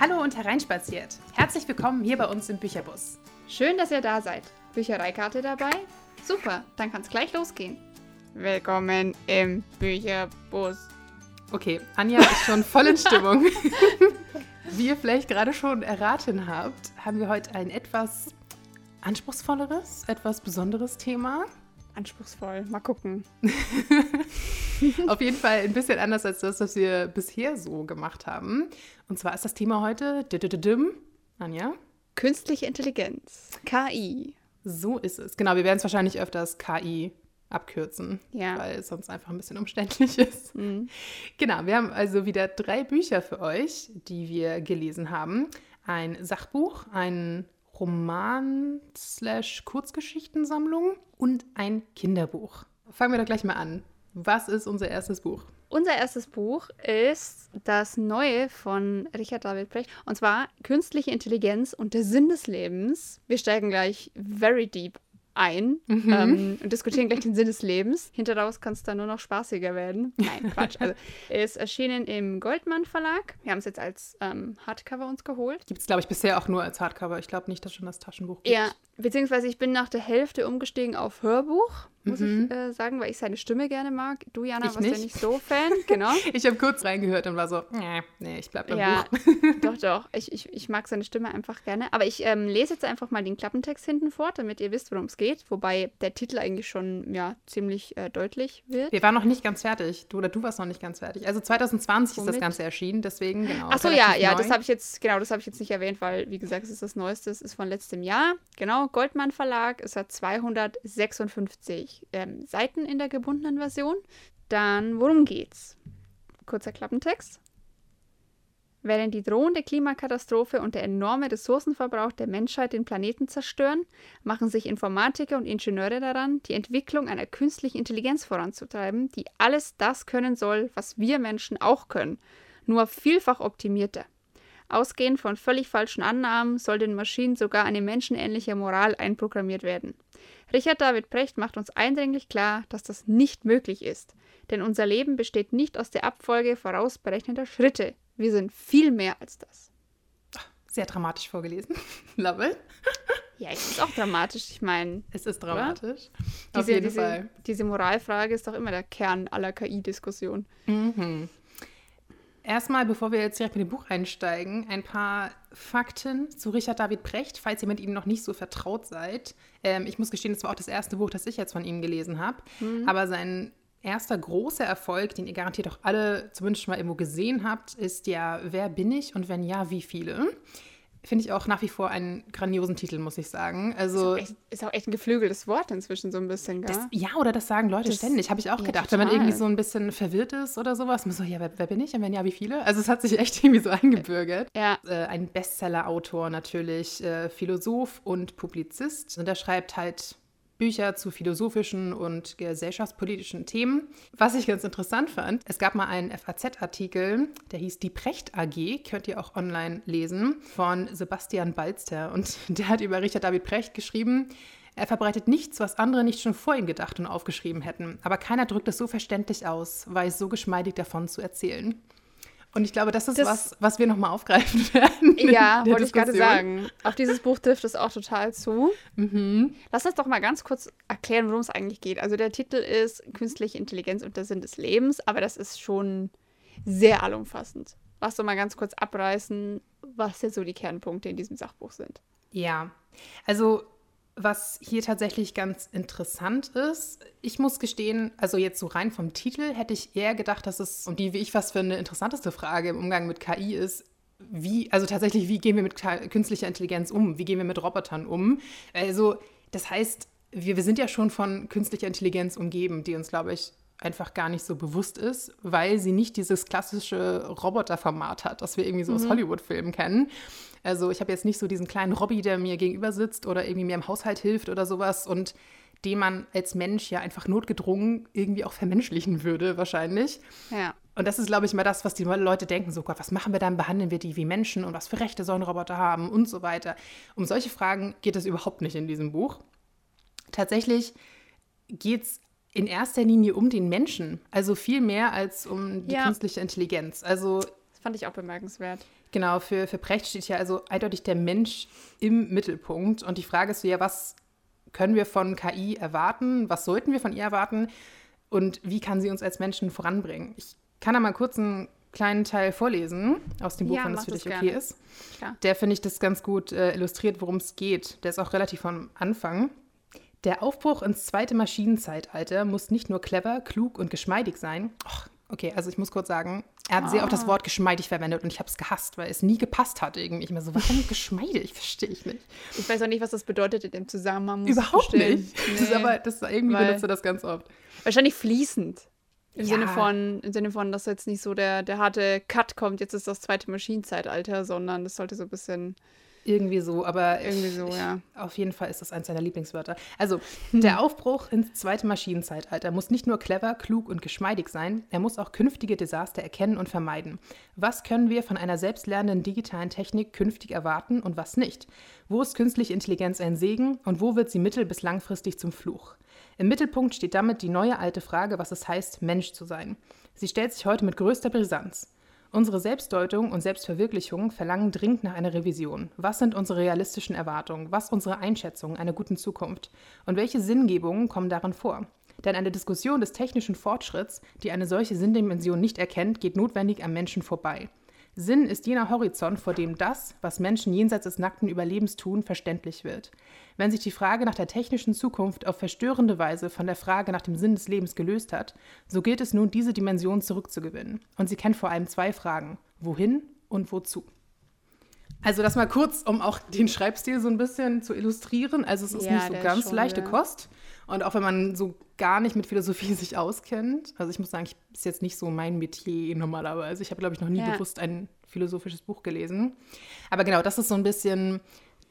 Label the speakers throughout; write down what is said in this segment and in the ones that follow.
Speaker 1: Hallo und hereinspaziert. Herzlich willkommen hier bei uns im Bücherbus.
Speaker 2: Schön, dass ihr da seid. Büchereikarte dabei? Super, dann kann's gleich losgehen. Willkommen im Bücherbus.
Speaker 1: Okay, Anja ist schon voll in Stimmung. Wie ihr vielleicht gerade schon erraten habt, haben wir heute ein etwas anspruchsvolleres, etwas besonderes Thema.
Speaker 2: Anspruchsvoll, mal gucken.
Speaker 1: Auf jeden Fall ein bisschen anders als das, was wir bisher so gemacht haben. Und zwar ist das Thema heute. Anja?
Speaker 2: Künstliche Intelligenz. KI.
Speaker 1: So ist es. Genau, wir werden es wahrscheinlich öfters KI abkürzen,
Speaker 2: Ja.
Speaker 1: weil es sonst einfach ein bisschen umständlich ist.
Speaker 2: Mhm.
Speaker 1: Genau, wir haben also wieder drei Bücher für euch, die wir gelesen haben. Ein Sachbuch, ein Roman slash Kurzgeschichtensammlung und ein Kinderbuch. Fangen wir doch gleich mal an. Was ist unser erstes Buch?
Speaker 2: Unser erstes Buch ist das neue von Richard David Brecht. Und zwar Künstliche Intelligenz und der Sinn des Lebens. Wir steigen gleich very deep ein ähm, und diskutieren gleich den Sinn des Lebens. Hinteraus kann es dann nur noch spaßiger werden. Nein, Quatsch. Also, ist erschienen im Goldmann Verlag. Wir haben es jetzt als ähm, Hardcover uns geholt.
Speaker 1: Gibt es, glaube ich, bisher auch nur als Hardcover. Ich glaube nicht, dass schon das Taschenbuch gibt.
Speaker 2: Ja, beziehungsweise ich bin nach der Hälfte umgestiegen auf Hörbuch, muss ich äh, sagen, weil ich seine Stimme gerne mag. Du, Jana,
Speaker 1: Ich
Speaker 2: warst ja
Speaker 1: nicht.
Speaker 2: nicht so Fan, genau.
Speaker 1: Ich habe kurz reingehört und war so, nee, nee ich bleib beim
Speaker 2: Ja,
Speaker 1: Buch.
Speaker 2: doch, doch. Ich, ich, ich mag seine Stimme einfach gerne. Aber ich ähm, lese jetzt einfach mal den Klappentext hinten fort, damit ihr wisst, worum es geht. Wobei der Titel eigentlich schon ja, ziemlich äh, deutlich wird.
Speaker 1: Wir waren noch nicht ganz fertig. Du oder du warst noch nicht ganz fertig. Also 2020 ist das
Speaker 2: Womit?
Speaker 1: Ganze erschienen, deswegen genau.
Speaker 2: Achso, ja,
Speaker 1: relativ
Speaker 2: ja,
Speaker 1: neu.
Speaker 2: das habe ich jetzt, genau, das habe ich jetzt nicht erwähnt, weil, wie gesagt, es ist das Neueste, es ist von letztem Jahr. Genau, Goldmann Verlag, es hat 256 ähm, Seiten in der gebundenen Version. Dann, worum geht's? Kurzer Klappentext. Während die drohende Klimakatastrophe und der enorme Ressourcenverbrauch der Menschheit den Planeten zerstören, machen sich Informatiker und Ingenieure daran, die Entwicklung einer künstlichen Intelligenz voranzutreiben, die alles das können soll, was wir Menschen auch können, nur vielfach optimierter. Ausgehend von völlig falschen Annahmen soll den Maschinen sogar eine menschenähnliche Moral einprogrammiert werden. Richard David Brecht macht uns eindringlich klar, dass das nicht möglich ist. Denn unser Leben besteht nicht aus der Abfolge vorausberechneter Schritte. Wir sind viel mehr als das.
Speaker 1: Sehr dramatisch vorgelesen. Love it.
Speaker 2: Ja, ich finde es auch dramatisch. Ich meine,
Speaker 1: Es ist dramatisch. Auf
Speaker 2: diese,
Speaker 1: jeden
Speaker 2: diese,
Speaker 1: Fall.
Speaker 2: diese Moralfrage ist doch immer der Kern aller KI-Diskussion.
Speaker 1: Erstmal, bevor wir jetzt direkt mit dem Buch einsteigen, ein paar Fakten zu Richard David Brecht, falls ihr mit ihm noch nicht so vertraut seid. Ähm, ich muss gestehen, das war auch das erste Buch, das ich jetzt von ihm gelesen habe. Aber sein erster großer Erfolg, den ihr garantiert auch alle zumindest schon mal irgendwo gesehen habt, ist ja Wer bin ich und wenn ja, wie viele? Finde ich auch nach wie vor einen grandiosen Titel, muss ich sagen. Also
Speaker 2: Echt, ist auch echt ein geflügeltes Wort inzwischen so ein bisschen, gell?
Speaker 1: das, ja, oder das sagen Leute
Speaker 2: Das-
Speaker 1: ständig, habe ich auch
Speaker 2: ja,
Speaker 1: gedacht. Wenn man
Speaker 2: total.
Speaker 1: irgendwie so ein bisschen verwirrt ist oder sowas, man so, ja, wer, wer bin ich und wenn ja, wie viele? Also es hat sich echt irgendwie so eingebürgert.
Speaker 2: ja,
Speaker 1: Äh, ein Bestseller-Autor natürlich, äh, Philosoph und Publizist. Und er schreibt halt Bücher zu philosophischen und gesellschaftspolitischen Themen. Was ich ganz interessant fand, es gab mal einen FAZ-Artikel, der hieß Die Precht AG, könnt ihr auch online lesen, von Sebastian Balster. Und der hat über Richard David Precht geschrieben, er verbreitet nichts, was andere nicht schon vor ihm gedacht und aufgeschrieben hätten. Aber keiner drückt es so verständlich aus, weiß so geschmeidig davon zu erzählen. Und ich glaube, das ist
Speaker 2: Das-
Speaker 1: was, was wir nochmal aufgreifen werden.
Speaker 2: ja wollte ich gerade sagen. Auf dieses Buch trifft es auch total zu.
Speaker 1: Mhm.
Speaker 2: Lass uns doch mal ganz kurz erklären, worum es eigentlich geht. Also der Titel ist Künstliche Intelligenz und der Sinn des Lebens, aber das ist schon sehr allumfassend. Lass doch mal ganz kurz abreißen, was jetzt so die Kernpunkte in diesem Sachbuch sind.
Speaker 1: Ja, also was hier tatsächlich ganz interessant ist, ich muss gestehen, also jetzt so rein vom Titel hätte ich eher gedacht, dass es, und die, wie ich was finde, interessanteste Frage im Umgang mit KI ist, wie, also tatsächlich, wie gehen wir mit künstlicher Intelligenz um? Wie gehen wir mit Robotern um? Also, das heißt, wir, wir sind ja schon von künstlicher Intelligenz umgeben, die uns, glaube ich, einfach gar nicht so bewusst ist, weil sie nicht dieses klassische Roboterformat hat, das wir irgendwie so aus Hollywood-Filmen kennen. Also ich habe jetzt nicht so diesen kleinen Robby, der mir gegenüber sitzt oder irgendwie mir im Haushalt hilft oder sowas und den man als Mensch ja einfach notgedrungen irgendwie auch vermenschlichen würde, wahrscheinlich.
Speaker 2: Ja.
Speaker 1: Und das ist, glaube ich, mal das, was die Leute denken: so Gott, was machen wir dann? Behandeln wir die wie Menschen und was für Rechte sollen Roboter haben und so weiter. Um solche Fragen geht es überhaupt nicht in diesem Buch. Tatsächlich geht es in erster Linie um den Menschen. Also viel mehr als um die
Speaker 2: Ja.
Speaker 1: künstliche Intelligenz. Also
Speaker 2: Das fand ich auch bemerkenswert.
Speaker 1: Genau, für, für Precht steht ja also eindeutig der Mensch im Mittelpunkt. Und die Frage ist so, ja, was können wir von KI erwarten? Was sollten wir von ihr erwarten? Und wie kann sie uns als Menschen voranbringen? Ich kann da mal kurz einen kleinen Teil vorlesen aus dem Buch,
Speaker 2: Ja,
Speaker 1: wenn das für dich okay
Speaker 2: gerne.
Speaker 1: ist.
Speaker 2: Klar.
Speaker 1: Der finde ich das ganz gut äh, illustriert, worum es geht. Der ist auch relativ am Anfang. Der Aufbruch ins zweite Maschinenzeitalter muss nicht nur clever, klug und geschmeidig sein. Och, okay, also ich muss kurz sagen, er hat sehr oft
Speaker 2: Ah.
Speaker 1: das Wort geschmeidig verwendet und ich habe es gehasst, weil es nie gepasst hat irgendwie. Ich mir so, warum geschmeidig? Verstehe ich nicht.
Speaker 2: Ich weiß auch nicht, was das bedeutet in dem Zusammenhang.
Speaker 1: Überhaupt nicht. Das ist
Speaker 2: Nee.
Speaker 1: aber das irgendwie
Speaker 2: Weil-
Speaker 1: benutzt er das ganz oft.
Speaker 2: Wahrscheinlich fließend. Im,
Speaker 1: Ja.
Speaker 2: Sinne von, Im Sinne von, dass jetzt nicht so der, der harte Cut kommt, jetzt ist das zweite Maschinenzeitalter, sondern das sollte so ein bisschen
Speaker 1: Irgendwie so, aber
Speaker 2: irgendwie so, ja.
Speaker 1: Auf jeden Fall ist das eins seiner Lieblingswörter. Also, der Aufbruch ins zweite Maschinenzeitalter muss nicht nur clever, klug und geschmeidig sein, er muss auch künftige Desaster erkennen und vermeiden. Was können wir von einer selbstlernenden digitalen Technik künftig erwarten und was nicht? Wo ist künstliche Intelligenz ein Segen und wo wird sie mittel- bis langfristig zum Fluch? Im Mittelpunkt steht damit die neue alte Frage, was es heißt, Mensch zu sein. Sie stellt sich heute mit größter Brisanz. Unsere Selbstdeutung und Selbstverwirklichung verlangen dringend nach einer Revision. Was sind unsere realistischen Erwartungen? Was unsere Einschätzungen einer guten Zukunft? Und welche Sinngebungen kommen darin vor? Denn eine Diskussion des technischen Fortschritts, die eine solche Sinndimension nicht erkennt, geht notwendig am Menschen vorbei. Sinn ist jener Horizont, vor dem das, was Menschen jenseits des nackten Überlebens tun, verständlich wird. Wenn sich die Frage nach der technischen Zukunft auf verstörende Weise von der Frage nach dem Sinn des Lebens gelöst hat, so gilt es nun, diese Dimension zurückzugewinnen. Und sie kennt vor allem zwei Fragen: Wohin und wozu? Also das mal kurz, um auch den Schreibstil so ein bisschen zu illustrieren. Also es ist
Speaker 2: Ja,
Speaker 1: nicht so ganz leichte. Kost. Und auch wenn man so gar nicht mit Philosophie sich auskennt. Also ich muss sagen, ich ist jetzt nicht so mein Metier normalerweise. Ich habe, glaube ich, noch nie
Speaker 2: Ja.
Speaker 1: bewusst ein philosophisches Buch gelesen. Aber genau, das ist so ein bisschen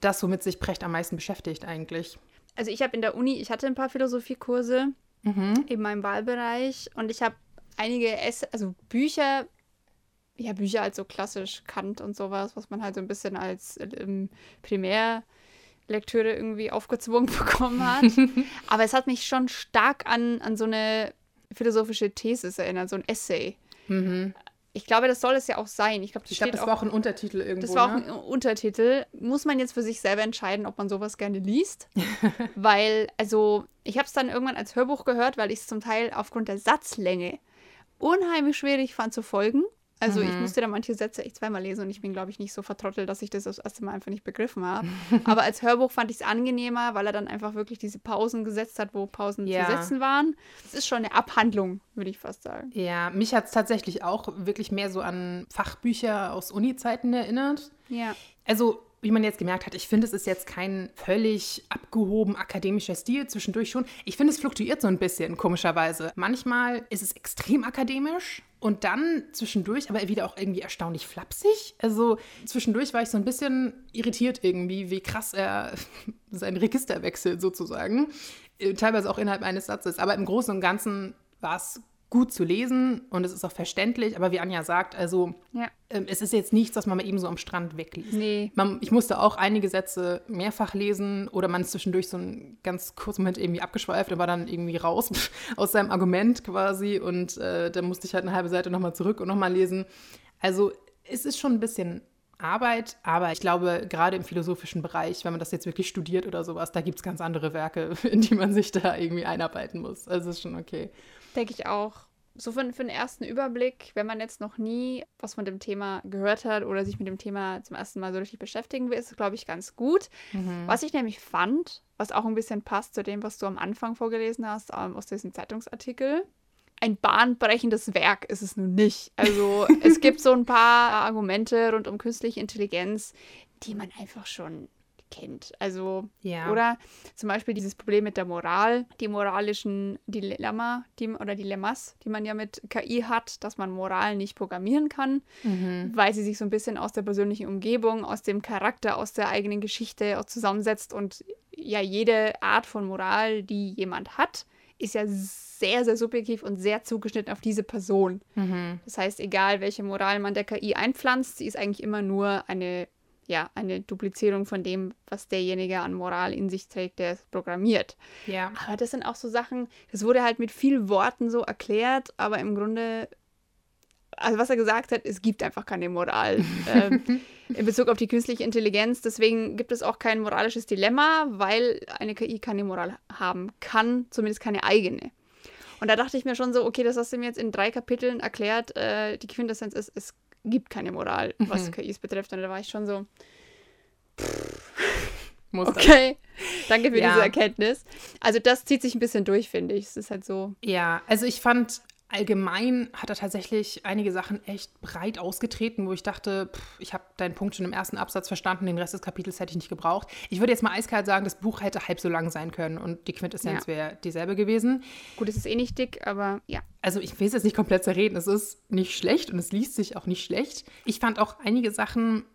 Speaker 1: das, womit sich Precht am meisten beschäftigt eigentlich.
Speaker 2: Also ich habe in der Uni, ich hatte ein paar Philosophiekurse in meinem Wahlbereich und ich habe einige Ess also Bücher, ja Bücher halt so klassisch Kant und sowas, was man halt so ein bisschen als ähm, Primärlektüre irgendwie aufgezwungen bekommen hat. Aber es hat mich schon stark an, an so eine philosophische Thesis erinnert, so ein Essay. Ich glaube, das soll es ja auch sein. Ich glaube, das
Speaker 1: Ich
Speaker 2: steht
Speaker 1: das
Speaker 2: auch
Speaker 1: war auch ein Untertitel irgendwo.
Speaker 2: das war auch
Speaker 1: ne?
Speaker 2: ein Untertitel. Muss man jetzt für sich selber entscheiden, ob man sowas gerne liest. weil, also, ich habe es dann irgendwann als Hörbuch gehört, weil ich es zum Teil aufgrund der Satzlänge unheimlich schwierig fand zu folgen. Also ich musste da manche Sätze echt zweimal lesen und ich bin, glaube ich, nicht so vertrottelt, dass ich das das erste Mal einfach nicht begriffen habe. Aber als Hörbuch fand ich es angenehmer, weil er dann einfach wirklich diese Pausen gesetzt hat, wo Pausen
Speaker 1: Ja.
Speaker 2: zu setzen waren. Es ist schon eine Abhandlung, würde ich fast sagen.
Speaker 1: Ja, mich hat es tatsächlich auch wirklich mehr so an Fachbücher aus Uni-Zeiten erinnert.
Speaker 2: Ja.
Speaker 1: Also, wie man jetzt gemerkt hat, ich finde, es ist jetzt kein völlig abgehoben akademischer Stil, zwischendurch schon. Ich finde, es fluktuiert so ein bisschen, komischerweise. Manchmal ist es extrem akademisch und dann zwischendurch aber wieder auch irgendwie erstaunlich flapsig. Also, zwischendurch war ich so ein bisschen irritiert irgendwie, wie krass er sein Register wechselt, sozusagen. Äh, Teilweise auch innerhalb eines Satzes. Aber im Großen und Ganzen war es gut zu lesen und es ist auch verständlich. Aber wie Anja sagt, also
Speaker 2: Ja.
Speaker 1: ähm, es ist jetzt nichts, was man mal eben so am Strand wegliest.
Speaker 2: Nee.
Speaker 1: Man, ich musste auch einige Sätze mehrfach lesen oder man ist zwischendurch so einen ganz kurzen Moment irgendwie abgeschweift und war dann irgendwie raus aus seinem Argument quasi und äh, dann musste ich halt eine halbe Seite nochmal zurück und nochmal lesen. Also es ist schon ein bisschen Arbeit, aber ich glaube, gerade im philosophischen Bereich, wenn man das jetzt wirklich studiert oder sowas, da gibt es ganz andere Werke, in die man sich da irgendwie einarbeiten muss. Also ist schon okay.
Speaker 2: Denke ich auch. So für, für den ersten Überblick, wenn man jetzt noch nie was von dem Thema gehört hat oder sich mit dem Thema zum ersten Mal so richtig beschäftigen will, ist es, glaube ich, ganz gut. Was ich nämlich fand, was auch ein bisschen passt zu dem, was du am Anfang vorgelesen hast, ähm, aus diesem Zeitungsartikel, ein bahnbrechendes Werk ist es nun nicht. Also es gibt so ein paar Argumente rund um künstliche Intelligenz, die man einfach schon kennt. Also,
Speaker 1: Ja.
Speaker 2: oder zum Beispiel dieses Problem mit der Moral, die moralischen Dilemma die, oder Dilemmas, die man ja mit KI hat, dass man Moral nicht programmieren kann, weil sie sich so ein bisschen aus der persönlichen Umgebung, aus dem Charakter, aus der eigenen Geschichte auch zusammensetzt und ja, jede Art von Moral, die jemand hat, ist ja sehr, sehr subjektiv und sehr zugeschnitten auf diese Person. Das heißt, egal welche Moral man der KI einpflanzt, sie ist eigentlich immer nur eine, ja, eine Duplizierung von dem, was derjenige an Moral in sich trägt, der es programmiert.
Speaker 1: Ja.
Speaker 2: Aber das sind auch so Sachen, das wurde halt mit vielen Worten so erklärt, aber im Grunde also was er gesagt hat, es gibt einfach keine Moral ähm, in Bezug auf die künstliche Intelligenz. Deswegen gibt es auch kein moralisches Dilemma, weil eine KI keine Moral haben kann, zumindest keine eigene. Und da dachte ich mir schon so, okay, das hast du mir jetzt in drei Kapiteln erklärt. Äh, die Quintessenz ist, es gibt keine Moral, was mhm. KIs betrifft. Und da war ich schon so, Muss okay, danke für ja. diese Erkenntnis. Also das zieht sich ein bisschen durch, finde ich. Es ist halt so.
Speaker 1: Ja, also ich fand allgemein hat er tatsächlich einige Sachen echt breit ausgetreten, wo ich dachte, pff, ich habe deinen Punkt schon im ersten Absatz verstanden, den Rest des Kapitels hätte ich nicht gebraucht. Ich würde jetzt mal eiskalt sagen, das Buch hätte halb so lang sein können und die Quintessenz ja. wäre dieselbe gewesen.
Speaker 2: Gut, es ist eh nicht dick, aber ja.
Speaker 1: Also ich will es jetzt nicht komplett zerreden, es ist nicht schlecht und es liest sich auch nicht schlecht. Ich fand auch einige Sachen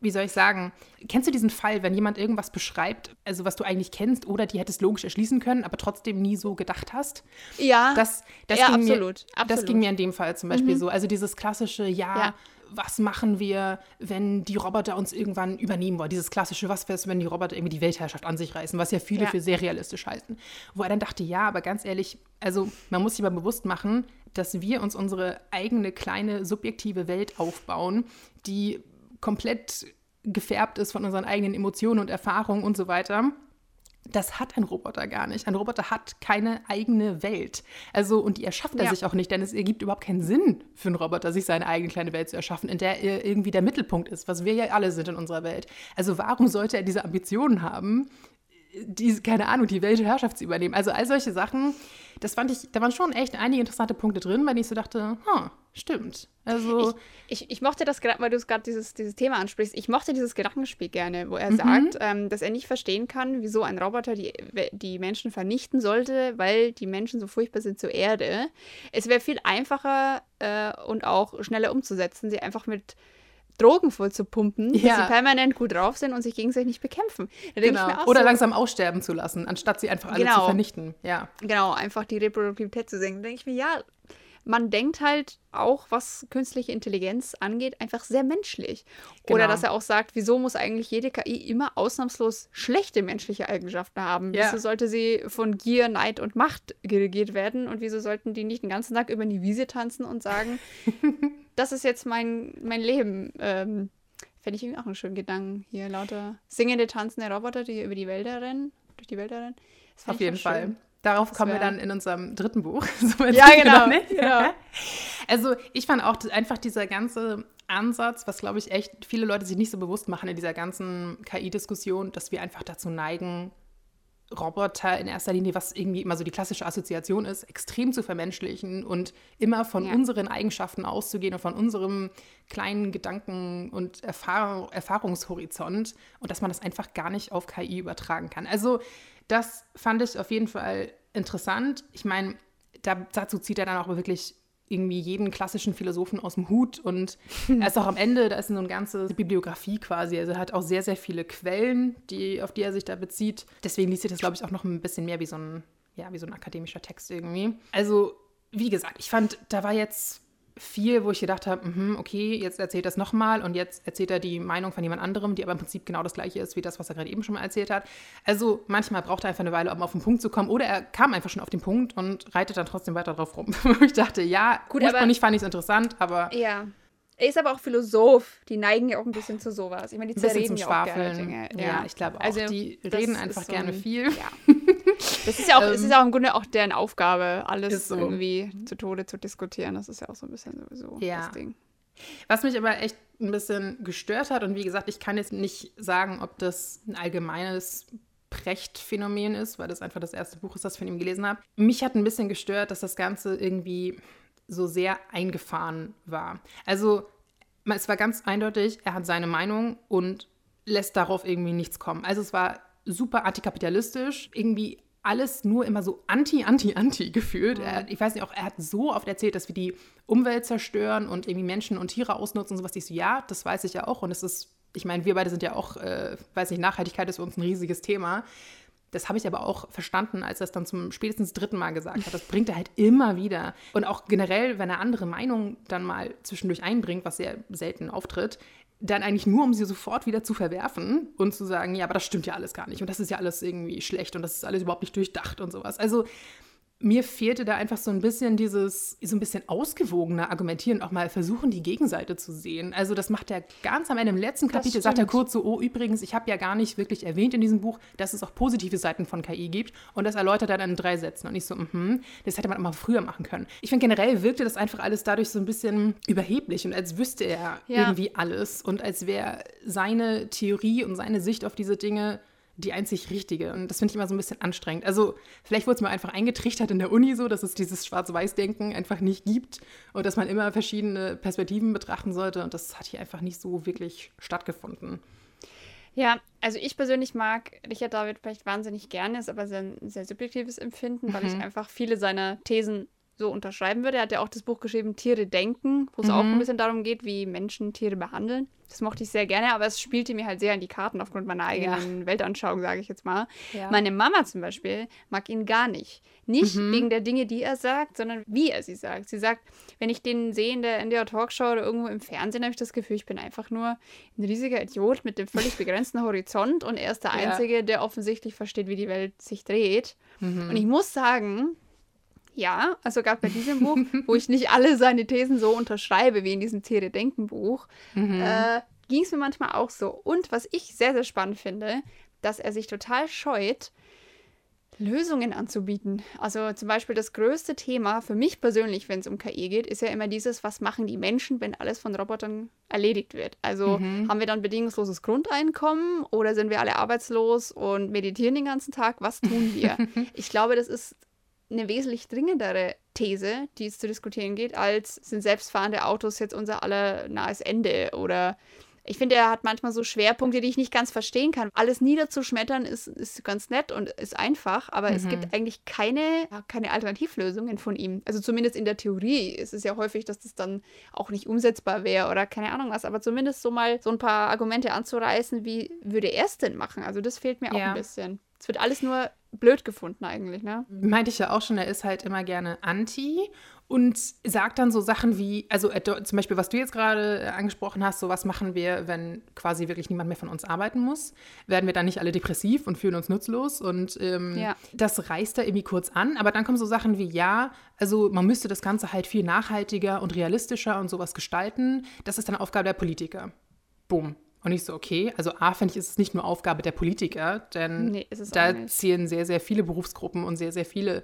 Speaker 1: wie soll ich sagen, kennst du diesen Fall, wenn jemand irgendwas beschreibt, also was du eigentlich kennst oder die hättest logisch erschließen können, aber trotzdem nie so gedacht hast?
Speaker 2: Ja,
Speaker 1: das, das
Speaker 2: ja
Speaker 1: ging
Speaker 2: absolut,
Speaker 1: mir,
Speaker 2: absolut.
Speaker 1: Das ging mir in dem Fall zum Beispiel mhm. so. Also dieses klassische, ja, ja, was machen wir, wenn die Roboter uns irgendwann übernehmen wollen? Dieses klassische, was wäre es, wenn die Roboter irgendwie die Weltherrschaft an sich reißen, was ja viele ja. für sehr realistisch halten. Wo er dann dachte, ja, aber ganz ehrlich, also man muss sich mal bewusst machen, dass wir uns unsere eigene kleine subjektive Welt aufbauen, die komplett gefärbt ist von unseren eigenen Emotionen und Erfahrungen und so weiter. Das hat ein Roboter gar nicht. Ein Roboter hat keine eigene Welt. Also, und die erschafft er ja. sich auch nicht, denn es ergibt überhaupt keinen Sinn für einen Roboter, sich seine eigene kleine Welt zu erschaffen, in der er irgendwie der Mittelpunkt ist, was wir ja alle sind in unserer Welt. Also, warum sollte er diese Ambitionen haben, die, keine Ahnung, die Weltherrschaft zu übernehmen? Also, all solche Sachen, das fand ich, da waren schon echt einige interessante Punkte drin, weil ich so dachte, huh, Stimmt. Also
Speaker 2: ich, ich, ich mochte das gerade, weil du es gerade dieses, dieses Thema ansprichst, ich mochte dieses Gedankenspiel gerne, wo er mhm. sagt, ähm, dass er nicht verstehen kann, wieso ein Roboter die, die Menschen vernichten sollte, weil die Menschen so furchtbar sind zur Erde. Es wäre viel einfacher äh, und auch schneller umzusetzen, sie einfach mit Drogen voll zu pumpen, ja. dass sie permanent gut drauf sind und sich gegenseitig nicht bekämpfen.
Speaker 1: Genau. Oder so, langsam aussterben zu lassen, anstatt sie einfach alle genau. zu vernichten. Ja.
Speaker 2: Genau, einfach die Reproduktivität zu senken. Da denke ich mir, ja, man denkt halt auch, was künstliche Intelligenz angeht, einfach sehr menschlich. Genau. Oder dass er auch sagt, wieso muss eigentlich jede KI immer ausnahmslos schlechte menschliche Eigenschaften haben? Ja. Wieso sollte sie von Gier, Neid und Macht geregiert werden? Und wieso sollten die nicht den ganzen Tag über die Wiese tanzen und sagen, das ist jetzt mein, mein Leben? Ähm, Fände ich irgendwie auch einen schönen Gedanken. Hier lauter singende, tanzende Roboter, die über die Wälder rennen, durch die Wälder rennen.
Speaker 1: Auf jeden Fall. Schön. Darauf das kommen wir dann in unserem dritten Buch.
Speaker 2: so ja, genau. genau.
Speaker 1: Also ich fand auch einfach dieser ganze Ansatz, was glaube ich echt viele Leute sich nicht so bewusst machen in dieser ganzen KI-Diskussion, dass wir einfach dazu neigen, Roboter in erster Linie, was irgendwie immer so die klassische Assoziation ist, extrem zu vermenschlichen und immer von ja. unseren Eigenschaften auszugehen und von unserem kleinen Gedanken- und Erfahr Erfahrungshorizont und dass man das einfach gar nicht auf KI übertragen kann. Also das fand ich auf jeden Fall interessant. Ich meine, da, dazu zieht er dann auch wirklich irgendwie jeden klassischen Philosophen aus dem Hut und er ist auch am Ende, da ist so eine ganze Bibliografie quasi, also er hat auch sehr, sehr viele Quellen, die, auf die er sich da bezieht. Deswegen liest sich das, glaube ich, auch noch ein bisschen mehr wie so ein, ja, wie so ein akademischer Text irgendwie. Also, wie gesagt, ich fand, da war jetzt viel, wo ich gedacht habe, mm okay, jetzt erzählt er es nochmal und jetzt erzählt er die Meinung von jemand anderem, die aber im Prinzip genau das gleiche ist wie das, was er gerade eben schon mal erzählt hat. Also manchmal braucht er einfach eine Weile, um auf den Punkt zu kommen oder er kam einfach schon auf den Punkt und reitet dann trotzdem weiter drauf rum. ich dachte, ja, gut, ursprünglich fand ich es interessant, aber...
Speaker 2: Ja. Er ist aber auch Philosoph. Die neigen ja auch ein bisschen zu sowas. Ich meine, die zerreden ja auch gerne
Speaker 1: Dinge. Ja, ja ich glaube auch. Also, die reden einfach so gerne ein, viel.
Speaker 2: Ja. Das ist ja auch, ähm, es ist ja auch im Grunde auch deren Aufgabe, alles so. irgendwie zu Tode zu diskutieren. Das ist ja auch so ein bisschen sowieso ja. das Ding.
Speaker 1: Was mich aber echt ein bisschen gestört hat, und wie gesagt, ich kann jetzt nicht sagen, ob das ein allgemeines Precht-Phänomen ist, weil das einfach das erste Buch ist, das ich von ihm gelesen habe. Mich hat ein bisschen gestört, dass das Ganze irgendwie so sehr eingefahren war. Also es war ganz eindeutig, er hat seine Meinung und lässt darauf irgendwie nichts kommen. Also es war super antikapitalistisch, irgendwie alles nur immer so anti, anti, anti gefühlt. Mhm. Er, ich weiß nicht, auch er hat so oft erzählt, dass wir die Umwelt zerstören und irgendwie Menschen und Tiere ausnutzen und sowas. Ich so, ja, das weiß ich ja auch. Und es ist, ich meine, wir beide sind ja auch, äh, weiß nicht, Nachhaltigkeit ist für uns ein riesiges Thema. Das habe ich aber auch verstanden, als er es dann zum spätestens dritten Mal gesagt hat. Das bringt er halt immer wieder. Und auch generell, wenn er andere Meinungen dann mal zwischendurch einbringt, was sehr selten auftritt, dann eigentlich nur, um sie sofort wieder zu verwerfen und zu sagen, ja, aber das stimmt ja alles gar nicht und das ist ja alles irgendwie schlecht und das ist alles überhaupt nicht durchdacht und sowas. Also mir fehlte da einfach so ein bisschen dieses, so ein bisschen ausgewogene Argumentieren, auch mal versuchen, die Gegenseite zu sehen. Also das macht er ganz am Ende im letzten Kapitel, sagt er kurz so, oh übrigens, ich habe ja gar nicht wirklich erwähnt in diesem Buch, dass es auch positive Seiten von KI gibt und das erläutert er dann in drei Sätzen und ich so, mhm, das hätte man auch mal früher machen können. Ich finde generell wirkte das einfach alles dadurch so ein bisschen überheblich und als wüsste er ja. irgendwie alles und als wäre seine Theorie und seine Sicht auf diese Dinge die einzig richtige. Und das finde ich immer so ein bisschen anstrengend. Also vielleicht wurde es mir einfach eingetrichtert in der Uni so, dass es dieses Schwarz-Weiß-Denken einfach nicht gibt und dass man immer verschiedene Perspektiven betrachten sollte. Und das hat hier einfach nicht so wirklich stattgefunden.
Speaker 2: Ja, also ich persönlich mag Richard David vielleicht wahnsinnig gerne, ist aber ein sehr subjektives Empfinden, weil mhm. ich einfach viele seiner Thesen so unterschreiben würde. Er hat ja auch das Buch geschrieben, Tiere denken, wo es mhm. auch ein bisschen darum geht, wie Menschen Tiere behandeln. Das mochte ich sehr gerne, aber es spielte mir halt sehr in die Karten aufgrund meiner eigenen ja. Weltanschauung, sage ich jetzt mal. Ja. Meine Mama zum Beispiel mag ihn gar nicht. Nicht mhm. wegen der Dinge, die er sagt, sondern wie er sie sagt. Sie sagt, wenn ich den sehe in der, in der Talkshow oder irgendwo im Fernsehen, habe ich das Gefühl, ich bin einfach nur ein riesiger Idiot mit dem völlig begrenzten Horizont und er ist der ja. Einzige, der offensichtlich versteht, wie die Welt sich dreht. Mhm. Und ich muss sagen, ja, also gerade bei diesem Buch, wo ich nicht alle seine Thesen so unterschreibe wie in diesem Tiere-Denken-Buch, mhm. äh, ging es mir manchmal auch so. Und was ich sehr, sehr spannend finde, dass er sich total scheut, Lösungen anzubieten. Also zum Beispiel das größte Thema für mich persönlich, wenn es um KI geht, ist ja immer dieses, was machen die Menschen, wenn alles von Robotern erledigt wird. Also mhm. haben wir dann bedingungsloses Grundeinkommen oder sind wir alle arbeitslos und meditieren den ganzen Tag? Was tun wir? ich glaube, das ist eine wesentlich dringendere These, die es zu diskutieren geht, als sind selbstfahrende Autos jetzt unser aller nahes Ende oder ich finde, er hat manchmal so Schwerpunkte, die ich nicht ganz verstehen kann. Alles niederzuschmettern ist, ist ganz nett und ist einfach, aber mhm. es gibt eigentlich keine, keine Alternativlösungen von ihm. Also zumindest in der Theorie. Es ist ja häufig, dass das dann auch nicht umsetzbar wäre oder keine Ahnung was, aber zumindest so mal so ein paar Argumente anzureißen, wie würde er es denn machen? Also das fehlt mir auch ja. ein bisschen. Es wird alles nur blöd gefunden eigentlich, ne?
Speaker 1: Meinte ich ja auch schon, er ist halt immer gerne anti und sagt dann so Sachen wie, also zum Beispiel, was du jetzt gerade äh, angesprochen hast, so was machen wir, wenn quasi wirklich niemand mehr von uns arbeiten muss? Werden wir dann nicht alle depressiv und fühlen uns nutzlos? Und ähm, ja. das reißt er irgendwie kurz an, aber dann kommen so Sachen wie, ja, also man müsste das Ganze halt viel nachhaltiger und realistischer und sowas gestalten. Das ist dann Aufgabe der Politiker. Bumm. Und ich so, okay, also A, finde ich, ist es nicht nur Aufgabe der Politiker, denn nee, da zählen sehr, sehr viele Berufsgruppen und sehr, sehr viele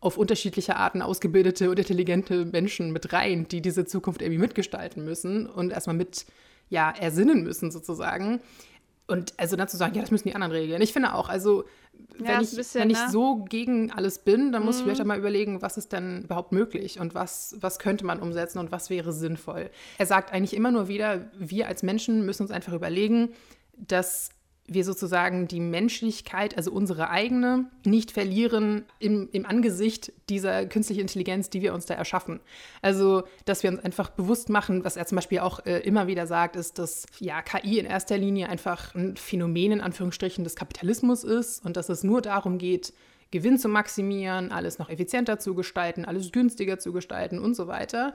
Speaker 1: auf unterschiedliche Arten ausgebildete und intelligente Menschen mit rein, die diese Zukunft irgendwie mitgestalten müssen und erstmal mit, ja, ersinnen müssen sozusagen. Und also dann zu sagen, ja, das müssen die anderen regeln. Ich finde auch, also wenn, ja, ich, bisschen, wenn ich ne? so gegen alles bin, dann muss mhm. ich vielleicht auch mal überlegen, was ist denn überhaupt möglich und was, was könnte man umsetzen und was wäre sinnvoll. Er sagt eigentlich immer nur wieder, wir als Menschen müssen uns einfach überlegen, dass wir sozusagen die Menschlichkeit, also unsere eigene, nicht verlieren im, im Angesicht dieser künstlichen Intelligenz, die wir uns da erschaffen. Also, dass wir uns einfach bewusst machen, was er zum Beispiel auch äh, immer wieder sagt, ist, dass ja, KI in erster Linie einfach ein Phänomen in Anführungsstrichen des Kapitalismus ist und dass es nur darum geht, Gewinn zu maximieren, alles noch effizienter zu gestalten, alles günstiger zu gestalten und so weiter.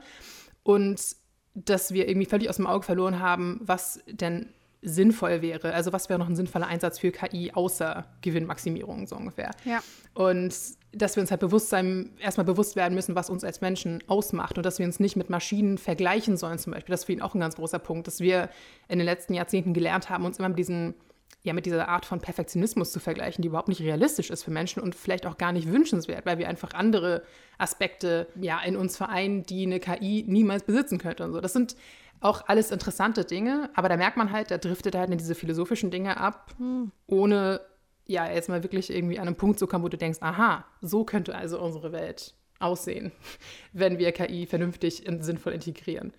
Speaker 1: Und dass wir irgendwie völlig aus dem Auge verloren haben, was denn sinnvoll wäre. Also was wäre noch ein sinnvoller Einsatz für KI außer Gewinnmaximierung so ungefähr.
Speaker 2: Ja.
Speaker 1: Und dass wir uns halt bewusst sein, erstmal bewusst werden müssen, was uns als Menschen ausmacht und dass wir uns nicht mit Maschinen vergleichen sollen zum Beispiel. Das ist für ihn auch ein ganz großer Punkt, dass wir in den letzten Jahrzehnten gelernt haben, uns immer mit diesen ja, mit dieser Art von Perfektionismus zu vergleichen, die überhaupt nicht realistisch ist für Menschen und vielleicht auch gar nicht wünschenswert, weil wir einfach andere Aspekte ja in uns vereinen, die eine KI niemals besitzen könnte und so. Das sind auch alles interessante Dinge, aber da merkt man halt, da driftet halt in diese philosophischen Dinge ab, hm. ohne ja jetzt mal wirklich irgendwie an einen Punkt zu kommen, wo du denkst, aha, so könnte also unsere Welt aussehen, wenn wir KI vernünftig und sinnvoll integrieren.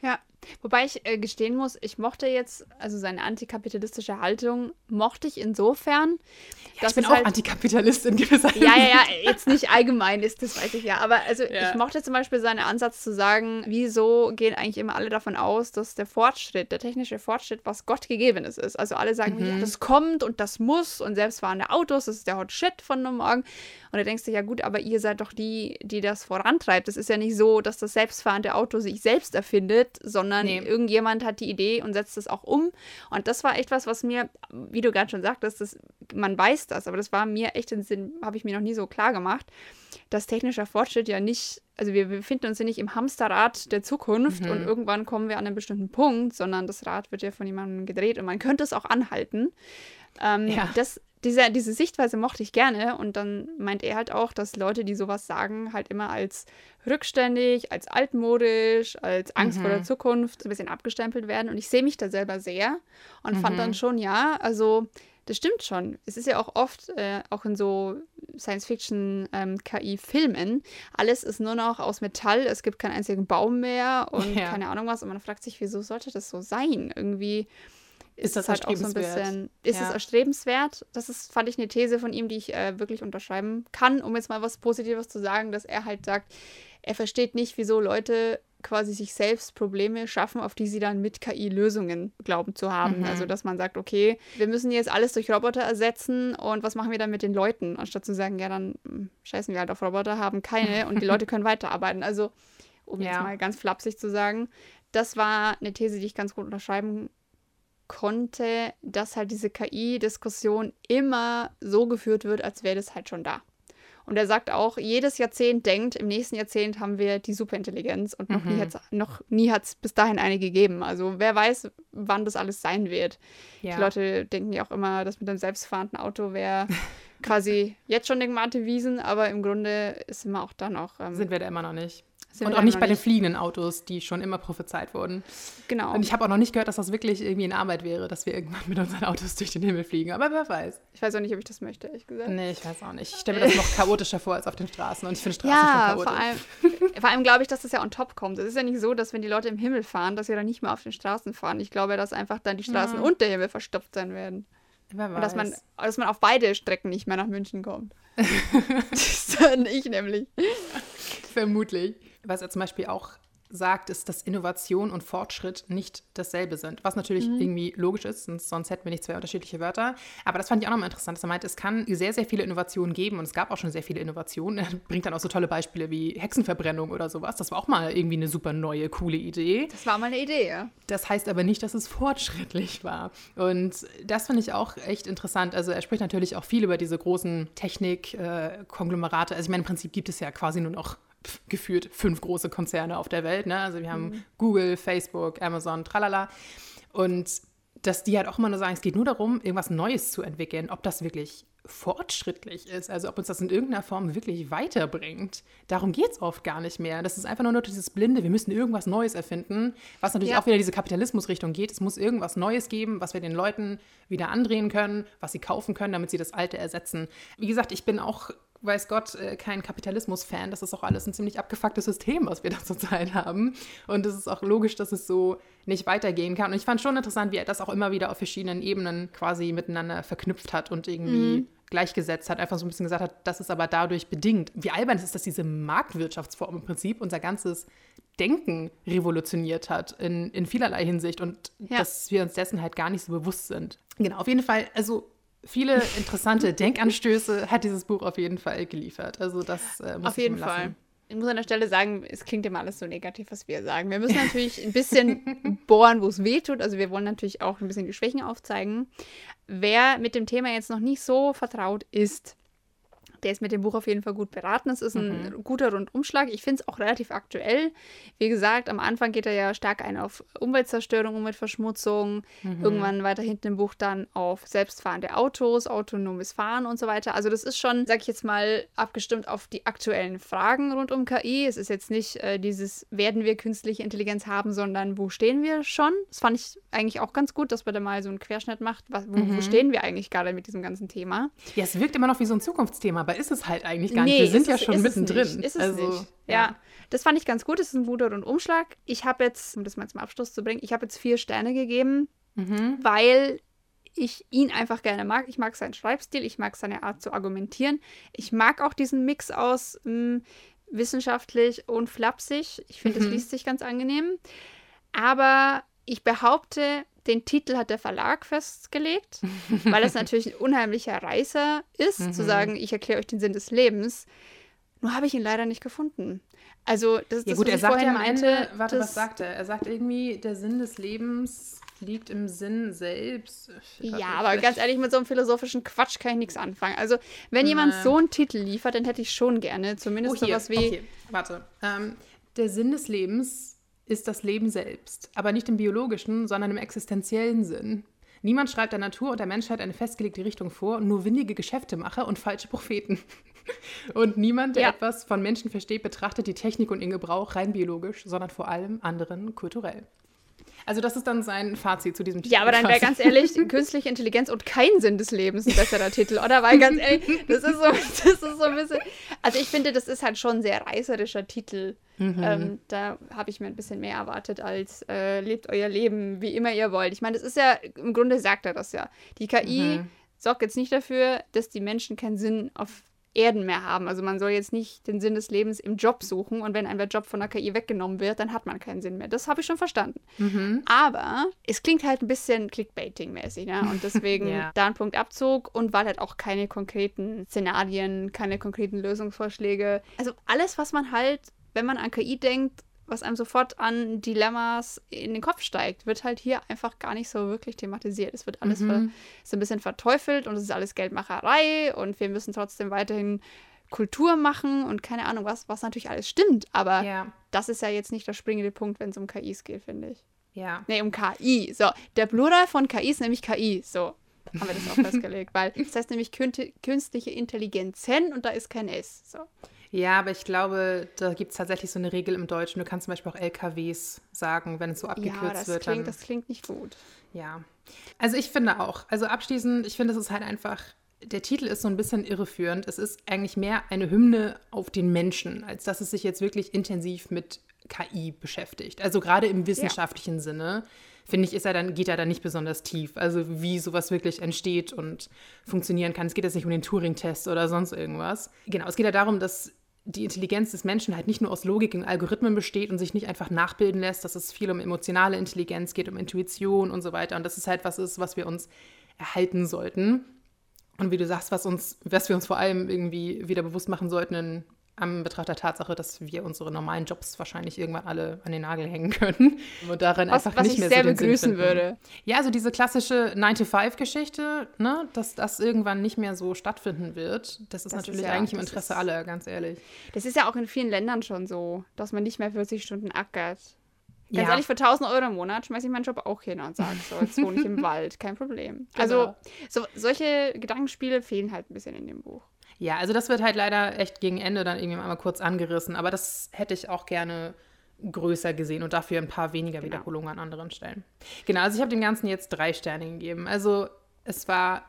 Speaker 2: Ja, wobei ich äh, gestehen muss, ich mochte jetzt, also seine antikapitalistische Haltung mochte ich insofern.
Speaker 1: Ja, dass ich bin auch halt, Antikapitalistin
Speaker 2: gewisser Ja, ja, ja, jetzt nicht allgemein ist, das weiß ich ja. Aber also ja. ich mochte zum Beispiel seinen Ansatz zu sagen, wieso gehen eigentlich immer alle davon aus, dass der Fortschritt, der technische Fortschritt, was Gott gegebenes ist. Also alle sagen, mhm. ja, das kommt und das muss und selbstfahrende Autos, das ist der Hot Shit von morgen. Und da denkst du, ja gut, aber ihr seid doch die, die das vorantreibt. Es ist ja nicht so, dass das selbstfahrende Auto sich selbst erfindet, sondern sondern
Speaker 1: Nee.
Speaker 2: irgendjemand hat die Idee und setzt es auch um. Und das war echt was, was mir, wie du gerade schon sagtest, das, man weiß das, aber das war mir echt in Sinn, habe ich mir noch nie so klar gemacht, dass technischer Fortschritt ja nicht, also wir befinden uns ja nicht im Hamsterrad der Zukunft
Speaker 1: Mhm.
Speaker 2: und irgendwann kommen wir an einen bestimmten Punkt, sondern das Rad wird ja von jemandem gedreht und man könnte es auch anhalten. Ähm,
Speaker 1: Ja.
Speaker 2: das, diese, diese Sichtweise mochte ich gerne und dann meint er halt auch, dass Leute, die sowas sagen, halt immer als rückständig, als altmodisch, als Angst vor der
Speaker 1: Mhm.
Speaker 2: Zukunft ein bisschen abgestempelt werden und ich sehe mich da selber sehr und fand
Speaker 1: Mhm.
Speaker 2: dann schon, ja, also das stimmt schon. Es ist ja auch oft, äh, auch in so Science-Fiction-KI-Filmen, alles ist nur noch aus Metall, es gibt keinen einzigen Baum mehr und
Speaker 1: Ja.
Speaker 2: keine Ahnung was. Und man fragt sich, wieso sollte das so sein? Irgendwie ist,
Speaker 1: das
Speaker 2: halt auch so ein bisschen, ist es
Speaker 1: Ja.
Speaker 2: erstrebenswert? Das ist, fand ich, eine These von ihm, die ich äh, wirklich unterschreiben kann, um jetzt mal was Positives zu sagen, dass er halt sagt, er versteht nicht, wieso Leute quasi sich selbst Probleme schaffen, auf die sie dann mit KI Lösungen glauben zu haben.
Speaker 1: Mhm.
Speaker 2: Also, dass man sagt, okay, wir müssen jetzt alles durch Roboter ersetzen und was machen wir dann mit den Leuten? Anstatt zu sagen, ja, dann hm, scheißen wir halt auf Roboter, haben keine und die Leute können weiterarbeiten. Also, um jetzt
Speaker 1: Ja.
Speaker 2: mal ganz flapsig zu sagen, das war eine These, die ich ganz gut unterschreiben konnte, dass halt diese KI-Diskussion immer so geführt wird, als wäre das halt schon da. Und er sagt auch, jedes Jahrzehnt denkt, im nächsten Jahrzehnt haben wir die Superintelligenz und noch
Speaker 1: Mhm.
Speaker 2: nie noch hat es bis dahin eine gegeben. Also wer weiß, wann das alles sein wird.
Speaker 1: Ja.
Speaker 2: Die Leute denken ja auch immer, das mit dem selbstfahrenden Auto wäre quasi jetzt schon Degmate Wiesen, aber im Grunde ist immer auch dann auch. Ähm,
Speaker 1: Sind wir da immer noch nicht. Und auch nicht bei den fliegenden Autos, die schon immer prophezeit wurden.
Speaker 2: Genau.
Speaker 1: Und ich habe auch noch nicht gehört, dass das wirklich irgendwie in Arbeit wäre, dass wir irgendwann mit unseren Autos durch den Himmel fliegen. Aber wer weiß.
Speaker 2: Ich weiß auch nicht, ob ich das möchte, ehrlich gesagt.
Speaker 1: Nee, ich weiß auch nicht. Ich stelle mir das noch chaotischer vor als auf den Straßen. Und ich finde Straßen
Speaker 2: Ja,
Speaker 1: schon
Speaker 2: vor
Speaker 1: chaotisch.
Speaker 2: allem, vor allem glaube ich, dass das ja on top kommt. Es ist ja nicht so, dass wenn die Leute im Himmel fahren, dass wir dann nicht mehr auf den Straßen fahren. Ich glaube, dass einfach dann die Straßen
Speaker 1: Ja.
Speaker 2: und der Himmel verstopft sein werden.
Speaker 1: Wer weiß.
Speaker 2: Und dass man, dass man auf beide Strecken nicht mehr nach München kommt. das ist dann ich nämlich.
Speaker 1: Vermutlich. Was er zum Beispiel auch sagt, ist, dass Innovation und Fortschritt nicht dasselbe sind. Was natürlich
Speaker 2: Mhm.
Speaker 1: irgendwie logisch ist, sonst, hätten wir nicht zwei unterschiedliche Wörter. Aber das fand ich auch nochmal interessant, dass er meint, es kann sehr, sehr viele Innovationen geben und es gab auch schon sehr viele Innovationen. Er bringt dann auch so tolle Beispiele wie Hexenverbrennung oder sowas. Das war auch mal irgendwie eine super neue, coole Idee.
Speaker 2: Das war mal eine Idee, ja.
Speaker 1: Das heißt aber nicht, dass es fortschrittlich war. Und das finde ich auch echt interessant. Also er spricht natürlich auch viel über diese großen Technik-Konglomerate. also ich meine, im Prinzip gibt es ja quasi nur noch pf, gefühlt fünf große Konzerne auf der Welt. Ne? Also wir haben Google, Facebook, Amazon, tralala. Und dass die halt auch immer nur sagen, es geht nur darum, irgendwas Neues zu entwickeln, ob das wirklich fortschrittlich ist, also ob uns das in irgendeiner Form wirklich weiterbringt. Darum geht es oft gar nicht mehr. Das ist einfach nur noch dieses Blinde, wir müssen irgendwas Neues erfinden, was natürlich
Speaker 2: Ja.
Speaker 1: auch wieder diese Kapitalismusrichtung geht. Es muss irgendwas Neues geben, was wir den Leuten wieder andrehen können, was sie kaufen können, damit sie das Alte ersetzen. Wie gesagt, ich bin auch, weiß Gott, äh, kein Kapitalismus-Fan. Das ist auch alles ein ziemlich abgefucktes System, was wir da zurzeit haben. Und es ist auch logisch, dass es so nicht weitergehen kann. Und ich fand schon interessant, wie er das auch immer wieder auf verschiedenen Ebenen quasi miteinander verknüpft hat und irgendwie gleichgesetzt hat, einfach so ein bisschen gesagt hat, das ist aber dadurch bedingt. Wie albern es ist, dass diese Marktwirtschaftsform im Prinzip unser ganzes Denken revolutioniert hat in, in vielerlei Hinsicht und
Speaker 2: Ja.
Speaker 1: dass wir uns dessen halt gar nicht so bewusst sind. Genau, auf jeden Fall, also viele interessante Denkanstöße hat dieses Buch auf jeden Fall geliefert. Also das äh, muss
Speaker 2: Auf
Speaker 1: ich
Speaker 2: jeden
Speaker 1: lassen.
Speaker 2: Fall. Ich muss an der Stelle sagen, es klingt immer alles so negativ, was wir sagen. Wir müssen natürlich ein bisschen bohren, wo es weh tut. Also wir wollen natürlich auch ein bisschen die Schwächen aufzeigen. Wer mit dem Thema jetzt noch nicht so vertraut ist, der ist mit dem Buch auf jeden Fall gut beraten. Es ist ein
Speaker 1: Mhm.
Speaker 2: guter Rundumschlag. Ich finde es auch relativ aktuell. Wie gesagt, am Anfang geht er ja stark ein auf Umweltzerstörung, Umweltverschmutzung.
Speaker 1: Mhm.
Speaker 2: Irgendwann weiter hinten im Buch dann auf selbstfahrende Autos, autonomes Fahren und so weiter. Also das ist schon, sag ich jetzt mal, abgestimmt auf die aktuellen Fragen rund um KI. Es ist jetzt nicht äh, dieses, werden wir künstliche Intelligenz haben, sondern wo stehen wir schon? Das fand ich eigentlich auch ganz gut, dass man da mal so einen Querschnitt macht. Was, wo,
Speaker 1: Mhm.
Speaker 2: wo stehen wir eigentlich gerade mit diesem ganzen Thema?
Speaker 1: Ja, es wirkt immer noch wie so ein Zukunftsthema, aber ist es halt eigentlich gar nicht. Wir sind ja
Speaker 2: es-
Speaker 1: schon
Speaker 2: ist es
Speaker 1: mittendrin.
Speaker 2: Nicht. Ist es
Speaker 1: also,
Speaker 2: nicht. Ja. das fand ich ganz gut. Es ist ein guter Rundumschlag. Ich habe jetzt, um das mal zum Abschluss zu bringen, ich habe jetzt vier Sterne gegeben,
Speaker 1: Mhm.
Speaker 2: weil ich ihn einfach gerne mag. Ich mag seinen Schreibstil, ich mag seine Art zu argumentieren. Ich mag auch diesen Mix aus mh, wissenschaftlich und flapsig. Ich finde, es
Speaker 1: Mhm.
Speaker 2: liest sich ganz angenehm. Aber ich behaupte, den Titel hat der Verlag festgelegt, weil es natürlich ein unheimlicher Reißer ist, zu
Speaker 1: Mhm.
Speaker 2: sagen, ich erkläre euch den Sinn des Lebens. Nur habe ich ihn leider nicht gefunden. Also, das ist
Speaker 1: Ja
Speaker 2: das,
Speaker 1: gut, er sagt ja am
Speaker 2: meinte.
Speaker 1: Ende, warte,
Speaker 2: das,
Speaker 1: was sagt er? Er sagt irgendwie, der Sinn des Lebens liegt im Sinn selbst. Warte,
Speaker 2: Ja, aber ganz ehrlich, mit so einem philosophischen Quatsch kann ich nichts anfangen. Also, wenn jemand
Speaker 1: Nee.
Speaker 2: so einen Titel liefert, dann hätte ich schon gerne zumindest
Speaker 1: Oh, hier,
Speaker 2: sowas wie.
Speaker 1: okay, warte. Ähm, der Sinn des Lebens ist das Leben selbst, aber nicht im biologischen, sondern im existenziellen Sinn. Niemand schreibt der Natur und der Menschheit eine festgelegte Richtung vor, nur windige Geschäftemacher und falsche Propheten. Und niemand, der
Speaker 2: Ja.
Speaker 1: etwas von Menschen versteht, betrachtet die Technik und ihren Gebrauch rein biologisch, sondern vor allem anderen kulturell. Also das ist dann sein Fazit zu diesem Titel.
Speaker 2: Ja, aber dann wäre ganz ehrlich, künstliche Intelligenz und kein Sinn des Lebens ein besserer Titel, oder? Weil ganz ehrlich, das ist, so, das ist so ein bisschen. Also ich finde, das ist halt schon ein sehr reißerischer Titel.
Speaker 1: Mhm.
Speaker 2: Ähm, da habe ich mir ein bisschen mehr erwartet als äh, lebt euer Leben, wie immer ihr wollt. Ich meine, das ist ja, im Grunde sagt er das ja. Die KI
Speaker 1: Mhm.
Speaker 2: sorgt jetzt nicht dafür, dass die Menschen keinen Sinn auf Erden mehr haben. Also man soll jetzt nicht den Sinn des Lebens im Job suchen und wenn einem der Job von der KI weggenommen wird, dann hat man keinen Sinn mehr. Das habe ich schon verstanden.
Speaker 1: Mhm.
Speaker 2: Aber es klingt halt ein bisschen Clickbaiting-mäßig, ne? Und deswegen
Speaker 1: Ja.
Speaker 2: da ein Punkt Abzug und weil halt auch keine konkreten Szenarien, keine konkreten Lösungsvorschläge. Also alles, was man halt, wenn man an KI denkt, was einem sofort an Dilemmas in den Kopf steigt, wird halt hier einfach gar nicht so wirklich thematisiert. Es wird alles ver- so ein bisschen verteufelt und es ist alles Geldmacherei und wir müssen trotzdem weiterhin Kultur machen und keine Ahnung was, was natürlich alles stimmt. Aber
Speaker 1: Ja,
Speaker 2: das ist ja jetzt nicht der springende Punkt, wenn es um KIs geht, finde ich.
Speaker 1: ja.
Speaker 2: Nee, um KI. So, der Plural von KI ist nämlich KI. So, haben wir das auch festgelegt. Weil das heißt nämlich künstliche Intelligenzen und da ist kein S. So.
Speaker 1: Ja, aber ich glaube, da gibt es tatsächlich so eine Regel im Deutschen. Du kannst zum Beispiel auch LKWs sagen, wenn es so abgekürzt
Speaker 2: Ja, das
Speaker 1: wird.
Speaker 2: klingt, das klingt nicht gut.
Speaker 1: ja. Also ich finde auch, also abschließend, ich finde, es ist halt einfach, der Titel ist so ein bisschen irreführend. Es ist eigentlich mehr eine Hymne auf den Menschen, als dass es sich jetzt wirklich intensiv mit KI beschäftigt. Also gerade im wissenschaftlichen Sinne, finde ich, ist er dann, geht er dann nicht besonders tief. Also wie sowas wirklich entsteht und funktionieren kann. Es geht jetzt nicht um den Turing-Test oder sonst irgendwas. Genau, es geht ja darum, dass die Intelligenz des Menschen halt nicht nur aus Logik und Algorithmen besteht und sich nicht einfach nachbilden lässt, dass es viel um emotionale Intelligenz geht, um Intuition und so weiter. Und das ist halt was ist, was wir uns erhalten sollten. Und wie du sagst, was uns, was wir uns vor allem irgendwie wieder bewusst machen sollten in, am Betracht der Tatsache, dass wir unsere normalen Jobs wahrscheinlich irgendwann alle an den Nagel hängen können und darin
Speaker 2: Was,
Speaker 1: einfach
Speaker 2: was
Speaker 1: nicht
Speaker 2: ich
Speaker 1: mehr
Speaker 2: sehr
Speaker 1: so
Speaker 2: begrüßen würde.
Speaker 1: Ja, also diese klassische 9-to-5-Geschichte, ne, dass das irgendwann nicht mehr so stattfinden wird, das ist
Speaker 2: Das ist
Speaker 1: natürlich
Speaker 2: ja-
Speaker 1: eigentlich im Interesse
Speaker 2: ist-
Speaker 1: aller, ganz ehrlich.
Speaker 2: Das ist ja auch in vielen Ländern schon so, dass man nicht mehr 40 Stunden ackert. Ganz
Speaker 1: Ja.
Speaker 2: ehrlich, für 1000 Euro im Monat schmeiße ich meinen Job auch hin und sage, so, jetzt wohne ich im Wald, kein Problem. Also,
Speaker 1: Genau.
Speaker 2: so, solche Gedankenspiele fehlen halt ein bisschen in dem Buch.
Speaker 1: Ja, also das wird halt leider echt gegen Ende dann irgendwie mal kurz angerissen, aber das hätte ich auch gerne größer gesehen und dafür ein paar weniger
Speaker 2: Genau.
Speaker 1: Wiederholungen an anderen Stellen. Genau, also ich habe dem Ganzen jetzt drei Sterne gegeben. Also es war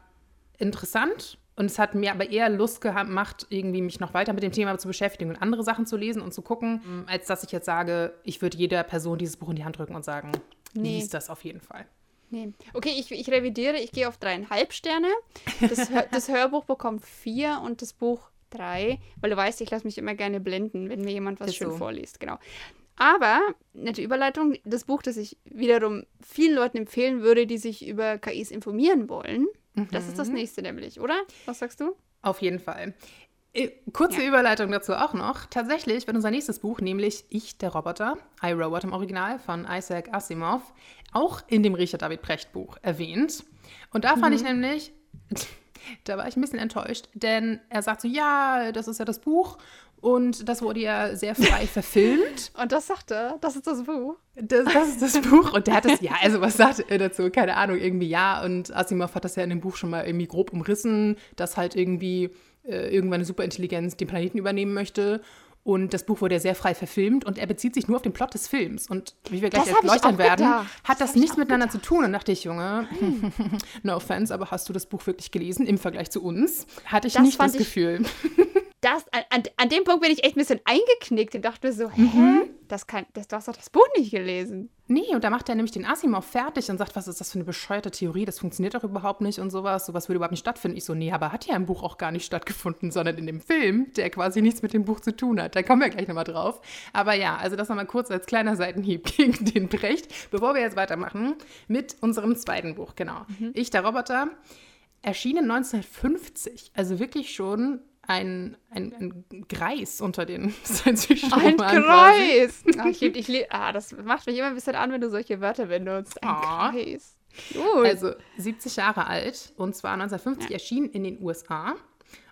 Speaker 1: interessant und es hat mir aber eher Lust gemacht, irgendwie mich noch weiter mit dem Thema zu beschäftigen und andere Sachen zu lesen und zu gucken, als dass ich jetzt sage, ich würde jeder Person dieses Buch in die Hand drücken und sagen,
Speaker 2: Nee.
Speaker 1: lies das auf jeden Fall.
Speaker 2: Nee. Okay, ich, ich revidiere, ich gehe auf dreieinhalb Sterne. Das, das Hörbuch bekommt vier und das Buch drei, weil du weißt, ich lasse mich immer gerne blenden, wenn mir jemand was
Speaker 1: Ist
Speaker 2: schön
Speaker 1: so.
Speaker 2: vorliest. Genau. Aber, nette Überleitung, das Buch, das ich wiederum vielen Leuten empfehlen würde, die sich über KIs informieren wollen, das ist
Speaker 1: Mhm.
Speaker 2: das nächste nämlich, oder? Was sagst du?
Speaker 1: Auf jeden Fall. Äh, Kurze
Speaker 2: Ja.
Speaker 1: Überleitung dazu auch noch. Tatsächlich wird unser nächstes Buch, nämlich Ich, der Roboter, I, Robot im Original von Isaac Asimov, auch in dem Richard David Precht Buch erwähnt. Und da fand ich nämlich, da war ich ein bisschen enttäuscht, denn er sagt so, ja, das ist ja das Buch und das wurde ja sehr frei verfilmt.
Speaker 2: Und das sagt er, das ist das Buch.
Speaker 1: Das, das ist das Buch. Und der hat das, ja, also was sagt er dazu? Keine Ahnung, irgendwie ja. Und Asimov hat das ja in dem Buch schon mal irgendwie grob umrissen, dass halt irgendwie äh, irgendwann eine Superintelligenz den Planeten übernehmen möchte. Und das Buch wurde ja sehr frei verfilmt und er bezieht sich nur auf den Plot des Films. Und wie wir gleich erläutern werden,
Speaker 2: gedacht.
Speaker 1: hat
Speaker 2: Das
Speaker 1: das, nichts miteinander zu tun. Und dachte ich, Junge, no offense, aber hast du das Buch wirklich gelesen im Vergleich zu uns? Hatte ich
Speaker 2: Das
Speaker 1: nicht das Gefühl.
Speaker 2: Das, an, an, dem Punkt bin ich echt ein bisschen eingeknickt und dachte mir so, hä?
Speaker 1: Mhm.
Speaker 2: Das kann, das, du hast doch das Buch nicht gelesen.
Speaker 1: Nee, und da macht er nämlich den Asimov fertig und sagt, was ist das für eine bescheuerte Theorie, das funktioniert doch überhaupt nicht und sowas, sowas würde überhaupt nicht stattfinden. Ich so, nee, aber hat ja im Buch auch gar nicht stattgefunden, sondern in dem Film, der quasi nichts mit dem Buch zu tun hat. Da kommen wir gleich nochmal drauf. Aber ja, also das nochmal kurz als kleiner Seitenhieb gegen den Brecht, bevor wir jetzt weitermachen mit unserem zweiten Buch, genau. Ich, der Roboter, erschienen 1950, also wirklich schon ein, ein, ein Greis unter den fiction
Speaker 2: Ein Kreis! Ach, ich, ich, ah, das macht mich immer ein bisschen an, wenn du solche Wörter benutzt. Ein
Speaker 1: Ah.
Speaker 2: Kreis. Gut.
Speaker 1: Also 70 Jahre alt und zwar 1950
Speaker 2: Ja.
Speaker 1: erschienen in den USA.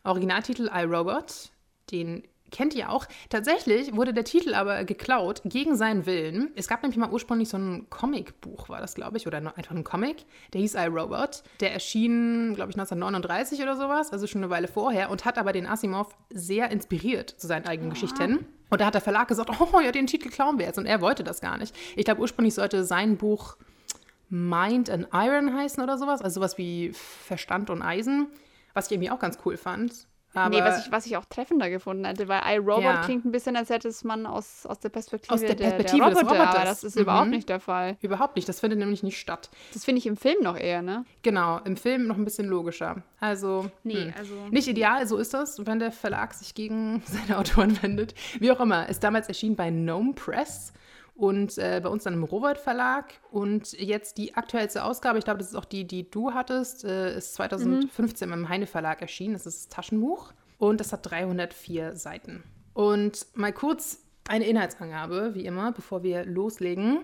Speaker 1: Originaltitel iRobot, den kennt ihr auch. Tatsächlich wurde der Titel aber geklaut gegen seinen Willen. Es gab nämlich mal ursprünglich so ein Comicbuch, war das, glaube ich, oder einfach ein Comic. Der hieß iRobot. Der erschien, glaube ich, 1939 oder sowas, also schon eine Weile vorher und hat aber den Asimov sehr inspiriert zu seinen eigenen Geschichten. Und da hat der Verlag gesagt, oh ja, den Titel klauen wir jetzt. Und er wollte das gar nicht. Ich glaube, ursprünglich sollte sein Buch Mind and Iron heißen oder sowas, also sowas wie Verstand und Eisen, was ich irgendwie auch ganz cool fand. Aber
Speaker 2: nee, was ich, was ich auch treffender gefunden hätte, weil iRobot
Speaker 1: Ja.
Speaker 2: klingt ein bisschen, als hätte es man aus, aus der Perspektive,
Speaker 1: Aus der Perspektive
Speaker 2: der
Speaker 1: des
Speaker 2: Roboter, aber
Speaker 1: Roboters.
Speaker 2: das ist
Speaker 1: Mhm.
Speaker 2: überhaupt nicht der Fall.
Speaker 1: überhaupt nicht, das findet nämlich nicht statt.
Speaker 2: Das finde ich im Film noch eher, ne?
Speaker 1: Genau, im Film noch ein bisschen logischer. Also,
Speaker 2: Nee,
Speaker 1: hm.
Speaker 2: also-
Speaker 1: nicht ideal, so ist das, wenn der Verlag sich gegen seine Autoren wendet. Wie auch immer, ist damals erschienen bei Gnome Press und äh, bei uns dann im Robert Verlag. Und jetzt die aktuellste Ausgabe, ich glaube, das ist auch die, die du hattest, äh, ist 2015 im Heine Verlag erschienen. Das ist das Taschenbuch und das hat 304 Seiten. Und mal kurz eine Inhaltsangabe, wie immer, bevor wir loslegen.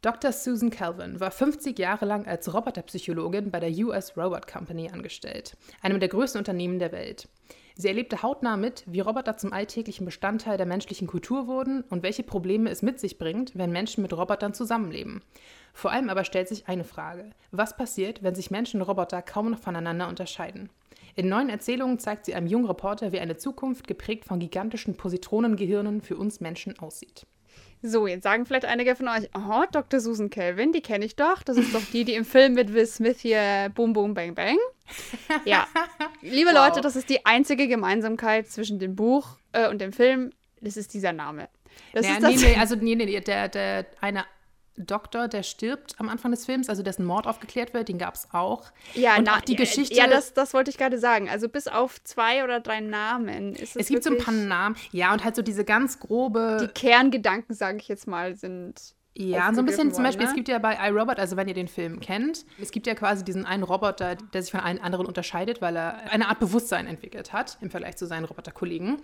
Speaker 1: Dr. Susan Calvin war 50 Jahre lang als Roboterpsychologin bei der US Robot Company angestellt, einem der größten Unternehmen der Welt. Sie erlebte hautnah mit, wie Roboter zum alltäglichen Bestandteil der menschlichen Kultur wurden und welche Probleme es mit sich bringt, wenn Menschen mit Robotern zusammenleben. Vor allem aber stellt sich eine Frage: Was passiert, wenn sich Menschen und Roboter kaum noch voneinander unterscheiden? In neuen Erzählungen zeigt sie einem jungen Reporter, wie eine Zukunft geprägt von gigantischen Positronengehirnen für uns Menschen aussieht.
Speaker 2: So, jetzt sagen vielleicht einige von euch, oh, Dr. Susan Calvin, die kenne ich doch. Das ist doch die, die im Film mit Will Smith hier Boom Boom Bang Bang. Ja, liebe
Speaker 1: Wow.
Speaker 2: Leute, das ist die einzige Gemeinsamkeit zwischen dem Buch äh, und dem Film. Das ist dieser Name. Das
Speaker 1: Ja,
Speaker 2: ist
Speaker 1: nee,
Speaker 2: das.
Speaker 1: nee, also nee, nee, der, der eine Doktor, der stirbt am Anfang des Films, also dessen Mord aufgeklärt wird, den gab es auch.
Speaker 2: Ja,
Speaker 1: und
Speaker 2: na,
Speaker 1: auch die
Speaker 2: ja,
Speaker 1: Geschichte.
Speaker 2: Ja, das, das wollte ich gerade sagen. Also bis auf zwei oder drei Namen ist es
Speaker 1: es gibt so ein paar Namen. Ja, und halt so diese ganz grobe.
Speaker 2: Die Kerngedanken, sage ich jetzt mal, sind.
Speaker 1: Ja, so ein bisschen
Speaker 2: aufgegriffen
Speaker 1: zum Beispiel,
Speaker 2: worden,
Speaker 1: es
Speaker 2: ne?
Speaker 1: gibt ja bei iRobot, also wenn ihr den Film kennt, es gibt ja quasi diesen einen Roboter, der sich von allen anderen unterscheidet, weil er eine Art Bewusstsein entwickelt hat im Vergleich zu seinen Roboterkollegen.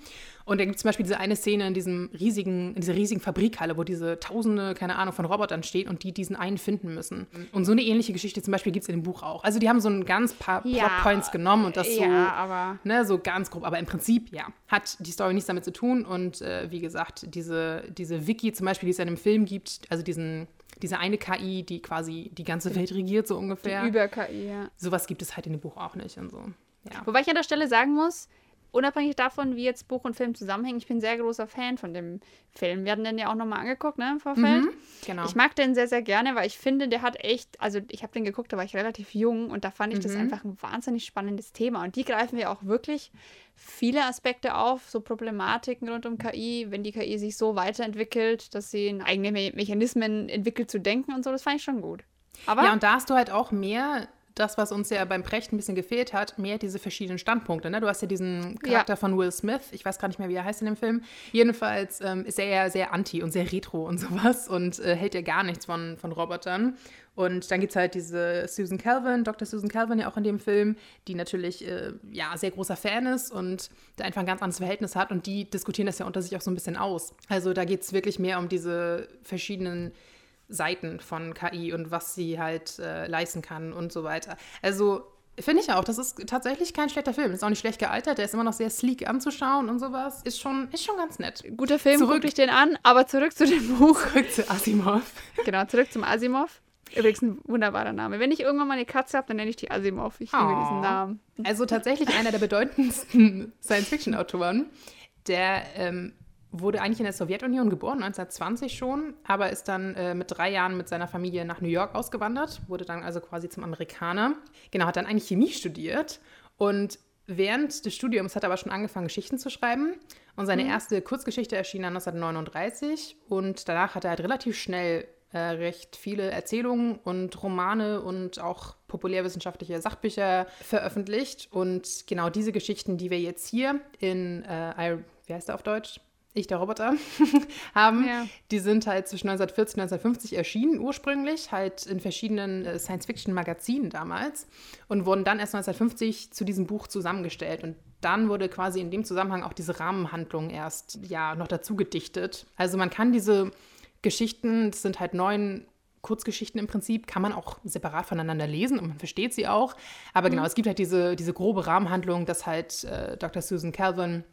Speaker 1: Und da gibt es zum Beispiel diese eine Szene in diesem riesigen, in dieser riesigen Fabrikhalle, wo diese tausende, keine Ahnung, von Robotern stehen und die diesen einen finden müssen. Und so eine ähnliche Geschichte zum Beispiel gibt es in dem Buch auch. Also die haben so ein ganz paar
Speaker 2: Ja.
Speaker 1: Plotpoints genommen und das so
Speaker 2: Ja, aber.
Speaker 1: Ne, so ganz grob. Aber im Prinzip, ja, hat die Story nichts damit zu tun. Und äh, wie gesagt, diese, diese Wiki zum Beispiel, die es ja in dem Film gibt, also diesen, diese eine KI, die quasi die ganze Welt regiert, so ungefähr.
Speaker 2: Über KI, ja.
Speaker 1: Sowas gibt es halt in dem Buch auch nicht und so. Ja.
Speaker 2: Wobei ich an der Stelle sagen muss, unabhängig davon, wie jetzt Buch und Film zusammenhängen, ich bin sehr großer Fan von dem Film. Wir hatten den ja auch nochmal angeguckt, ne, im Vorfeld.
Speaker 1: Genau.
Speaker 2: Ich mag den sehr, sehr gerne, weil ich finde, der hat echt, also ich habe den geguckt, da war ich relativ jung und da fand ich das
Speaker 1: Mhm.
Speaker 2: einfach ein wahnsinnig spannendes Thema. Und die greifen ja auch wirklich viele Aspekte auf, so Problematiken rund um KI, wenn die KI sich so weiterentwickelt, dass sie eigene Me Mechanismen entwickelt zu denken und so, das fand ich schon gut. Aber
Speaker 1: ja, und da hast du halt auch mehr das, was uns ja beim Precht ein bisschen gefehlt hat, mehr diese verschiedenen Standpunkte. Ne? Du hast ja diesen Charakter von Will Smith, ich weiß gar nicht mehr, wie er heißt in dem Film. Jedenfalls ähm, ist er ja sehr anti und sehr retro und sowas und äh, hält ja gar nichts von, von Robotern. Und dann gibt es halt diese Susan Calvin, Dr. Susan Calvin ja auch in dem Film, die natürlich äh, ja sehr großer Fan ist und da einfach ein ganz anderes Verhältnis hat und die diskutieren das ja unter sich auch so ein bisschen aus. Also da geht es wirklich mehr um diese verschiedenen Seiten von KI und was sie halt äh, leisten kann und so weiter. Also finde ich auch, das ist tatsächlich kein schlechter Film. Ist auch nicht schlecht gealtert, der ist immer noch sehr sleek anzuschauen und sowas. Ist schon, ist schon ganz nett.
Speaker 2: guter Film,
Speaker 1: Zurück-
Speaker 2: guck ich den an, aber zurück zu dem Buch.
Speaker 1: Zurück zu Asimov.
Speaker 2: Genau, zurück zum Asimov. Übrigens ein wunderbarer Name. Wenn ich irgendwann mal eine Katze habe, dann nenne ich die Asimov. Ich liebe
Speaker 1: Oh.
Speaker 2: diesen Namen.
Speaker 1: Also tatsächlich einer der bedeutendsten Science-Fiction-Autoren. Der ähm, wurde eigentlich in der Sowjetunion geboren, 1920 schon, aber ist dann äh, mit drei Jahren mit seiner Familie nach New York ausgewandert, wurde dann also quasi zum Amerikaner. Genau, hat dann eigentlich Chemie studiert und während des Studiums hat er aber schon angefangen, Geschichten zu schreiben. Und seine erste Kurzgeschichte erschien dann 1939 und danach hat er halt relativ schnell äh, recht viele Erzählungen und Romane und auch populärwissenschaftliche Sachbücher veröffentlicht. Und genau diese Geschichten, die wir jetzt hier in, äh, wie heißt der auf Deutsch? Ich, der Roboter, haben,
Speaker 2: Ja.
Speaker 1: die sind halt zwischen 1940 und 1950 erschienen, ursprünglich, halt in verschiedenen äh, Science-Fiction-Magazinen damals und wurden dann erst 1950 zu diesem Buch zusammengestellt. Und dann wurde quasi in dem Zusammenhang auch diese Rahmenhandlung erst ja noch dazu gedichtet. Also man kann diese Geschichten, das sind halt neun Kurzgeschichten im Prinzip, kann man auch separat voneinander lesen und man versteht sie auch. Aber genau, mhm. es gibt halt diese, diese grobe Rahmenhandlung, dass halt äh, Dr. Susan Calvin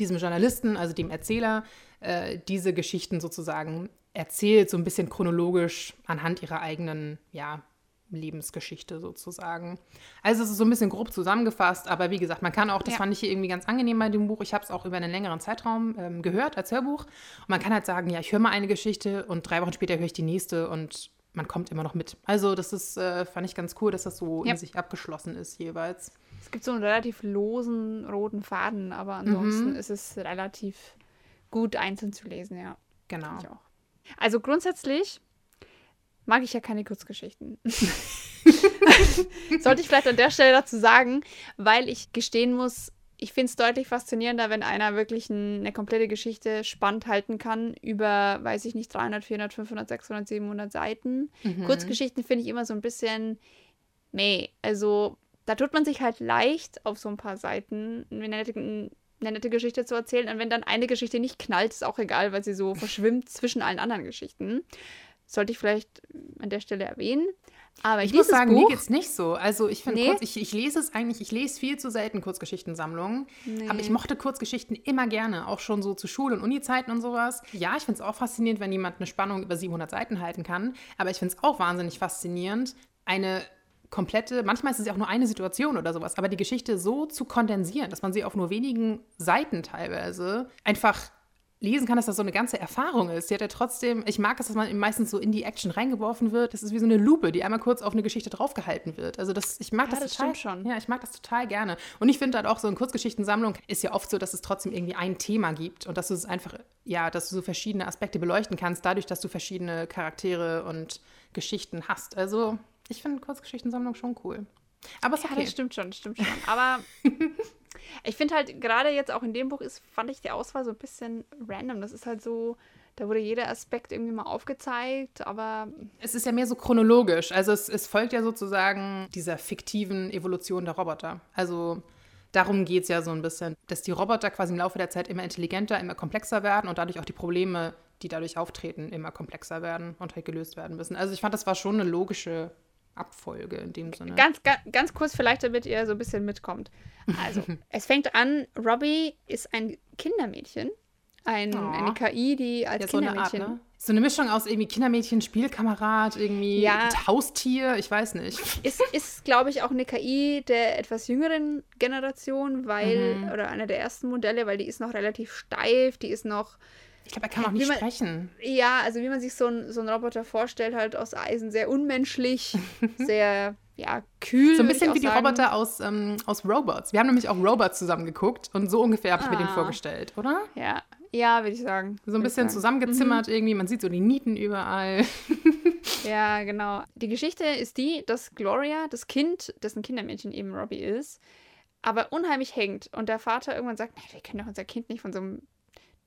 Speaker 1: diesem Journalisten, also dem Erzähler, äh, diese Geschichten sozusagen erzählt, so ein bisschen chronologisch anhand ihrer eigenen, ja, Lebensgeschichte sozusagen. Also es ist so ein bisschen grob zusammengefasst, aber wie gesagt, man kann auch, das ja. fand ich hier irgendwie ganz angenehm bei dem Buch, ich habe es auch über einen längeren Zeitraum ähm, gehört als Hörbuch und man kann halt sagen, ja, ich höre mal eine Geschichte und drei Wochen später höre ich die nächste und man kommt immer noch mit. Also das ist, äh, fand ich ganz cool, dass das so ja. in sich abgeschlossen ist jeweils.
Speaker 2: Es gibt so einen relativ losen roten Faden, aber ansonsten mhm. ist es relativ gut einzeln zu lesen, ja.
Speaker 1: Genau.
Speaker 2: Also grundsätzlich mag ich ja keine Kurzgeschichten. Sollte ich vielleicht an der Stelle dazu sagen, weil ich gestehen muss, ich finde es deutlich faszinierender, wenn einer wirklich ein, eine komplette Geschichte spannend halten kann über, weiß ich nicht, 300, 400, 500, 600, 700 Seiten. Mhm. Kurzgeschichten finde ich immer so ein bisschen, nee, also da tut man sich halt leicht auf so ein paar Seiten eine nette, eine nette Geschichte zu erzählen. Und wenn dann eine Geschichte nicht knallt, ist auch egal, weil sie so verschwimmt zwischen allen anderen Geschichten. Sollte ich vielleicht an der Stelle erwähnen. Aber
Speaker 1: ich muss sagen, Buch, mir es nicht so. Also ich finde nee. ich, ich lese es eigentlich, ich lese viel zu selten Kurzgeschichtensammlungen. Nee. Aber ich mochte Kurzgeschichten immer gerne, auch schon so zu Schul- und Uni-Zeiten und sowas. Ja, ich finde es auch faszinierend, wenn jemand eine Spannung über 700 Seiten halten kann. Aber ich finde es auch wahnsinnig faszinierend, eine komplette, manchmal ist es ja auch nur eine Situation oder sowas, aber die Geschichte so zu kondensieren, dass man sie auf nur wenigen Seiten teilweise einfach lesen kann, dass das so eine ganze Erfahrung ist. Sie hat ja trotzdem, ich mag es, dass man meistens so in die Action reingeworfen wird. Das ist wie so eine Lupe, die einmal kurz auf eine Geschichte draufgehalten wird. Also das, ich mag ja, das, das total schon. Ja, ich mag das total gerne. Und ich finde halt auch so in Kurzgeschichtensammlung ist ja oft so, dass es trotzdem irgendwie ein Thema gibt und dass du es einfach, ja, dass du so verschiedene Aspekte beleuchten kannst, dadurch, dass du verschiedene Charaktere und Geschichten hast. Also ich finde Kurzgeschichtensammlung schon cool.
Speaker 2: Aber es ja, okay. das stimmt schon, das stimmt schon. Aber ich finde halt, gerade jetzt auch in dem Buch ist, fand ich die Auswahl so ein bisschen random. Das ist halt so, da wurde jeder Aspekt irgendwie mal aufgezeigt, aber.
Speaker 1: Es ist ja mehr so chronologisch. Also es, es folgt ja sozusagen dieser fiktiven Evolution der Roboter. Also darum geht es ja so ein bisschen, dass die Roboter quasi im Laufe der Zeit immer intelligenter, immer komplexer werden und dadurch auch die Probleme, die dadurch auftreten, immer komplexer werden und halt gelöst werden müssen. Also ich fand, das war schon eine logische Abfolge in dem Sinne.
Speaker 2: Ganz, ganz, ganz kurz vielleicht, damit ihr so ein bisschen mitkommt. Also, es fängt an, Robbie ist ein Kindermädchen. Ein, oh. Eine KI, die als ja, Kindermädchen.
Speaker 1: So eine, Art, ne? so eine Mischung aus irgendwie Kindermädchen, Spielkamerad, irgendwie ja, Haustier, ich weiß nicht.
Speaker 2: Ist, ist glaube ich, auch eine KI der etwas jüngeren Generation, weil, mhm. oder einer der ersten Modelle, weil die ist noch relativ steif, die ist noch
Speaker 1: ich glaube, er kann auch nicht
Speaker 2: man,
Speaker 1: sprechen.
Speaker 2: Ja, also wie man sich so, ein, so einen Roboter vorstellt, halt aus Eisen, sehr unmenschlich, sehr ja, kühl.
Speaker 1: So ein bisschen wie die sagen. Roboter aus, ähm, aus Robots. Wir haben nämlich auch Robots zusammen geguckt und so ungefähr habe ich ah. mir den ah. vorgestellt, oder?
Speaker 2: Ja, ja, würde ich sagen.
Speaker 1: So ein bisschen zusammengezimmert mhm. irgendwie, man sieht so die Nieten überall.
Speaker 2: ja, genau. Die Geschichte ist die, dass Gloria, das Kind, dessen Kindermädchen eben Robbie ist, aber unheimlich hängt und der Vater irgendwann sagt, wir können doch unser Kind nicht von so einem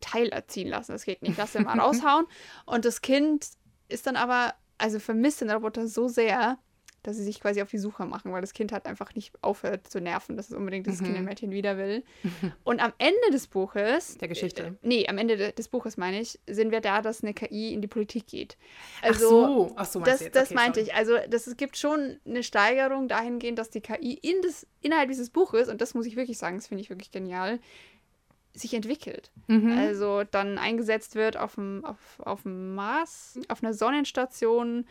Speaker 2: Teil erziehen lassen. Das geht nicht. Lass den mal raushauen. Und das Kind ist dann aber, also vermisst den Roboter so sehr, dass sie sich quasi auf die Suche machen, weil das Kind hat einfach nicht aufhört zu nerven, dass es unbedingt das mhm. Kindermädchen wieder will. Und am Ende des Buches.
Speaker 1: Der Geschichte. Äh,
Speaker 2: nee, am Ende de des Buches meine ich, sind wir da, dass eine KI in die Politik geht.
Speaker 1: Also, Ach so, Ach so
Speaker 2: das, okay, meinte sorry. ich. Also das, es gibt schon eine Steigerung dahingehend, dass die KI in das, innerhalb dieses Buches, und das muss ich wirklich sagen, das finde ich wirklich genial, sich entwickelt. Mhm. Also dann eingesetzt wird auf dem, auf, auf dem Mars, auf einer Sonnenstation,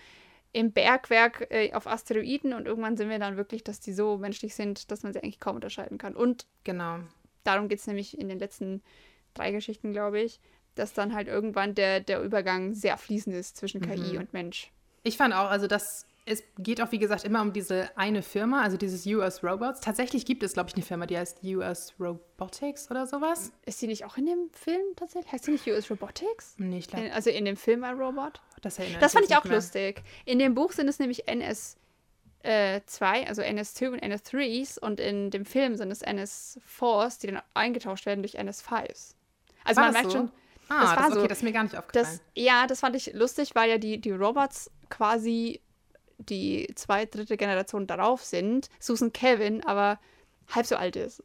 Speaker 2: im Bergwerk, äh, auf Asteroiden und irgendwann sind wir dann wirklich, dass die so menschlich sind, dass man sie eigentlich kaum unterscheiden kann. Und
Speaker 1: genau.
Speaker 2: darum geht es nämlich in den letzten drei Geschichten, glaube ich, dass dann halt irgendwann der, der Übergang sehr fließend ist zwischen KI mhm. und Mensch.
Speaker 1: Ich fand auch, also das es geht auch, wie gesagt, immer um diese eine Firma, also dieses US Robots. Tatsächlich gibt es, glaube ich, eine Firma, die heißt US Robotics oder sowas.
Speaker 2: Ist die nicht auch in dem Film tatsächlich? Heißt die nicht US Robotics?
Speaker 1: Nee, ich glaube.
Speaker 2: Also in dem Film ein Robot? Das, das fand ich auch mehr. lustig. In dem Buch sind es nämlich NS. Äh, zwei, also NS2 und NS3s und in dem Film sind es NS4s, die dann eingetauscht werden durch NS5s. Also war man merkt so? schon,
Speaker 1: Ah, das war das, okay, so. das ist mir gar nicht aufgefallen.
Speaker 2: Das, ja, das fand ich lustig, weil ja die, die Robots quasi die zweite, dritte Generation darauf sind, Susan Kevin aber halb so alt ist.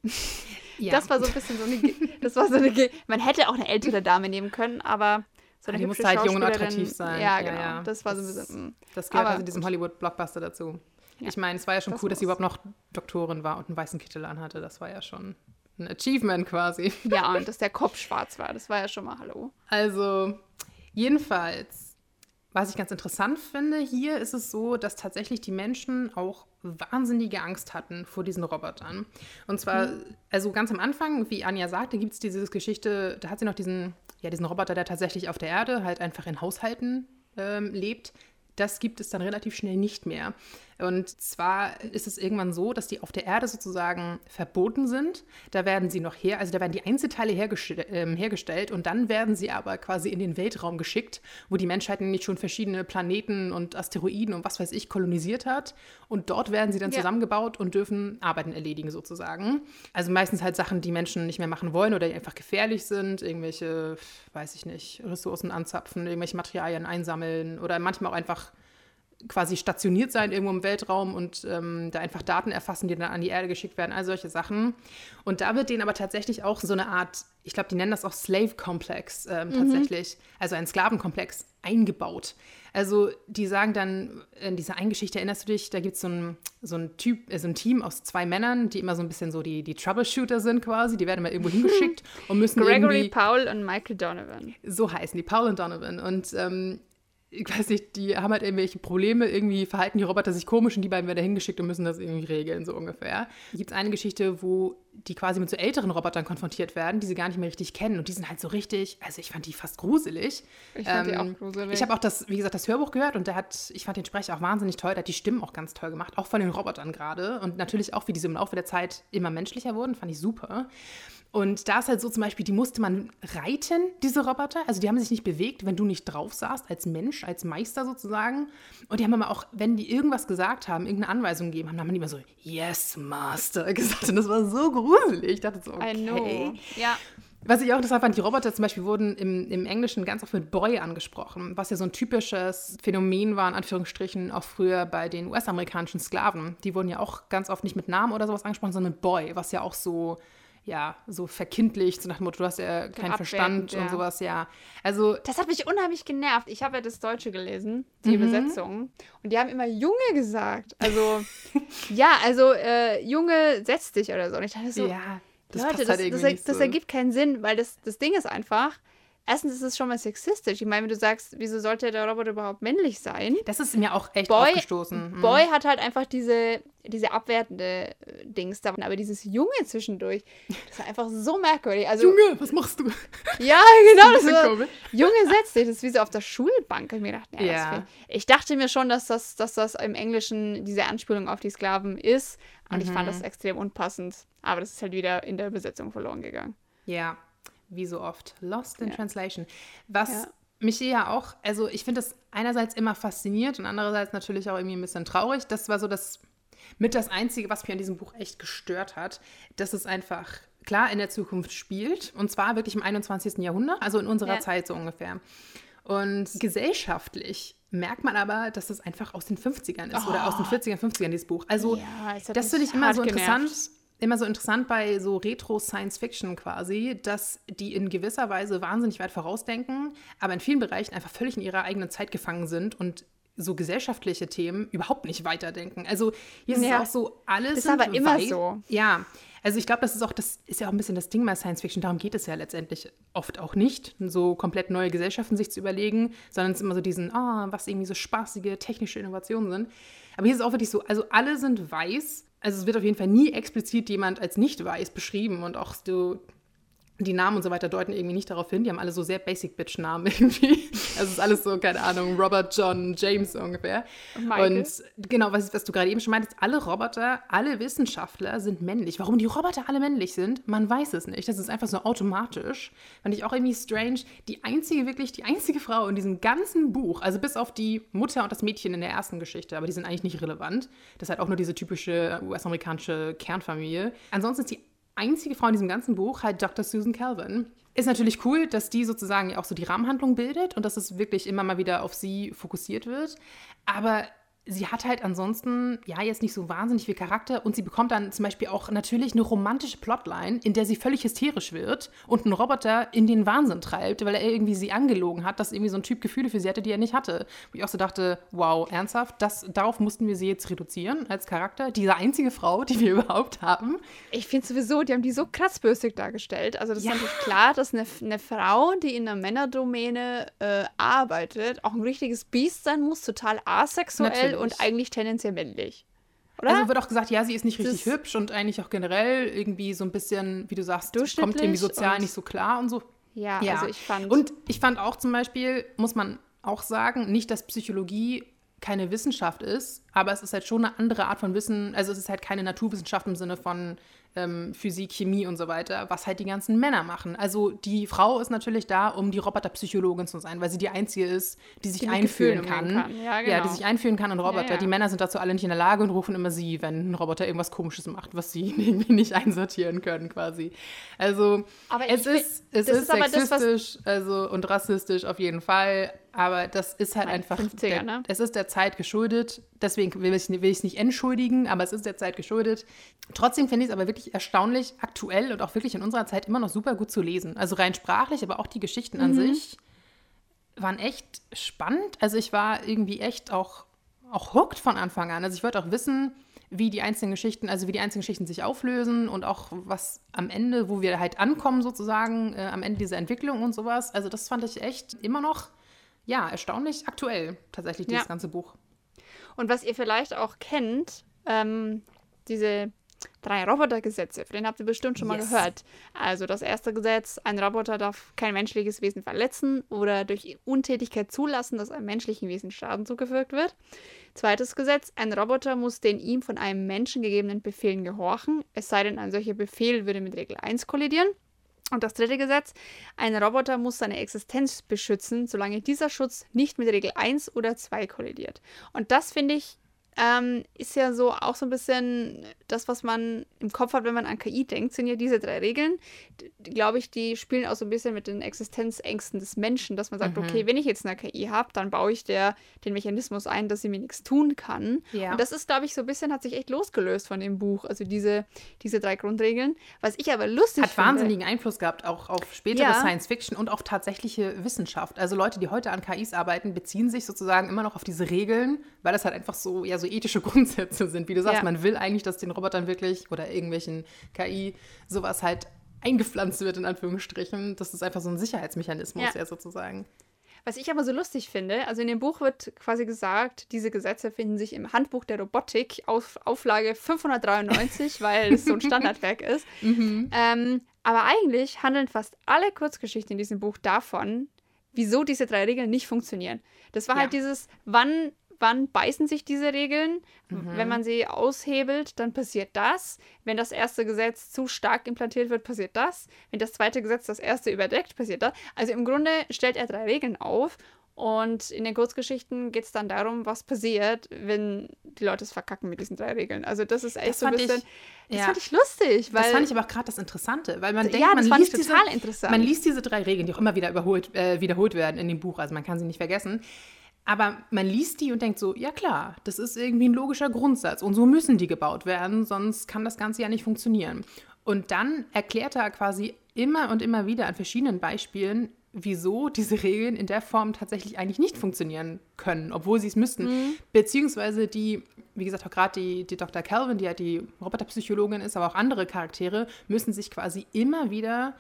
Speaker 1: Ja.
Speaker 2: Das war so ein bisschen so eine. Das war so eine. Man hätte auch eine ältere Dame nehmen können, aber so eine
Speaker 1: Ah, die musste halt jung und attraktiv sein.
Speaker 2: Ja,
Speaker 1: Ja,
Speaker 2: genau.
Speaker 1: ja.
Speaker 2: Das war so ein bisschen. mm.
Speaker 1: Das gehört
Speaker 2: Aber
Speaker 1: also diesem Hollywood-Blockbuster dazu.
Speaker 2: Ja.
Speaker 1: Ich meine, es war ja schon
Speaker 2: Das
Speaker 1: cool, dass sie
Speaker 2: muss.
Speaker 1: überhaupt noch Doktorin war und einen weißen Kittel anhatte. Das war ja schon ein Achievement quasi.
Speaker 2: Ja, und dass der Kopf schwarz war, das war ja schon mal Hallo.
Speaker 1: Also, jedenfalls, was ich ganz interessant finde, hier ist es so, dass tatsächlich die Menschen auch wahnsinnige Angst hatten vor diesen Robotern. Und zwar, also ganz am Anfang, wie Anja sagte, gibt es diese Geschichte, da hat sie noch diesen, ja, diesen Roboter, der tatsächlich auf der Erde halt einfach in Haushalten ähm, lebt. Das gibt es dann relativ schnell nicht mehr. Und zwar ist es irgendwann so, dass die auf der Erde sozusagen verboten sind. Da werden sie noch her, also da werden die Einzelteile hergestell, ähm, hergestellt und dann werden sie aber quasi in den Weltraum geschickt, wo die Menschheit nämlich schon verschiedene Planeten und Asteroiden und was weiß ich kolonisiert hat. Und dort werden sie dann
Speaker 2: Ja.
Speaker 1: zusammengebaut und dürfen Arbeiten erledigen sozusagen. Also meistens halt Sachen, die Menschen nicht mehr machen wollen oder die einfach gefährlich sind. Irgendwelche, weiß ich nicht, Ressourcen anzapfen, irgendwelche Materialien einsammeln oder manchmal auch einfach quasi stationiert sein irgendwo im Weltraum und ähm, da einfach Daten erfassen, die dann an die Erde geschickt werden, all solche Sachen. Und da wird denen aber tatsächlich auch so eine Art, ich glaube, die nennen das auch Slave-Komplex ähm, tatsächlich, also ein Sklavenkomplex eingebaut. Also die sagen dann, in dieser einen Geschichte erinnerst du dich, da gibt es so ein, so ein Typ, äh, so ein Team aus zwei Männern, die immer so ein bisschen so die, die Troubleshooter sind quasi, die werden immer irgendwo hingeschickt und müssen
Speaker 2: Gregory
Speaker 1: irgendwie
Speaker 2: Powell und Michael Donovan.
Speaker 1: so heißen die, Paul und Donovan. Und ähm, ich weiß nicht, die haben halt irgendwelche Probleme, irgendwie verhalten die Roboter sich komisch und die beiden werden da hingeschickt und müssen das irgendwie regeln, so ungefähr. Gibt es eine Geschichte, wo die quasi mit so älteren Robotern konfrontiert werden, die sie gar nicht mehr richtig kennen und die sind halt so richtig, also ich fand die fast gruselig.
Speaker 2: Ich fand die
Speaker 1: Ähm,
Speaker 2: auch gruselig.
Speaker 1: Ich habe auch das, wie gesagt, das Hörbuch gehört und der hat, ich fand den Sprecher auch wahnsinnig toll, der hat die Stimmen auch ganz toll gemacht, auch von den Robotern gerade und natürlich auch, wie diese im Laufe der Zeit immer menschlicher wurden, fand ich super. Und da ist halt so zum Beispiel, die musste man reiten, diese Roboter. Also die haben sich nicht bewegt, wenn du nicht drauf saßt, als Mensch, als Meister sozusagen. Und die haben immer auch, wenn die irgendwas gesagt haben, irgendeine Anweisung gegeben haben, haben die immer so, yes, Master, gesagt. Und das war so gruselig. Ich dachte so, okay.
Speaker 2: I know. Ja.
Speaker 1: Was ich auch interessant fand, die Roboter zum Beispiel wurden im, im Englischen ganz oft mit Boy angesprochen, was ja so ein typisches Phänomen war, in Anführungsstrichen, auch früher bei den US-amerikanischen Sklaven. Die wurden ja auch ganz oft nicht mit Namen oder sowas angesprochen, sondern mit Boy, was ja auch so, ja, so verkindlicht, so nach dem Motto, du hast ja keinen Verstand und
Speaker 2: ja.
Speaker 1: sowas, ja. Also,
Speaker 2: Das hat mich unheimlich genervt. Ich habe ja das Deutsche gelesen,
Speaker 1: Mhm.
Speaker 2: die Übersetzung. Und die haben immer Junge gesagt. Also, ja, also, äh, Junge, setz dich oder so. Und ich dachte so,
Speaker 1: ja, das
Speaker 2: Leute,
Speaker 1: passt
Speaker 2: das,
Speaker 1: halt
Speaker 2: das, das
Speaker 1: so.
Speaker 2: ergibt keinen Sinn, weil das, das Ding ist einfach, erstens ist es schon mal sexistisch. Ich meine, wenn du sagst, wieso sollte der Roboter überhaupt männlich sein?
Speaker 1: Das ist mir auch echt
Speaker 2: Boy-
Speaker 1: aufgestoßen. Mhm.
Speaker 2: Boy hat halt einfach diese, diese abwertende äh, Dings da, aber dieses Junge zwischendurch, das war einfach so merkwürdig. Also,
Speaker 1: Junge, was machst du?
Speaker 2: ja, genau, das war,
Speaker 1: komisch.
Speaker 2: Junge setzt dich, das ist wie so auf der Schulbank. Ich, mir gedacht, ja,
Speaker 1: Ja.
Speaker 2: Ich dachte mir schon, dass das, dass das im Englischen diese Anspielung auf die Sklaven ist und ich
Speaker 1: Mhm.
Speaker 2: fand das extrem unpassend, aber das ist halt wieder in der Übersetzung verloren gegangen.
Speaker 1: Ja, wie so oft. Lost in
Speaker 2: Ja.
Speaker 1: Translation. Was
Speaker 2: Ja.
Speaker 1: mich ja auch, also ich finde das einerseits immer fasziniert und andererseits natürlich auch irgendwie ein bisschen traurig. Das war so das mit das Einzige, was mich an diesem Buch echt gestört hat, dass es einfach klar in der Zukunft spielt und zwar wirklich im 21. Jahrhundert, also in unserer
Speaker 2: Ja.
Speaker 1: Zeit so ungefähr. Und gesellschaftlich merkt man aber, dass es einfach aus den 50ern ist oder aus den 40ern, 50ern dieses Buch. Also
Speaker 2: Ja,
Speaker 1: das finde ich immer so
Speaker 2: genervt.
Speaker 1: interessant, immer so interessant bei so Retro-Science-Fiction quasi, dass die in gewisser Weise wahnsinnig weit vorausdenken, aber in vielen Bereichen einfach völlig in ihrer eigenen Zeit gefangen sind und so gesellschaftliche Themen überhaupt nicht weiterdenken. Also hier ist
Speaker 2: Ja.
Speaker 1: es auch so, alles
Speaker 2: Das ist aber immer so.
Speaker 1: Ja, also ich glaube, das ist auch, das ist ja auch ein bisschen das Ding bei Science Fiction, darum geht es ja letztendlich oft auch nicht, so komplett neue Gesellschaften sich zu überlegen, sondern es ist immer so diesen, ah, was irgendwie so spaßige technische Innovationen sind. Aber hier ist es auch wirklich so, also alle sind weiß, also es wird auf jeden Fall nie explizit jemand als nicht weiß beschrieben und auch so die Namen und so weiter deuten irgendwie nicht darauf hin. Die haben alle so sehr Basic-Bitch-Namen irgendwie. Also es ist alles so, keine Ahnung, Robert, John, James ungefähr.
Speaker 2: Und Michael.
Speaker 1: Und genau, was, was du gerade eben schon meintest, alle Roboter, alle Wissenschaftler sind männlich. Warum die Roboter alle männlich sind, man weiß es nicht. Das ist einfach so automatisch. Fand ich auch irgendwie strange. Die einzige, wirklich, die einzige Frau in diesem ganzen Buch, also bis auf die Mutter und das Mädchen in der ersten Geschichte, aber die sind eigentlich nicht relevant. Das ist halt auch nur diese typische US-amerikanische Kernfamilie. Ansonsten ist die einzige Frau in diesem ganzen Buch halt Dr. Susan Calvin. Ist natürlich cool, dass die sozusagen auch so die Rahmenhandlung bildet und dass es wirklich immer mal wieder auf sie fokussiert wird. Aber sie hat halt ansonsten, ja, jetzt nicht so wahnsinnig viel Charakter und sie bekommt dann zum Beispiel auch natürlich eine romantische Plotline, in der sie völlig hysterisch wird und einen Roboter in den Wahnsinn treibt, weil er irgendwie sie angelogen hat, dass irgendwie so ein Typ Gefühle für sie hatte, die er nicht hatte. Wo ich auch so dachte, wow, ernsthaft, das, darauf mussten wir sie jetzt reduzieren als Charakter. Diese einzige Frau, die wir überhaupt haben.
Speaker 2: Ich finde sowieso, die haben die so krass bösig dargestellt. Also das ja. ist natürlich klar, dass eine, eine Frau, die in einer Männerdomäne äh, arbeitet, auch ein richtiges Biest sein muss, total asexuell natürlich. Und eigentlich tendenziell männlich.
Speaker 1: Oder? Also wird auch gesagt, ja, sie ist nicht richtig das hübsch und eigentlich auch generell irgendwie so ein bisschen, wie du sagst, kommt irgendwie sozial nicht so klar und so.
Speaker 2: Ja, ja, also ich fand.
Speaker 1: Und ich fand auch zum Beispiel, muss man auch sagen, nicht, dass Psychologie keine Wissenschaft ist, aber es ist halt schon eine andere Art von Wissen. Also es ist halt keine Naturwissenschaft im Sinne von ähm, Physik, Chemie und so weiter, was halt die ganzen Männer machen. Also die Frau ist natürlich da, um die Roboterpsychologin zu sein, weil sie die einzige ist, die sich die einfühlen kann. kann. Ja, genau. ja, die sich einfühlen kann in Roboter. Ja, ja. Die Männer sind dazu alle nicht in der Lage und rufen immer sie, wenn ein Roboter irgendwas Komisches macht, was sie irgendwie nicht einsortieren können, quasi. Also es ist, es ist, ist sexistisch das, also, und rassistisch auf jeden Fall. Aber das ist halt einfach. 50er, der, ne? Es ist der Zeit geschuldet. Deswegen will ich es nicht entschuldigen, aber es ist der Zeit geschuldet. Trotzdem finde ich es aber wirklich erstaunlich aktuell und auch wirklich in unserer Zeit immer noch super gut zu lesen. Also rein sprachlich, aber auch die Geschichten mhm. an sich waren echt spannend. Also ich war irgendwie echt auch, auch hooked von Anfang an. Also ich wollte auch wissen, wie die einzelnen Geschichten, also wie die einzelnen Geschichten sich auflösen und auch was am Ende, wo wir halt ankommen sozusagen, äh, am Ende dieser Entwicklung und sowas. Also das fand ich echt immer noch ja, erstaunlich aktuell tatsächlich dieses ja. ganze Buch.
Speaker 2: Und was ihr vielleicht auch kennt, ähm, diese drei Robotergesetze, von denen habt ihr bestimmt schon mal yes. gehört. Also das erste Gesetz, ein Roboter darf kein menschliches Wesen verletzen oder durch Untätigkeit zulassen, dass einem menschlichen Wesen Schaden zugefügt wird. Zweites Gesetz, ein Roboter muss den ihm von einem Menschen gegebenen Befehlen gehorchen, es sei denn, ein solcher Befehl würde mit Regel 1 kollidieren. Und das dritte Gesetz, ein Roboter muss seine Existenz beschützen, solange dieser Schutz nicht mit Regel 1 oder 2 kollidiert. Und das finde ich ähm, ist ja so auch so ein bisschen das, was man im Kopf hat, wenn man an KI denkt, sind ja diese drei Regeln. Glaube ich, die spielen auch so ein bisschen mit den Existenzängsten des Menschen, dass man sagt, mhm. okay, wenn ich jetzt eine KI habe, dann baue ich der den Mechanismus ein, dass sie mir nichts tun kann. Ja. Und das ist, glaube ich, so ein bisschen, hat sich echt losgelöst von dem Buch. Also diese, diese drei Grundregeln. Was ich aber lustig
Speaker 1: hat finde. Hat wahnsinnigen Einfluss gehabt, auch auf spätere ja. Science Fiction und auf tatsächliche Wissenschaft. Also Leute, die heute an KIs arbeiten, beziehen sich sozusagen immer noch auf diese Regeln, weil das halt einfach so, ja, so ethische Grundsätze sind. Wie du sagst, ja. man will eigentlich, dass den Robotern wirklich oder irgendwelchen KI sowas halt eingepflanzt wird, in Anführungsstrichen. Das ist einfach so ein Sicherheitsmechanismus, ja, sozusagen.
Speaker 2: Was ich aber so lustig finde, also in dem Buch wird quasi gesagt, diese Gesetze finden sich im Handbuch der Robotik auf Auflage 593, weil es so ein Standardwerk ist. Mhm. Ähm, aber eigentlich handeln fast alle Kurzgeschichten in diesem Buch davon, wieso diese drei Regeln nicht funktionieren. Das war ja. halt dieses, wann wann beißen sich diese Regeln. Mhm. Wenn man sie aushebelt, dann passiert das. Wenn das erste Gesetz zu stark implantiert wird, passiert das. Wenn das zweite Gesetz das erste überdeckt, passiert das. Also im Grunde stellt er drei Regeln auf. Und in den Kurzgeschichten geht es dann darum, was passiert, wenn die Leute es verkacken mit diesen drei Regeln. Also das ist echt das so ein bisschen. Ich, das ja. fand ich lustig. Weil,
Speaker 1: das fand ich aber auch gerade das Interessante, weil man denkt, ja, man, liest diese, man liest diese drei Regeln, die auch immer wieder überholt, äh, wiederholt werden in dem Buch, also man kann sie nicht vergessen. Aber man liest die und denkt so, ja klar, das ist irgendwie ein logischer Grundsatz und so müssen die gebaut werden, sonst kann das Ganze ja nicht funktionieren. Und dann erklärt er quasi immer und immer wieder an verschiedenen Beispielen, wieso diese Regeln in der Form tatsächlich eigentlich nicht funktionieren können, obwohl sie es müssten. Mhm. Beziehungsweise die, wie gesagt, auch gerade die, die Dr. Calvin, die ja die Roboterpsychologin ist, aber auch andere Charaktere, müssen sich quasi immer wieder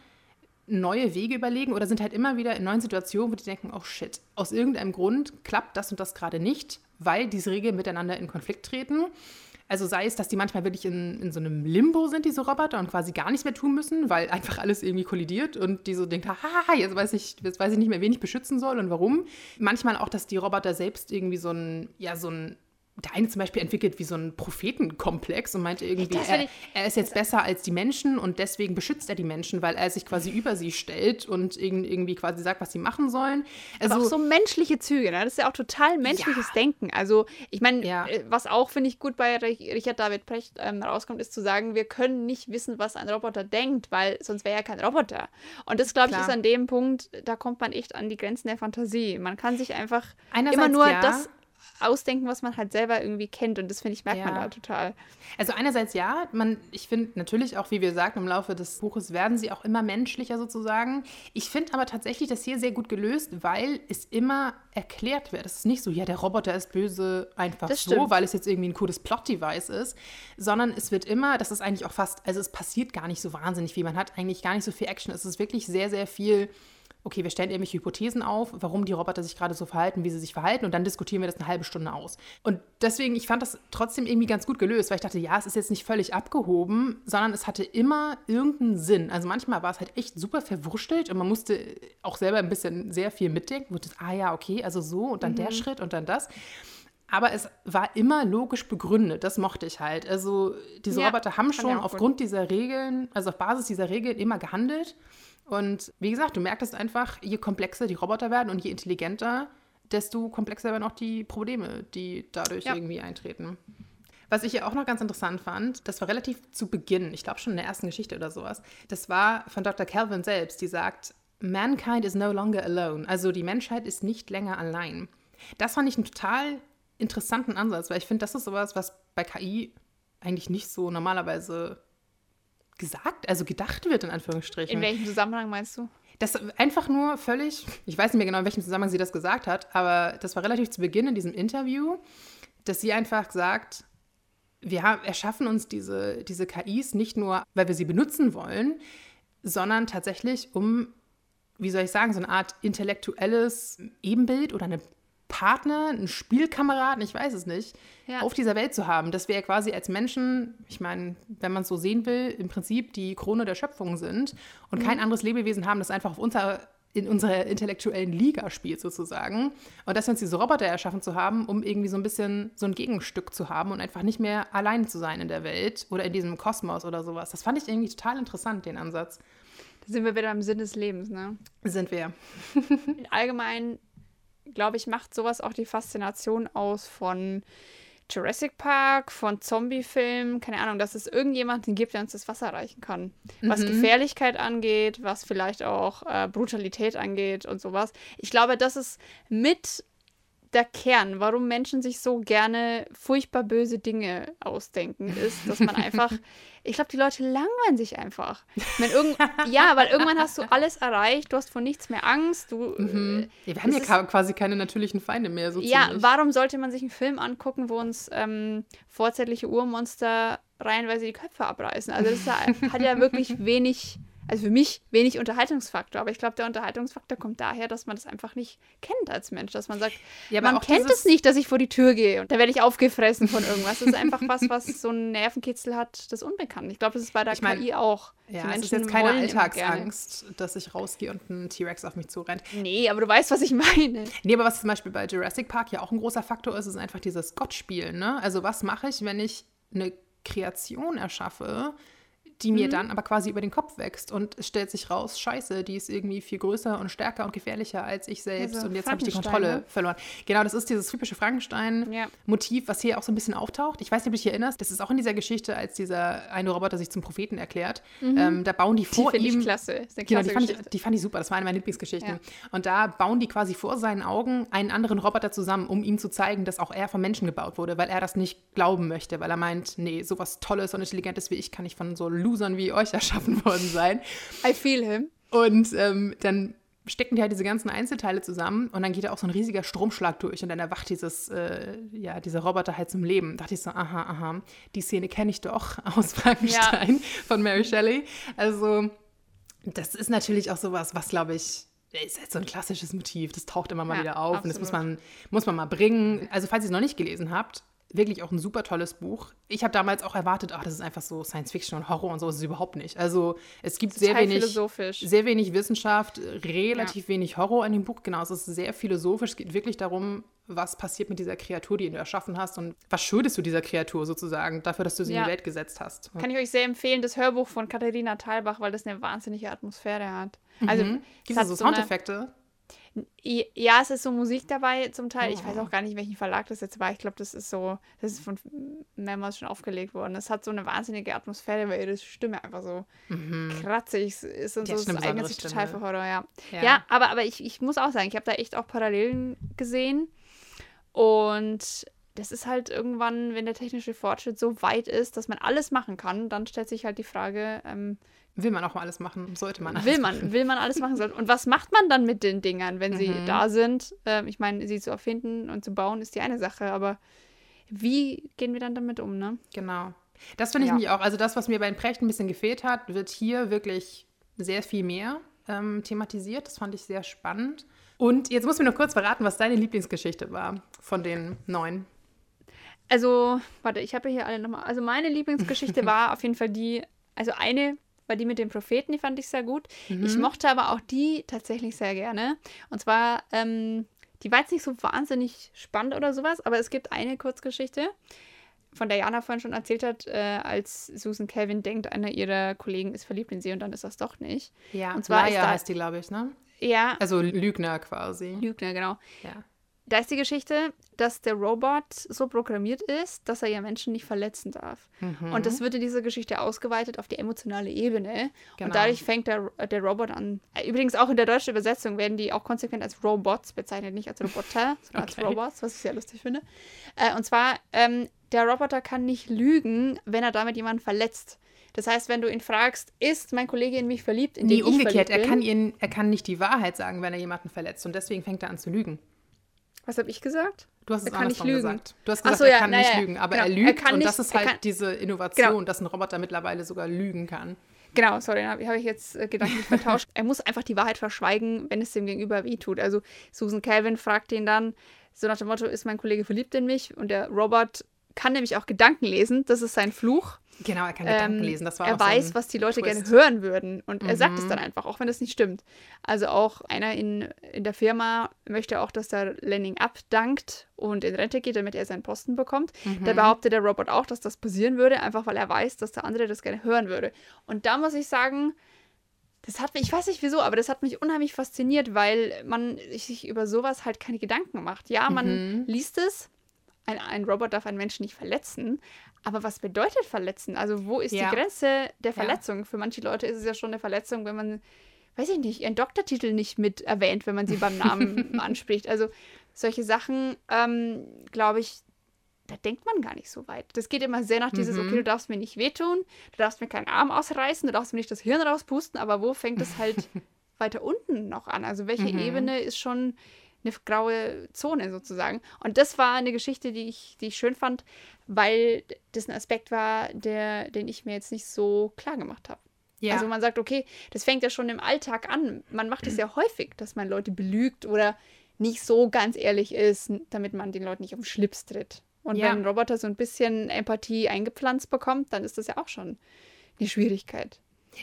Speaker 1: neue Wege überlegen oder sind halt immer wieder in neuen Situationen, wo die denken, oh shit, aus irgendeinem Grund klappt das und das gerade nicht, weil diese Regeln miteinander in Konflikt treten. Also sei es, dass die manchmal wirklich in, in so einem Limbo sind, diese Roboter, und quasi gar nichts mehr tun müssen, weil einfach alles irgendwie kollidiert und die so denkt, haha, jetzt weiß ich, jetzt weiß ich nicht mehr, wen ich beschützen soll und warum. Manchmal auch, dass die Roboter selbst irgendwie so ein, ja, so ein der eine zum Beispiel entwickelt wie so einen Prophetenkomplex und meinte irgendwie, er, er, ist jetzt besser als die Menschen und deswegen beschützt er die Menschen, weil er sich quasi über sie stellt und irgendwie quasi sagt, was sie machen sollen.
Speaker 2: Also Aber auch so menschliche Züge, ne? das ist ja auch total menschliches ja. Denken. Also ich meine, ja. Äh, was auch, finde ich, gut bei Richard David Precht ähm, rauskommt, ist zu sagen, wir können nicht wissen, was ein Roboter denkt, weil sonst wäre er kein Roboter. Und das, glaube ich, ist an dem Punkt, da kommt man echt an die Grenzen der Fantasie. Man kann sich einfach Einerseits immer nur ja. das ausdenken, was man halt selber irgendwie kennt. Und das finde ich, merkt
Speaker 1: Ja.
Speaker 2: man da total.
Speaker 1: Also einerseits ja, man, ich finde natürlich auch, wie wir sagten, im Laufe des Buches werden sie auch immer menschlicher sozusagen. Ich finde aber tatsächlich das hier sehr gut gelöst, weil es immer erklärt wird. Es ist nicht so, ja, der Roboter ist böse einfach
Speaker 2: Das
Speaker 1: so,
Speaker 2: stimmt.
Speaker 1: weil es jetzt irgendwie ein cooles Plot-Device ist, sondern es wird immer, das ist eigentlich auch fast, also es passiert gar nicht so wahnsinnig viel. Man hat eigentlich gar nicht so viel Action. Es ist wirklich sehr, sehr viel okay, wir stellen irgendwelche Hypothesen auf, warum die Roboter sich gerade so verhalten, wie sie sich verhalten und dann diskutieren wir das eine halbe Stunde aus. Und deswegen, ich fand das trotzdem irgendwie ganz gut gelöst, weil ich dachte, ja, es ist jetzt nicht völlig abgehoben, sondern es hatte immer irgendeinen Sinn. Also manchmal war es halt echt super verwurstelt und man musste auch selber ein bisschen sehr viel mitdenken. Wo das, ah ja, okay, also so und dann der Schritt und dann das. Aber es war immer logisch begründet. Das mochte ich halt. Also diese
Speaker 2: Ja,
Speaker 1: Roboter haben schon
Speaker 2: auch gut.
Speaker 1: aufgrund dieser Regeln, also auf Basis dieser Regeln immer gehandelt. Und wie gesagt, du merktest einfach, je komplexer die Roboter werden und je intelligenter, desto komplexer werden auch die Probleme, die dadurch
Speaker 2: Ja.
Speaker 1: irgendwie eintreten. Was ich ja auch noch ganz interessant fand, das war relativ zu Beginn, ich glaube schon in der ersten Geschichte oder sowas, das war von Dr. Calvin selbst, die sagt, Mankind is no longer alone. Also die Menschheit ist nicht länger allein. Das fand ich einen total interessanten Ansatz, weil ich finde, das ist sowas, was bei KI eigentlich nicht so normalerweise gesagt, also gedacht wird, in Anführungsstrichen.
Speaker 2: In welchem Zusammenhang meinst du?
Speaker 1: Das einfach nur völlig, ich weiß nicht mehr genau, in welchem Zusammenhang sie das gesagt hat, aber das war relativ zu Beginn in diesem Interview, dass sie einfach sagt, wir haben, erschaffen uns diese, diese KIs nicht nur, weil wir sie benutzen wollen, sondern tatsächlich, um, wie soll ich sagen, so eine Art intellektuelles Ebenbild oder eine Partner, einen Spielkameraden, ich weiß es nicht,
Speaker 2: Ja.
Speaker 1: auf dieser Welt zu haben. Dass wir quasi als Menschen, ich meine, wenn man es so sehen will, im Prinzip die Krone der Schöpfung sind und kein anderes Lebewesen haben, das einfach auf unserer, in unserer intellektuellen Liga spielt sozusagen. Und dass wir uns diese Roboter erschaffen zu haben, um irgendwie so ein bisschen so ein Gegenstück zu haben und einfach nicht mehr allein zu sein in der Welt oder in diesem Kosmos oder sowas. Das fand ich irgendwie total interessant, den Ansatz.
Speaker 2: Da sind wir wieder im Sinn des Lebens, ne?
Speaker 1: Sind wir.
Speaker 2: Allgemein, glaube ich, macht sowas auch die Faszination aus von Jurassic Park, von Zombie-Filmen, keine Ahnung, dass es irgendjemanden gibt, der uns das Wasser reichen kann. Was Gefährlichkeit angeht, was vielleicht auch äh, Brutalität angeht und sowas. Ich glaube, das ist mit der Kern, warum Menschen sich so gerne furchtbar böse Dinge ausdenken, ist, dass man einfach, ich glaube, die Leute langweilen sich einfach. Wenn irgend, ja, weil irgendwann hast du alles erreicht, du hast vor nichts mehr Angst, du. äh,
Speaker 1: Ja, wir haben ja
Speaker 2: ist-
Speaker 1: quasi keine natürlichen Feinde mehr, so
Speaker 2: ja,
Speaker 1: ziemlich.
Speaker 2: warum sollte man sich einen Film angucken, wo uns ähm, vorzeitige Urmonster reihenweise die Köpfe abreißen? Also das ja, hat ja wirklich wenig, also für mich wenig Unterhaltungsfaktor. Aber ich glaube, der Unterhaltungsfaktor kommt daher, dass man das einfach nicht kennt als Mensch. Dass man sagt,
Speaker 1: Ja,
Speaker 2: man kennt es nicht, dass ich vor die Tür gehe und da werde ich aufgefressen von irgendwas. Das ist einfach was, was so einen Nervenkitzel hat, das Unbekannt. Ich glaube, das ist bei der
Speaker 1: Ich mein,
Speaker 2: KI auch.
Speaker 1: Ja, es ist jetzt keine. Alltagsangst, dass ich rausgehe und ein T-Rex auf mich zurennt.
Speaker 2: Nee, aber du weißt, was ich meine.
Speaker 1: Nee, aber was zum Beispiel bei Jurassic Park ja auch ein großer Faktor ist, ist einfach dieses Gott-Spielen. Ne? Also was mache ich, wenn ich eine Kreation erschaffe, die
Speaker 2: Mhm.
Speaker 1: mir dann aber quasi über den Kopf wächst und es stellt sich raus, scheiße, die ist irgendwie viel größer und stärker und gefährlicher als ich selbst
Speaker 2: Also
Speaker 1: und jetzt habe ich die Kontrolle
Speaker 2: ne?
Speaker 1: verloren. Genau, das ist dieses typische Frankenstein-Motiv, was hier auch so ein bisschen auftaucht. Ich weiß nicht, ob du dich erinnerst, das ist auch in dieser Geschichte, als dieser eine Roboter sich zum Propheten erklärt. Ähm, da bauen die
Speaker 2: Die
Speaker 1: vor
Speaker 2: finde
Speaker 1: ihm
Speaker 2: ich klasse. Ist eine
Speaker 1: Genau, die fand, ich, die fand ich super. Das war eine meiner Lieblingsgeschichten.
Speaker 2: Ja.
Speaker 1: Und da bauen die quasi vor seinen Augen einen anderen Roboter zusammen, um ihm zu zeigen, dass auch er vom Menschen gebaut wurde, weil er das nicht glauben möchte, weil er meint, nee, sowas Tolles und Intelligentes wie ich kann nicht von so Losern wie euch erschaffen worden sein.
Speaker 2: I feel him.
Speaker 1: Und ähm, dann stecken die halt diese ganzen Einzelteile zusammen und dann geht da auch so ein riesiger Stromschlag durch und dann erwacht dieses, äh, ja, dieser Roboter halt zum Leben. Da dachte ich so, aha, aha, die Szene kenne ich doch aus Frankenstein von Mary Shelley. Also, das ist natürlich auch sowas, was, glaube ich, ist halt so ein klassisches Motiv. Das taucht immer mal
Speaker 2: Ja,
Speaker 1: wieder auf und das muss
Speaker 2: absolut.
Speaker 1: man, muss man mal bringen. Also, falls ihr es noch nicht gelesen habt, wirklich auch ein super tolles Buch. Ich habe damals auch erwartet, ach, das ist einfach so Science Fiction und Horror und so ist es überhaupt nicht. Also, es gibt sehr wenig sehr wenig Wissenschaft, relativ wenig Horror in dem Buch. Genau, es ist sehr philosophisch. Es geht wirklich darum, was passiert mit dieser Kreatur, die du erschaffen hast und was schuldest du dieser Kreatur sozusagen dafür, dass du sie in
Speaker 2: Ja.
Speaker 1: die Welt gesetzt hast.
Speaker 2: Kann ich euch sehr empfehlen, das Hörbuch von Katharina Thalbach, weil das eine wahnsinnige Atmosphäre hat. Also,
Speaker 1: Mhm. Gibt es so
Speaker 2: so
Speaker 1: Soundeffekte?
Speaker 2: Ja, es ist so Musik dabei zum Teil. Ich
Speaker 1: Oh.
Speaker 2: weiß auch gar nicht, welchen Verlag das jetzt war. Ich glaube, das ist so, das ist von mehrmals schon aufgelegt worden. Es hat so eine wahnsinnige Atmosphäre, weil ihre Stimme einfach so kratzig ist und
Speaker 1: Die
Speaker 2: so.
Speaker 1: eine
Speaker 2: eignet sich total für. Horror, ja.
Speaker 1: Ja.
Speaker 2: Ja, aber, aber ich, ich muss auch sagen, ich habe da echt auch Parallelen gesehen. Und das ist halt irgendwann, wenn der technische Fortschritt so weit ist, dass man alles machen kann, dann stellt sich halt die Frage, ähm,
Speaker 1: Will man auch mal alles machen? Sollte man alles
Speaker 2: will man,
Speaker 1: machen?
Speaker 2: will man alles machen sollen. Und was macht man dann mit den Dingern, wenn sie
Speaker 1: Mhm.
Speaker 2: da sind? Ähm, ich meine, sie zu erfinden und zu bauen ist die eine Sache, aber wie gehen wir dann damit um, ne?
Speaker 1: Genau. Das finde ich
Speaker 2: Ja.
Speaker 1: nämlich auch. Also das, was mir bei den Precht ein bisschen gefehlt hat, wird hier wirklich sehr viel mehr ähm, thematisiert. Das fand ich sehr spannend. Und jetzt musst du mir noch kurz verraten, was deine Lieblingsgeschichte war von den neun.
Speaker 2: Also, warte, ich habe hier alle nochmal. Also, meine Lieblingsgeschichte war auf jeden Fall die, also eine war die mit dem Propheten, die fand ich sehr gut. Ich mochte aber auch die tatsächlich sehr gerne. Und zwar, ähm, die war jetzt nicht so wahnsinnig spannend oder sowas, aber es gibt eine Kurzgeschichte, von der Jana vorhin schon erzählt hat, äh, als Susan Calvin denkt, einer ihrer Kollegen ist verliebt in sie und dann ist das doch nicht.
Speaker 1: Ja,
Speaker 2: Und zwar ist
Speaker 1: Laia
Speaker 2: da-
Speaker 1: heißt die, glaube ich, ne?
Speaker 2: Ja,
Speaker 1: Also Lügner quasi.
Speaker 2: Lügner, genau.
Speaker 1: Ja.
Speaker 2: Da ist die Geschichte, dass der Robot so programmiert ist, dass er ja Menschen nicht verletzen darf.
Speaker 1: Mhm.
Speaker 2: Und das wird in dieser Geschichte ausgeweitet auf die emotionale Ebene.
Speaker 1: Genau.
Speaker 2: Und dadurch fängt der, der Robot an. Übrigens auch in der deutschen Übersetzung werden die auch konsequent als Robots bezeichnet, nicht als Roboter, sondern
Speaker 1: Okay.
Speaker 2: als Robots, was ich sehr lustig finde. Äh, und zwar, ähm, der Roboter kann nicht lügen, wenn er damit jemanden verletzt. Das heißt, wenn du ihn fragst, ist mein Kollege in mich verliebt? In
Speaker 1: Nee, umgekehrt. Er kann, ihn, er kann nicht die Wahrheit sagen, wenn er jemanden verletzt. Und deswegen fängt er an zu lügen.
Speaker 2: Was habe ich gesagt?
Speaker 1: Du hast es
Speaker 2: Er kann nicht lügen.
Speaker 1: gesagt. Du hast gesagt,
Speaker 2: so,
Speaker 1: er
Speaker 2: ja,
Speaker 1: kann
Speaker 2: na
Speaker 1: nicht lügen. Aber
Speaker 2: genau.
Speaker 1: er
Speaker 2: Er
Speaker 1: lügt
Speaker 2: kann
Speaker 1: und
Speaker 2: nicht-
Speaker 1: das ist
Speaker 2: er
Speaker 1: halt
Speaker 2: kann-
Speaker 1: diese Innovation,
Speaker 2: Genau.
Speaker 1: dass ein Roboter mittlerweile sogar lügen kann.
Speaker 2: Genau, sorry, habe hab ich jetzt äh, gedanklich vertauscht. Er muss einfach die Wahrheit verschweigen, wenn es dem Gegenüber wehtut. Also Susan Calvin fragt ihn dann, so nach dem Motto, ist mein Kollege verliebt in mich? Und der Robot kann nämlich auch Gedanken lesen, das ist sein Fluch.
Speaker 1: Genau, er kann Gedanken
Speaker 2: Ähm,
Speaker 1: lesen. Das war
Speaker 2: er
Speaker 1: auch so
Speaker 2: weiß,
Speaker 1: ein
Speaker 2: was die Leute
Speaker 1: Twist.
Speaker 2: gerne hören würden. Und er sagt es
Speaker 1: Mhm.
Speaker 2: dann einfach, auch wenn es nicht stimmt. Also auch einer in, in der Firma möchte auch, dass der Lenning abdankt und in Rente geht, damit er seinen Posten bekommt.
Speaker 1: Mhm.
Speaker 2: Da behauptet der Robot auch, dass das passieren würde, einfach weil er weiß, dass der andere das gerne hören würde. Und da muss ich sagen, das hat mich, ich weiß nicht wieso, aber das hat mich unheimlich fasziniert, weil man sich über sowas halt keine Gedanken macht. Ja, man
Speaker 1: Mhm.
Speaker 2: liest es, ein, ein Robot darf einen Menschen nicht verletzen, aber was bedeutet verletzen? Also wo ist
Speaker 1: Ja.
Speaker 2: die Grenze der
Speaker 1: Ja.
Speaker 2: Verletzung? Für manche Leute ist es ja schon eine Verletzung, wenn man, weiß ich nicht, ihren Doktortitel nicht mit erwähnt, wenn man sie beim Namen anspricht. Also solche Sachen, ähm, glaube ich, da denkt man gar nicht so weit. Das geht immer sehr nach dieses,
Speaker 1: Mhm.
Speaker 2: okay, du darfst mir nicht wehtun, du darfst mir keinen Arm ausreißen, du darfst mir nicht das Hirn rauspusten, aber wo fängt es halt weiter unten noch an? Also welche
Speaker 1: Mhm.
Speaker 2: Ebene ist schon eine graue Zone sozusagen? Und das war eine Geschichte, die ich, die ich schön fand, weil das ein Aspekt war, der, den ich mir jetzt nicht so klar gemacht habe.
Speaker 1: Ja.
Speaker 2: Also man sagt, okay, das fängt ja schon im Alltag an. Man macht es ja häufig, dass man Leute belügt oder nicht so ganz ehrlich ist, damit man den Leuten nicht auf den Schlips tritt. Und
Speaker 1: Ja.
Speaker 2: wenn ein Roboter so ein bisschen Empathie eingepflanzt bekommt, dann ist das ja auch schon eine Schwierigkeit.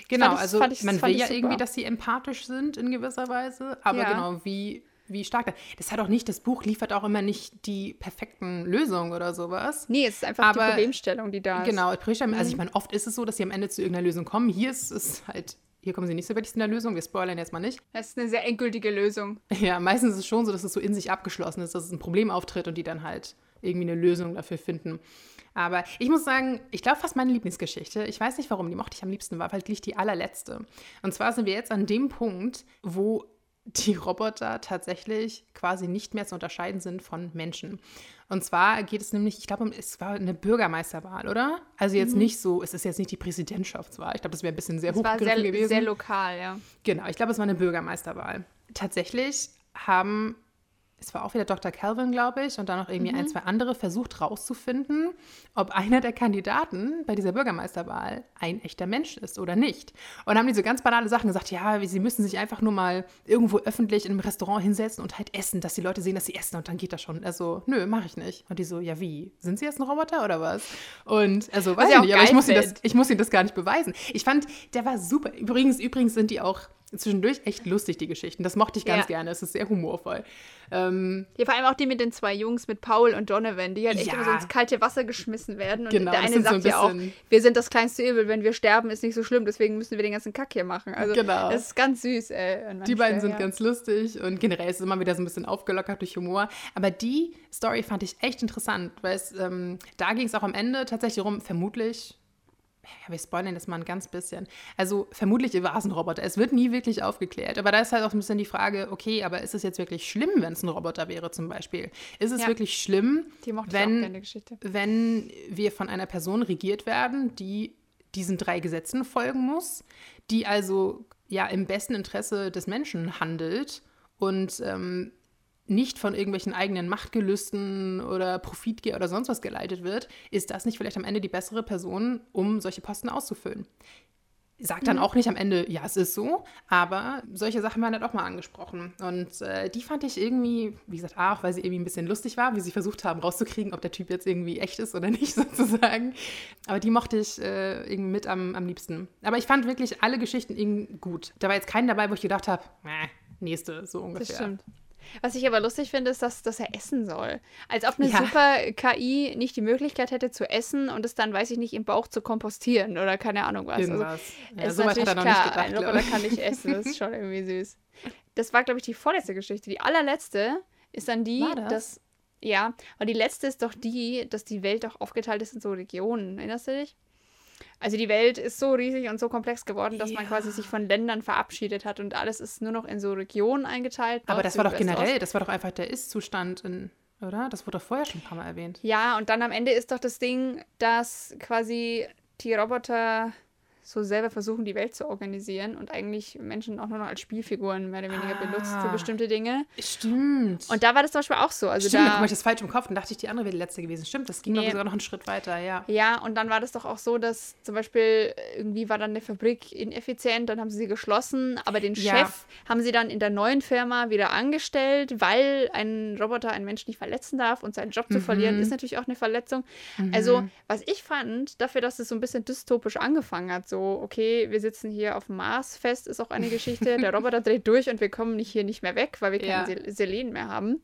Speaker 1: Genau,
Speaker 2: fand ich-
Speaker 1: also
Speaker 2: fand ich-
Speaker 1: man
Speaker 2: fand
Speaker 1: will
Speaker 2: ich
Speaker 1: ja
Speaker 2: super.
Speaker 1: irgendwie, dass sie empathisch sind in gewisser Weise, aber
Speaker 2: Ja.
Speaker 1: genau, wie, wie stark. Das hat auch nicht, das Buch liefert auch immer nicht die perfekten Lösungen oder sowas.
Speaker 2: Nee, es ist einfach die
Speaker 1: Aber-
Speaker 2: Problemstellung, die da ist.
Speaker 1: Genau, Prisha, also
Speaker 2: Mhm.
Speaker 1: ich meine, oft ist es so, dass sie am Ende zu irgendeiner Lösung kommen. Hier ist es halt, hier kommen sie nicht so wirklich zu einer Lösung. Wir spoilern jetzt mal nicht.
Speaker 2: Das ist eine sehr endgültige Lösung.
Speaker 1: Ja, meistens ist es schon so, dass es so in sich abgeschlossen ist, dass es ein Problem auftritt und die dann halt irgendwie eine Lösung dafür finden. Aber ich muss sagen, ich glaube fast meine Lieblingsgeschichte, ich weiß nicht warum, die mochte ich am liebsten, war halt die allerletzte. Und zwar sind wir jetzt an dem Punkt, wo die Roboter tatsächlich quasi nicht mehr zu unterscheiden sind von Menschen. Und zwar geht es nämlich, ich glaube, es war eine Bürgermeisterwahl, oder? Also jetzt nicht so, es ist jetzt nicht die Präsidentschaftswahl. Ich glaube, das wäre ein bisschen sehr hochgegriffen gewesen.
Speaker 2: sehr lokal, ja.
Speaker 1: Genau, ich glaube, es war eine Bürgermeisterwahl. Tatsächlich haben, es war auch wieder Dr. Calvin, glaube ich, und dann noch irgendwie
Speaker 2: Mhm.
Speaker 1: ein, zwei andere versucht rauszufinden, ob einer der Kandidaten bei dieser Bürgermeisterwahl ein echter Mensch ist oder nicht. Und haben die so ganz banale Sachen gesagt, ja, sie müssen sich einfach nur mal irgendwo öffentlich in einem Restaurant hinsetzen und halt essen, dass die Leute sehen, dass sie essen und dann geht das schon. Also, nö, mache ich nicht. Und die so, ja, wie? Sind sie jetzt ein Roboter oder was? Und also, weiß
Speaker 2: Was
Speaker 1: ich
Speaker 2: ja
Speaker 1: nicht, aber ich muss, ihnen das, ich muss ihnen das gar nicht beweisen. Ich fand, der war super. Übrigens, übrigens sind die auch zwischendurch echt lustig, die Geschichten. Das mochte ich ganz
Speaker 2: Ja.
Speaker 1: gerne. Es ist sehr humorvoll. Ähm,
Speaker 2: Ja, vor allem auch die mit den zwei Jungs, mit Paul und Donovan, die halt echt
Speaker 1: Ja.
Speaker 2: immer so ins kalte Wasser geschmissen werden. Und
Speaker 1: Genau,
Speaker 2: der eine
Speaker 1: sind so
Speaker 2: sagt
Speaker 1: ein
Speaker 2: ja auch, wir sind das kleinste Übel, wenn wir sterben, ist nicht so schlimm, deswegen müssen wir den ganzen Kack hier machen. Also
Speaker 1: Genau.
Speaker 2: das ist ganz süß. Manchen
Speaker 1: die beiden sind
Speaker 2: ja.
Speaker 1: ganz lustig und generell ist es immer wieder so ein bisschen aufgelockert durch Humor. Aber die Story fand ich echt interessant, weil es, ähm, da ging es auch am Ende tatsächlich darum, vermutlich wir spoilern das mal ein ganz bisschen. Also vermutlich war es ein Roboter. Es wird nie wirklich aufgeklärt. Aber da ist halt auch ein bisschen die Frage, okay, aber ist es jetzt wirklich schlimm, wenn es ein Roboter wäre zum Beispiel? Ist es
Speaker 2: Ja.
Speaker 1: wirklich schlimm, wenn, wenn wir von einer Person regiert werden, die diesen drei Gesetzen folgen muss, die also ja im besten Interesse des Menschen handelt und ähm, nicht von irgendwelchen eigenen Machtgelüsten oder Profitgier oder sonst was geleitet wird, ist das nicht vielleicht am Ende die bessere Person, um solche Posten auszufüllen? Sagt dann auch nicht am Ende, ja, es ist so, aber solche Sachen werden halt auch mal angesprochen. Und äh, die fand ich irgendwie, wie gesagt, auch, weil sie irgendwie ein bisschen lustig war, wie sie versucht haben rauszukriegen, ob der Typ jetzt irgendwie echt ist oder nicht, sozusagen. Aber die mochte ich äh, irgendwie mit am, am liebsten. Aber ich fand wirklich alle Geschichten irgendwie gut. Da war jetzt keinen dabei, wo ich gedacht habe, äh, nächste, so ungefähr.
Speaker 2: Das stimmt. Was ich aber lustig finde, ist, dass, dass er essen soll. Als ob eine
Speaker 1: Ja.
Speaker 2: super KI nicht die Möglichkeit hätte zu essen und es dann, weiß ich nicht, im Bauch zu kompostieren oder keine Ahnung was. Also,
Speaker 1: Irgendwas. ja,
Speaker 2: ist natürlich klar,
Speaker 1: gedacht,
Speaker 2: ein Roboter kann nicht essen, das ist schon irgendwie süß. Das war, glaube ich, die vorletzte Geschichte. Die allerletzte ist dann die,
Speaker 1: das?
Speaker 2: dass, ja, aber die letzte ist doch die, dass die Welt doch aufgeteilt ist in so Regionen. Erinnerst du dich? Also die Welt ist so riesig und so komplex geworden, dass man
Speaker 1: Ja.
Speaker 2: quasi sich von Ländern verabschiedet hat und alles ist nur noch in so Regionen eingeteilt.
Speaker 1: Aber das war doch generell, das war doch einfach der Ist-Zustand in, oder? Das wurde doch vorher schon ein paar Mal erwähnt.
Speaker 2: Ja, und dann am Ende ist doch das Ding, dass quasi die Roboter so selber versuchen, die Welt zu organisieren und eigentlich Menschen auch nur noch als Spielfiguren mehr oder weniger benutzt für
Speaker 1: Ah.
Speaker 2: bestimmte Dinge.
Speaker 1: Stimmt.
Speaker 2: Und da war das zum Beispiel auch so. Also
Speaker 1: Stimmt,
Speaker 2: da,
Speaker 1: mal, ich das falsch im Kopf. Dann dachte ich, die andere wäre die letzte gewesen. Stimmt, das ging
Speaker 2: Nee.
Speaker 1: sogar noch einen Schritt weiter, ja.
Speaker 2: ja, und dann war das doch auch so, dass zum Beispiel irgendwie war dann eine Fabrik ineffizient, dann haben sie sie geschlossen, aber den
Speaker 1: Ja.
Speaker 2: Chef haben sie dann in der neuen Firma wieder angestellt, weil ein Roboter einen Menschen nicht verletzen darf und seinen Job zu verlieren ist natürlich auch eine Verletzung. Also, was ich fand, dafür, dass es so ein bisschen dystopisch angefangen hat, so, okay, wir sitzen hier auf dem Mars fest, ist auch eine Geschichte, der Roboter dreht durch und wir kommen nicht hier nicht mehr weg, weil wir kein
Speaker 1: Ja.
Speaker 2: Sel Selen mehr haben.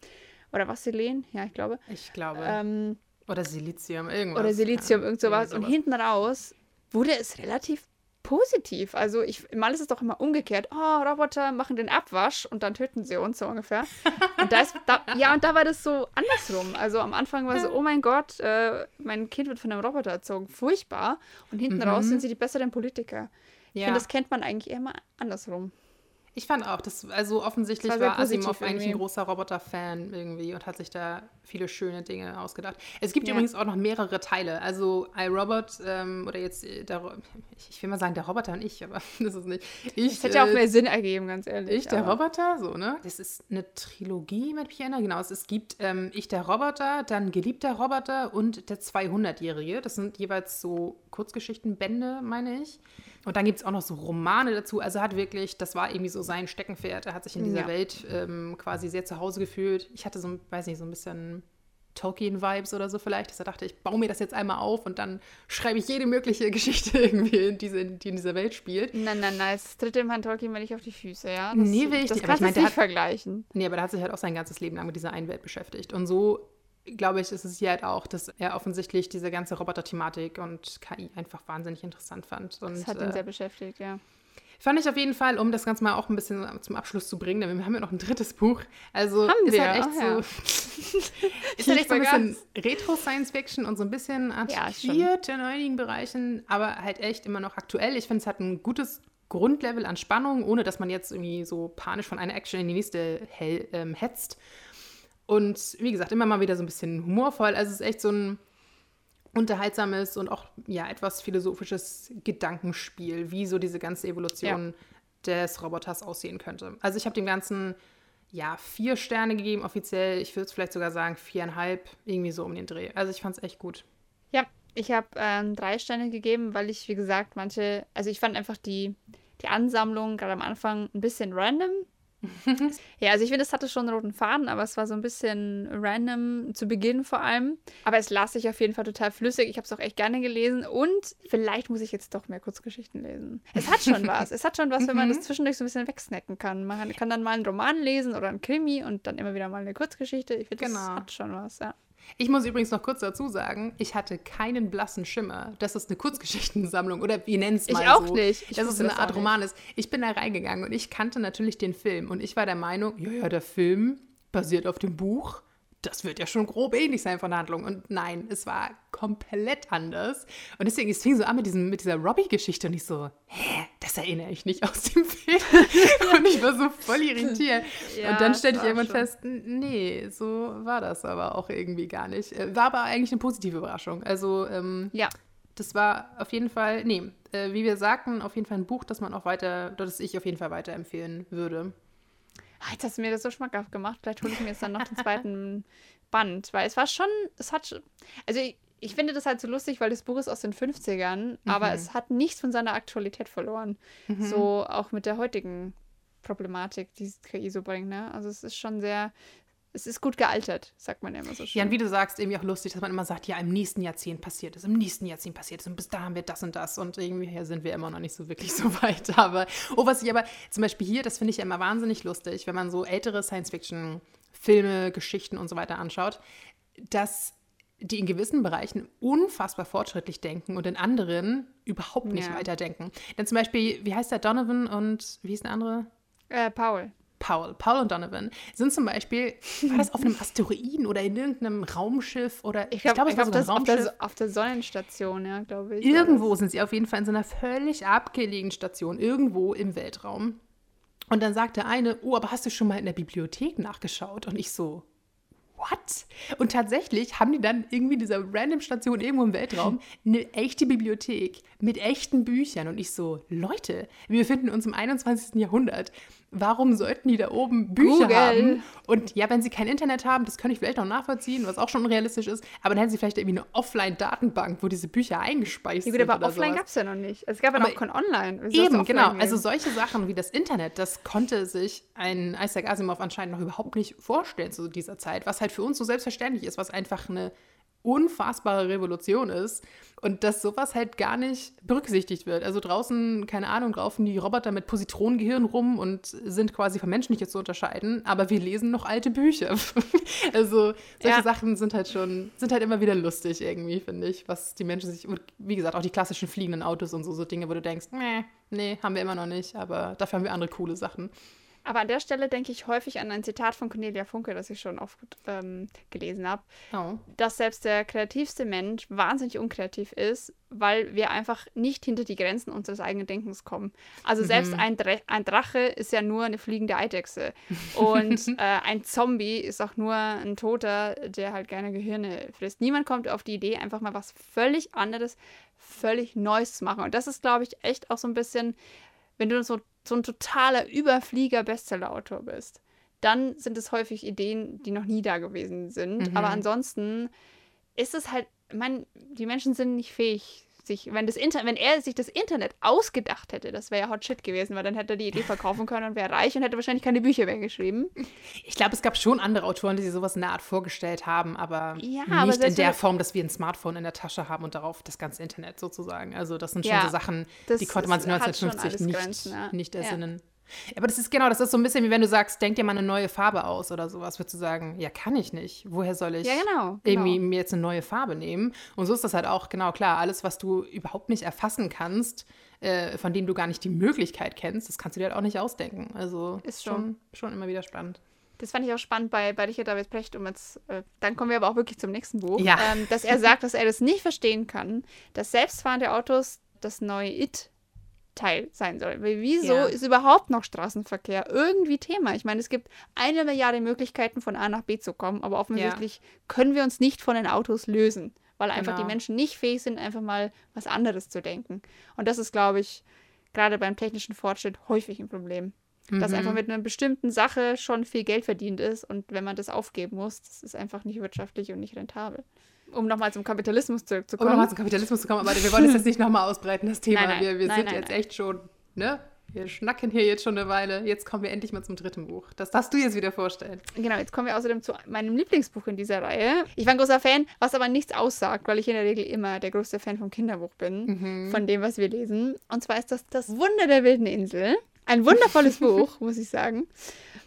Speaker 2: Oder was, Selen? Ja, ich glaube.
Speaker 1: Ich glaube.
Speaker 2: Ähm,
Speaker 1: oder Silizium, irgendwas.
Speaker 2: oder Silizium,
Speaker 1: Ja,
Speaker 2: irgend sowas. Und hinten raus wurde es relativ positiv. Also ich, mal ist es doch immer umgekehrt. Oh, Roboter machen den Abwasch und dann töten sie uns so ungefähr. Und da ist, da, ja, und da war das so andersrum. Also am Anfang war so, oh mein Gott, äh, mein Kind wird von einem Roboter erzogen. Furchtbar. Und hinten raus sind sie die besseren Politiker. Ich
Speaker 1: Ja.
Speaker 2: finde, das kennt man eigentlich eher mal andersrum.
Speaker 1: Ich fand auch, das, also offensichtlich
Speaker 2: Das war
Speaker 1: war Asimov eigentlich ein großer Roboter-Fan irgendwie und hat sich da viele schöne Dinge ausgedacht. Es gibt
Speaker 2: Ja.
Speaker 1: übrigens auch noch mehrere Teile. Also iRobot ähm, oder jetzt, äh, der, ich, will mal sagen, der Roboter und ich, aber das ist nicht. Ich,
Speaker 2: Das hätte ja auch
Speaker 1: äh,
Speaker 2: mehr Sinn ergeben, ganz ehrlich.
Speaker 1: Ich, der
Speaker 2: aber-
Speaker 1: Roboter, so, ne? Das ist eine Trilogie, mich erinnere. Genau, es, es gibt ähm, Ich, der Roboter, dann Geliebter Roboter und der 200-Jährige. Das sind jeweils so Kurzgeschichtenbände, meine ich. Und dann gibt es auch noch so Romane dazu. Also er hat wirklich, das war irgendwie so sein Steckenpferd. Er hat sich in dieser
Speaker 2: Ja.
Speaker 1: Welt ähm, quasi sehr zu Hause gefühlt. Ich hatte so, ein- weiß nicht, so ein bisschen Tolkien-Vibes oder so vielleicht, dass er dachte, ich baue mir das jetzt einmal auf und dann schreibe ich jede mögliche Geschichte irgendwie, in diese, die in dieser Welt spielt.
Speaker 2: Nein, nein, nein, das dritte Mann Tolkien mir nicht auf die Füße, ja? Das,
Speaker 1: Nee, will ich
Speaker 2: das
Speaker 1: nicht,
Speaker 2: kannst
Speaker 1: ich
Speaker 2: du
Speaker 1: der
Speaker 2: nicht
Speaker 1: hat-
Speaker 2: vergleichen.
Speaker 1: Nee, aber der hat sich halt auch sein ganzes Leben lang mit dieser einen Welt beschäftigt. Und so, glaube ich, ist es hier halt auch, dass er offensichtlich diese ganze Roboter-Thematik und KI einfach wahnsinnig interessant fand. Und
Speaker 2: Das hat ihn
Speaker 1: äh,
Speaker 2: sehr beschäftigt, ja.
Speaker 1: fand ich auf jeden Fall, um das Ganze mal auch ein bisschen zum Abschluss zu bringen, denn wir haben ja noch ein drittes Buch. Also
Speaker 2: Haben
Speaker 1: ist
Speaker 2: wir,
Speaker 1: halt echt
Speaker 2: ach ja.
Speaker 1: so. ist halt echt so ein bisschen Retro-Science-Fiction und so ein bisschen
Speaker 2: Ja,
Speaker 1: antiquiert in einigen Bereichen, aber halt echt immer noch aktuell. Ich finde, es hat ein gutes Grundlevel an Spannung, ohne dass man jetzt irgendwie so panisch von einer Action in die nächste hell, ähm, hetzt. Und wie gesagt, immer mal wieder so ein bisschen humorvoll. Also es ist echt so ein unterhaltsames und auch ja etwas philosophisches Gedankenspiel, wie so diese ganze Evolution des Roboters aussehen könnte. Also ich habe dem Ganzen ja vier Sterne gegeben, offiziell. Ich würde es vielleicht sogar sagen viereinhalb, irgendwie so um den Dreh. Also ich fand es echt gut.
Speaker 2: Ja, ich habe ähm, drei Sterne gegeben, weil ich, wie gesagt, manche, also ich fand einfach die, die Ansammlung gerade am Anfang ein bisschen random. ja, also ich finde, es hatte schon einen roten Faden, aber es war so ein bisschen random zu Beginn vor allem. Aber es las sich auf jeden Fall total flüssig. Ich habe es auch echt gerne gelesen und vielleicht muss ich jetzt doch mehr Kurzgeschichten lesen. Es hat schon was. Es hat schon was, wenn man das zwischendurch so ein bisschen wegsnacken kann. Man kann dann mal einen Roman lesen oder einen Krimi und dann immer wieder mal eine Kurzgeschichte. Ich finde, das
Speaker 1: Genau.
Speaker 2: hat schon was, ja.
Speaker 1: Ich muss übrigens noch kurz dazu sagen, ich hatte keinen blassen Schimmer, dass es eine Kurzgeschichtensammlung oder wie nennt es
Speaker 2: Ich
Speaker 1: mal
Speaker 2: auch
Speaker 1: so,
Speaker 2: nicht. Ich
Speaker 1: dass es eine Art. Roman ist. Ich bin da reingegangen und ich kannte natürlich den Film und ich war der Meinung, ja, ja, der Film basiert auf dem Buch. Das wird ja schon grob ähnlich sein von der Handlung. Und nein, es war komplett anders. Und deswegen, es fing so an mit, diesem, mit dieser Robbie-Geschichte und ich so, hä, das erinnere ich nicht aus dem Film. und ich war so voll irritiert. Ja, und dann stellte ich irgendwann schon. fest, nee, so war das aber auch irgendwie gar nicht. Äh, war aber eigentlich eine positive Überraschung. Also, ähm, ja. Das war auf jeden Fall, nee, äh, wie wir sagten, auf jeden Fall ein Buch, das man auch weiter, das ich auf jeden Fall weiterempfehlen würde.
Speaker 2: Jetzt hast du mir das so schmackhaft gemacht. Vielleicht hole ich mir jetzt dann noch den zweiten Band. Weil es war schon, es hat, also ich, ich finde das halt so lustig, weil das Buch ist aus den 50ern, mhm. aber es hat nichts von seiner Aktualität verloren. Mhm. So auch mit der heutigen Problematik, die KI so bringt. Ne? Also es ist schon sehr, es ist gut gealtert, sagt man ja immer so schön.
Speaker 1: Ja, und wie du sagst, irgendwie auch lustig, dass man immer sagt, ja, im nächsten Jahrzehnt passiert es, im nächsten Jahrzehnt passiert es und bis da haben wir das und das und irgendwie sind wir immer noch nicht so wirklich so weit. Aber, oh, was ich aber zum Beispiel hier, das finde ich ja immer wahnsinnig lustig, wenn man so ältere Science-Fiction-Filme, Geschichten und so weiter anschaut, dass die in gewissen Bereichen unfassbar fortschrittlich denken und in anderen überhaupt nicht ja. weiterdenken. Denn zum Beispiel, wie heißt der Donovan und wie ist der andere?
Speaker 2: Äh, Paul.
Speaker 1: Paul, Paul und Donovan, sind zum Beispiel, war das auf einem Asteroiden oder in irgendeinem Raumschiff oder
Speaker 2: ich, glaub, ich glaube, es war so ein Raumschiff. Auf der, auf der, Sonnenstation, ja, glaube ich.
Speaker 1: Irgendwo sind sie auf jeden Fall in so einer völlig abgelegenen Station, irgendwo im Weltraum. Und dann sagt der eine, oh, aber hast du schon mal in der Bibliothek nachgeschaut? Und ich so, what? Und tatsächlich haben die dann irgendwie dieser random Station irgendwo im Weltraum eine echte Bibliothek mit echten Büchern. Und ich so, Leute, wir befinden uns im 21. Jahrhundert warum sollten die da oben Bücher Google. haben? Und ja, wenn sie kein Internet haben, das kann ich vielleicht noch nachvollziehen, was auch schon unrealistisch ist, aber dann hätten sie vielleicht irgendwie eine Offline-Datenbank, wo diese Bücher eingespeist ja,
Speaker 2: gut, aber offline gab es ja noch nicht. Es gab ja noch kein Online.
Speaker 1: Eben, genau. Gehen? Also solche Sachen wie das Internet, das konnte sich ein Isaac Asimov anscheinend noch überhaupt nicht vorstellen zu dieser Zeit, was halt für uns so selbstverständlich ist, was einfach eine unfassbare Revolution ist und dass sowas halt gar nicht berücksichtigt wird. Also draußen, keine Ahnung, laufen die Roboter mit Positronengehirn rum und sind quasi vom Menschen nicht zu unterscheiden, aber wir lesen noch alte Bücher. also solche ja. Sachen sind halt schon, sind halt immer wieder lustig irgendwie, finde ich, was die Menschen sich, wie gesagt, auch die klassischen fliegenden Autos und so, so Dinge, wo du denkst, nee, nee, haben wir immer noch nicht, aber dafür haben wir andere coole Sachen.
Speaker 2: Aber an der Stelle denke ich häufig an ein Zitat von Cornelia Funke, das ich schon oft ähm, gelesen habe, oh. dass selbst der kreativste Mensch wahnsinnig unkreativ ist, weil wir einfach nicht hinter die Grenzen unseres eigenen Denkens kommen. Also selbst mhm. ein, Dre ein, Drache ist ja nur eine fliegende Eidechse und äh, ein Zombie ist auch nur ein Toter, der halt gerne Gehirne frisst. Niemand kommt auf die Idee, einfach mal was völlig anderes, völlig Neues zu machen. Und das ist, glaube ich, echt auch so ein bisschen, wenn du so so ein totaler Überflieger-Bestseller-Autor bist, dann sind es häufig Ideen, die noch nie da gewesen sind. Mhm. Aber ansonsten ist es halt, ich meine, die Menschen sind nicht fähig, sich, wenn das Inter wenn er sich das Internet ausgedacht hätte, das wäre ja Hot Shit gewesen, weil dann hätte er die Idee verkaufen können und wäre reich und hätte wahrscheinlich keine Bücher mehr geschrieben.
Speaker 1: Ich glaube, es gab schon andere Autoren, die sich sowas in der Art vorgestellt haben, aber ja, nicht aber in der Form, dass wir ein Smartphone in der Tasche haben und darauf das ganze Internet sozusagen. Also das sind schon ja, so Sachen, die konnte man 1950 nicht, Grenzen, ja. nicht ersinnen. Aber das ist genau, das ist so ein bisschen wie wenn du sagst, denk dir mal eine neue Farbe aus oder sowas, würdest du sagen, ja, kann ich nicht. Woher soll ich
Speaker 2: ja, genau, genau.
Speaker 1: irgendwie mir jetzt eine neue Farbe nehmen? Und so ist das halt auch, genau, klar, alles, was du überhaupt nicht erfassen kannst, äh, von dem du gar nicht die Möglichkeit kennst, das kannst du dir halt auch nicht ausdenken. Also ist schon, schon immer wieder spannend.
Speaker 2: Das fand ich auch spannend bei, bei Richard David Precht. Um jetzt, äh, dann kommen wir aber auch wirklich zum nächsten Buch. Ja. Ähm, dass er sagt, dass er das nicht verstehen kann, dass selbstfahrende Autos das neue It Teil sein soll. Weil wieso ja. ist überhaupt noch Straßenverkehr irgendwie Thema? Ich meine, es gibt eine Milliarde Möglichkeiten, von A nach B zu kommen, aber offensichtlich ja. können wir uns nicht von den Autos lösen, weil einfach genau. die Menschen nicht fähig sind, einfach mal was anderes zu denken. Und das ist, glaube ich, gerade beim technischen Fortschritt häufig ein Problem. Mhm. Dass einfach mit einer bestimmten Sache schon viel Geld verdient ist und wenn man das aufgeben muss, das ist einfach nicht wirtschaftlich und nicht rentabel um nochmal zum Kapitalismus zurückzukommen.
Speaker 1: Um nochmal zum Kapitalismus zu kommen, aber wir wollen es jetzt nicht nochmal ausbreiten, das Thema. Nein, nein, wir wir nein, sind jetzt echt schon, ne? Wir schnacken hier jetzt schon eine Weile. Jetzt kommen wir endlich mal zum dritten Buch. Das darfst du jetzt wieder vorstellen.
Speaker 2: Genau, jetzt kommen wir außerdem zu meinem Lieblingsbuch in dieser Reihe. Ich war ein großer Fan, was aber nichts aussagt, weil ich in der Regel immer der größte Fan vom Kinderbuch bin, mhm. von dem, was wir lesen. Und zwar ist das Das Wunder der wilden Insel. Ein wundervolles Buch, muss ich sagen,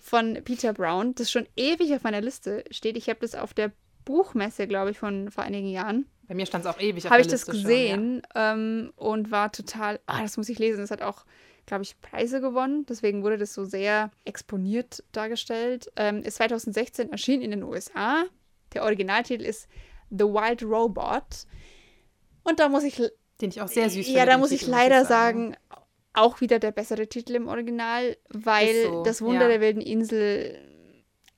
Speaker 2: von Peter Brown, das schon ewig auf meiner Liste steht. Ich habe das auf der Buchmesse, glaube ich, von vor einigen Jahren.
Speaker 1: Bei mir stand es auch ewig
Speaker 2: Habe ich das gesehen schon, ja. ähm, und war total, ah, das muss ich lesen. Es hat auch, glaube ich, Preise gewonnen. Deswegen wurde das so sehr exponiert dargestellt. Ähm, ist 2016 erschienen in den USA. Der Originaltitel ist The Wild Robot. Und da muss ich.
Speaker 1: Den ich auch sehr süß
Speaker 2: Ja, da muss ich leider sagen, auch wieder der bessere Titel im Original, weil so, das Wunder ja. der wilden Insel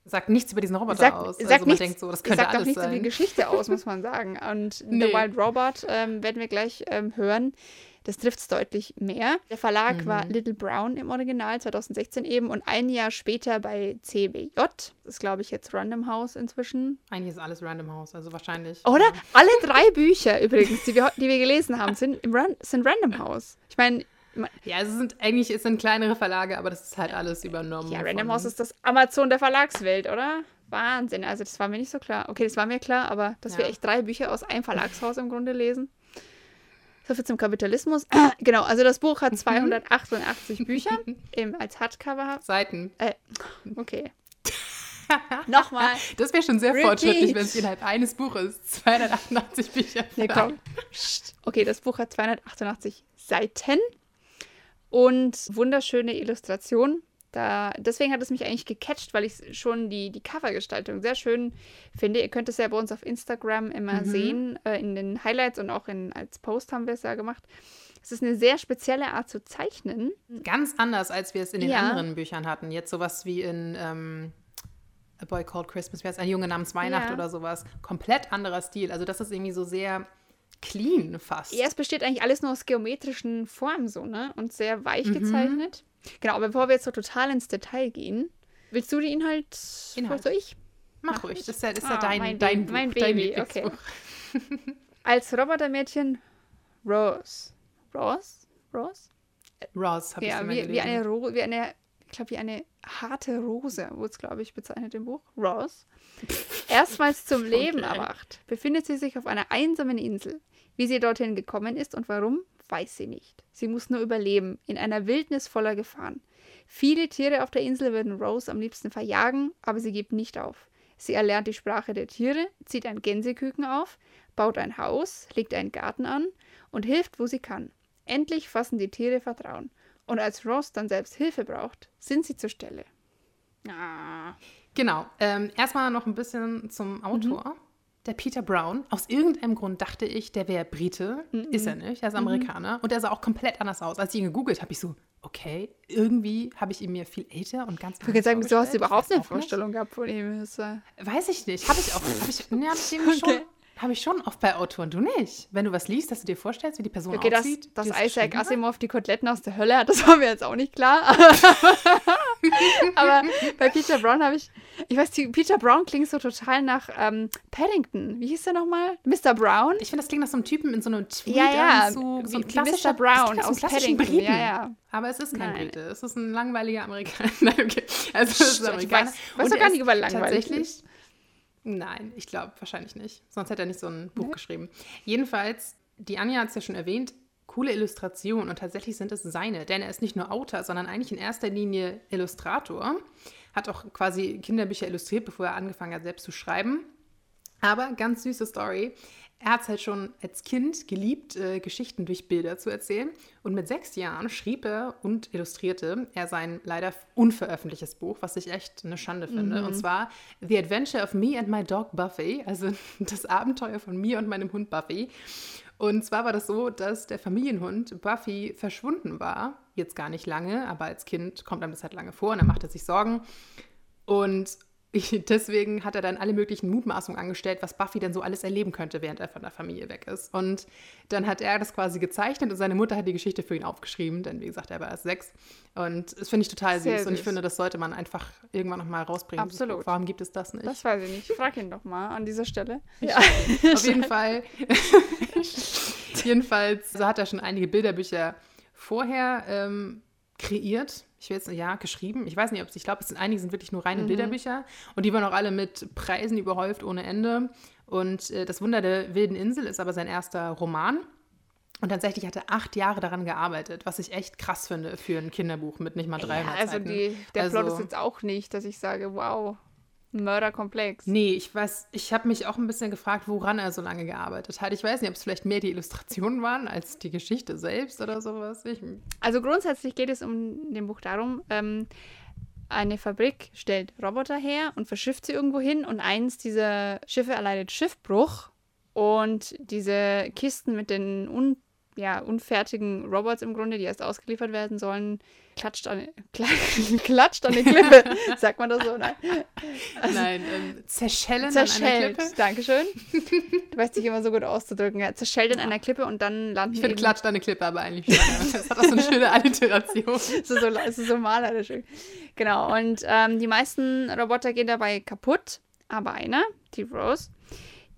Speaker 1: sagt nichts über diesen Roboter
Speaker 2: sagt,
Speaker 1: aus.
Speaker 2: Sagt also man nichts,
Speaker 1: denkt so, das könnte
Speaker 2: sagt
Speaker 1: alles
Speaker 2: auch nichts
Speaker 1: sein.
Speaker 2: über die Geschichte aus, muss man sagen. Und nee. The Wild Robot ähm, werden wir gleich ähm, hören. Das trifft es deutlich mehr. Der Verlag mhm. war Little Brown im Original 2016 eben und ein Jahr später bei CBJ. Das ist, glaube ich, jetzt Random House inzwischen.
Speaker 1: Eigentlich ist alles Random House, also wahrscheinlich.
Speaker 2: Oder? Ja. Alle drei Bücher übrigens, die wir, die wir gelesen haben, sind, im Ran sind Random House. Ich meine,
Speaker 1: ja, es sind eigentlich es sind kleinere Verlage, aber das ist halt alles übernommen.
Speaker 2: Ja, Random House ist das Amazon der Verlagswelt, oder? Wahnsinn. Also das war mir nicht so klar. Okay, das war mir klar, aber dass ja. wir echt drei Bücher aus einem Verlagshaus im Grunde lesen. So viel zum Kapitalismus. genau, also das Buch hat 288 Bücher im, als Hardcover.
Speaker 1: Seiten.
Speaker 2: Äh, okay. Nochmal.
Speaker 1: Das wäre schon sehr Repeat. fortschrittlich, wenn es innerhalb eines Buches 288 Bücher
Speaker 2: nee, komm. Okay, das Buch hat 288 Seiten und wunderschöne Illustrationen. Da, deswegen hat es mich eigentlich gecatcht, weil ich schon die, die Covergestaltung sehr schön finde. Ihr könnt es ja bei uns auf Instagram immer mhm. sehen, äh, in den Highlights und auch in, als Post haben wir es ja gemacht. Es ist eine sehr spezielle Art zu zeichnen.
Speaker 1: Ganz anders, als wir es in den ja. anderen Büchern hatten. Jetzt sowas wie in ähm, A Boy Called Christmas, wie heißt ein Junge namens Weihnacht ja. oder sowas. Komplett anderer Stil. Also das ist irgendwie so sehr clean fast.
Speaker 2: Ja, es besteht eigentlich alles nur aus geometrischen Formen so, ne? Und sehr weich mhm. gezeichnet. Genau, aber bevor wir jetzt so total ins Detail gehen, willst du den Inhalt?
Speaker 1: Inhalt.
Speaker 2: soll ich?
Speaker 1: Mach, Mach ruhig, das ist ja, das ist ah, ja dein, mein, dein,
Speaker 2: mein Buch, Baby. Dein okay. Als Robotermädchen Rose. Rose? Rose?
Speaker 1: Rose, habe
Speaker 2: ja,
Speaker 1: ich
Speaker 2: wie,
Speaker 1: gelesen.
Speaker 2: wie eine, Ro wie eine, ich glaube, wie eine harte Rose, wurde es, glaube ich, bezeichnet im Buch. Rose. Erstmals zum Leben erwacht, befindet sie sich auf einer einsamen Insel. Wie sie dorthin gekommen ist und warum, weiß sie nicht. Sie muss nur überleben, in einer Wildnis voller Gefahren. Viele Tiere auf der Insel würden Rose am liebsten verjagen, aber sie gibt nicht auf. Sie erlernt die Sprache der Tiere, zieht ein Gänseküken auf, baut ein Haus, legt einen Garten an und hilft, wo sie kann. Endlich fassen die Tiere Vertrauen. Und als Rose dann selbst Hilfe braucht, sind sie zur Stelle.
Speaker 1: Ah. Genau. Ähm, erstmal noch ein bisschen zum Autor. Mhm der Peter Brown. Aus irgendeinem Grund dachte ich, der wäre Brite. Mm -mm. Ist er nicht. Er ist Amerikaner. Mm und er sah auch komplett anders aus. Als ich ihn gegoogelt habe, ich so, okay, irgendwie habe ich ihn mir viel älter und ganz
Speaker 2: Ich würde sagen, du hast überhaupt eine Vorstellung gehabt von ihm.
Speaker 1: Weiß ich nicht. Habe ich auch. Hab ich, ne, hab ich okay. schon. Habe ich schon oft bei Autoren, du nicht. Wenn du was liest, dass du dir vorstellst, wie die Person okay, aussieht.
Speaker 2: Dass, dass Isaac Asimov die Koteletten aus der Hölle hat, das war mir jetzt auch nicht klar. Aber bei Peter Brown habe ich, ich weiß, Peter Brown klingt so total nach ähm, Paddington. Wie hieß der nochmal? Mr. Brown?
Speaker 1: Ich finde, das klingt nach so einem Typen in so einem Tweet.
Speaker 2: Ja, ja.
Speaker 1: So,
Speaker 2: so ein klassischer Mr. Brown aus Paddington.
Speaker 1: Briten.
Speaker 2: Ja, ja.
Speaker 1: Aber es ist kein Nein. Brite. Es ist ein langweiliger Amerikaner. Nein, okay. Also es ist Amerikaner.
Speaker 2: Ich weiß, weiß gar nicht über langweilig.
Speaker 1: Tatsächlich. Nein, ich glaube wahrscheinlich nicht. Sonst hätte er nicht so ein Buch nee. geschrieben. Jedenfalls, die Anja hat es ja schon erwähnt, coole Illustrationen und tatsächlich sind es seine, denn er ist nicht nur Autor, sondern eigentlich in erster Linie Illustrator. Hat auch quasi Kinderbücher illustriert, bevor er angefangen hat, selbst zu schreiben. Aber ganz süße Story. Er hat es halt schon als Kind geliebt, äh, Geschichten durch Bilder zu erzählen. Und mit sechs Jahren schrieb er und illustrierte er sein leider unveröffentlichtes Buch, was ich echt eine Schande finde. Mhm. Und zwar The Adventure of Me and My Dog Buffy, also das Abenteuer von mir und meinem Hund Buffy. Und zwar war das so, dass der Familienhund Buffy verschwunden war. Jetzt gar nicht lange, aber als Kind kommt einem das halt lange vor und er machte sich Sorgen. Und deswegen hat er dann alle möglichen Mutmaßungen angestellt, was Buffy denn so alles erleben könnte, während er von der Familie weg ist. Und dann hat er das quasi gezeichnet und seine Mutter hat die Geschichte für ihn aufgeschrieben, denn wie gesagt, er war erst sechs. Und das finde ich total süß. süß. Und ich finde, das sollte man einfach irgendwann nochmal rausbringen.
Speaker 2: Absolut.
Speaker 1: Warum gibt es das nicht?
Speaker 2: Das weiß ich nicht. Frag ihn doch mal an dieser Stelle.
Speaker 1: Ja. Auf jeden Fall. Jedenfalls, so hat er schon einige Bilderbücher vorher ähm, kreiert ich will jetzt, ja, geschrieben. Ich weiß nicht, ob es, ich glaube, es sind einige sind wirklich nur reine mhm. Bilderbücher und die waren auch alle mit Preisen überhäuft ohne Ende. Und äh, Das Wunder der wilden Insel ist aber sein erster Roman. Und tatsächlich hat er acht Jahre daran gearbeitet, was ich echt krass finde für ein Kinderbuch mit nicht mal 300
Speaker 2: ja, also die, der also, Plot ist jetzt auch nicht, dass ich sage, wow, Mörderkomplex.
Speaker 1: Nee, ich weiß, ich habe mich auch ein bisschen gefragt, woran er so lange gearbeitet hat. Ich weiß nicht, ob es vielleicht mehr die Illustrationen waren als die Geschichte selbst oder sowas. Ich,
Speaker 2: also grundsätzlich geht es um dem Buch darum, ähm, eine Fabrik stellt Roboter her und verschifft sie irgendwo hin und eins dieser Schiffe erleidet Schiffbruch und diese Kisten mit den un ja, unfertigen Robots im Grunde, die erst ausgeliefert werden sollen, klatscht an, klatscht an eine Klippe. Sagt man das so? Nein,
Speaker 1: also, Nein ähm, zerschellen
Speaker 2: zerschellt. an einer Klippe. Dankeschön. Du weißt dich immer so gut auszudrücken. Ja, zerschellt in einer Klippe und dann landen
Speaker 1: Ich finde klatscht an eine Klippe aber eigentlich. Das hat auch so eine schöne Alliteration.
Speaker 2: Es ist so, es ist so malerisch. Genau, und ähm, die meisten Roboter gehen dabei kaputt, aber einer, die Rose,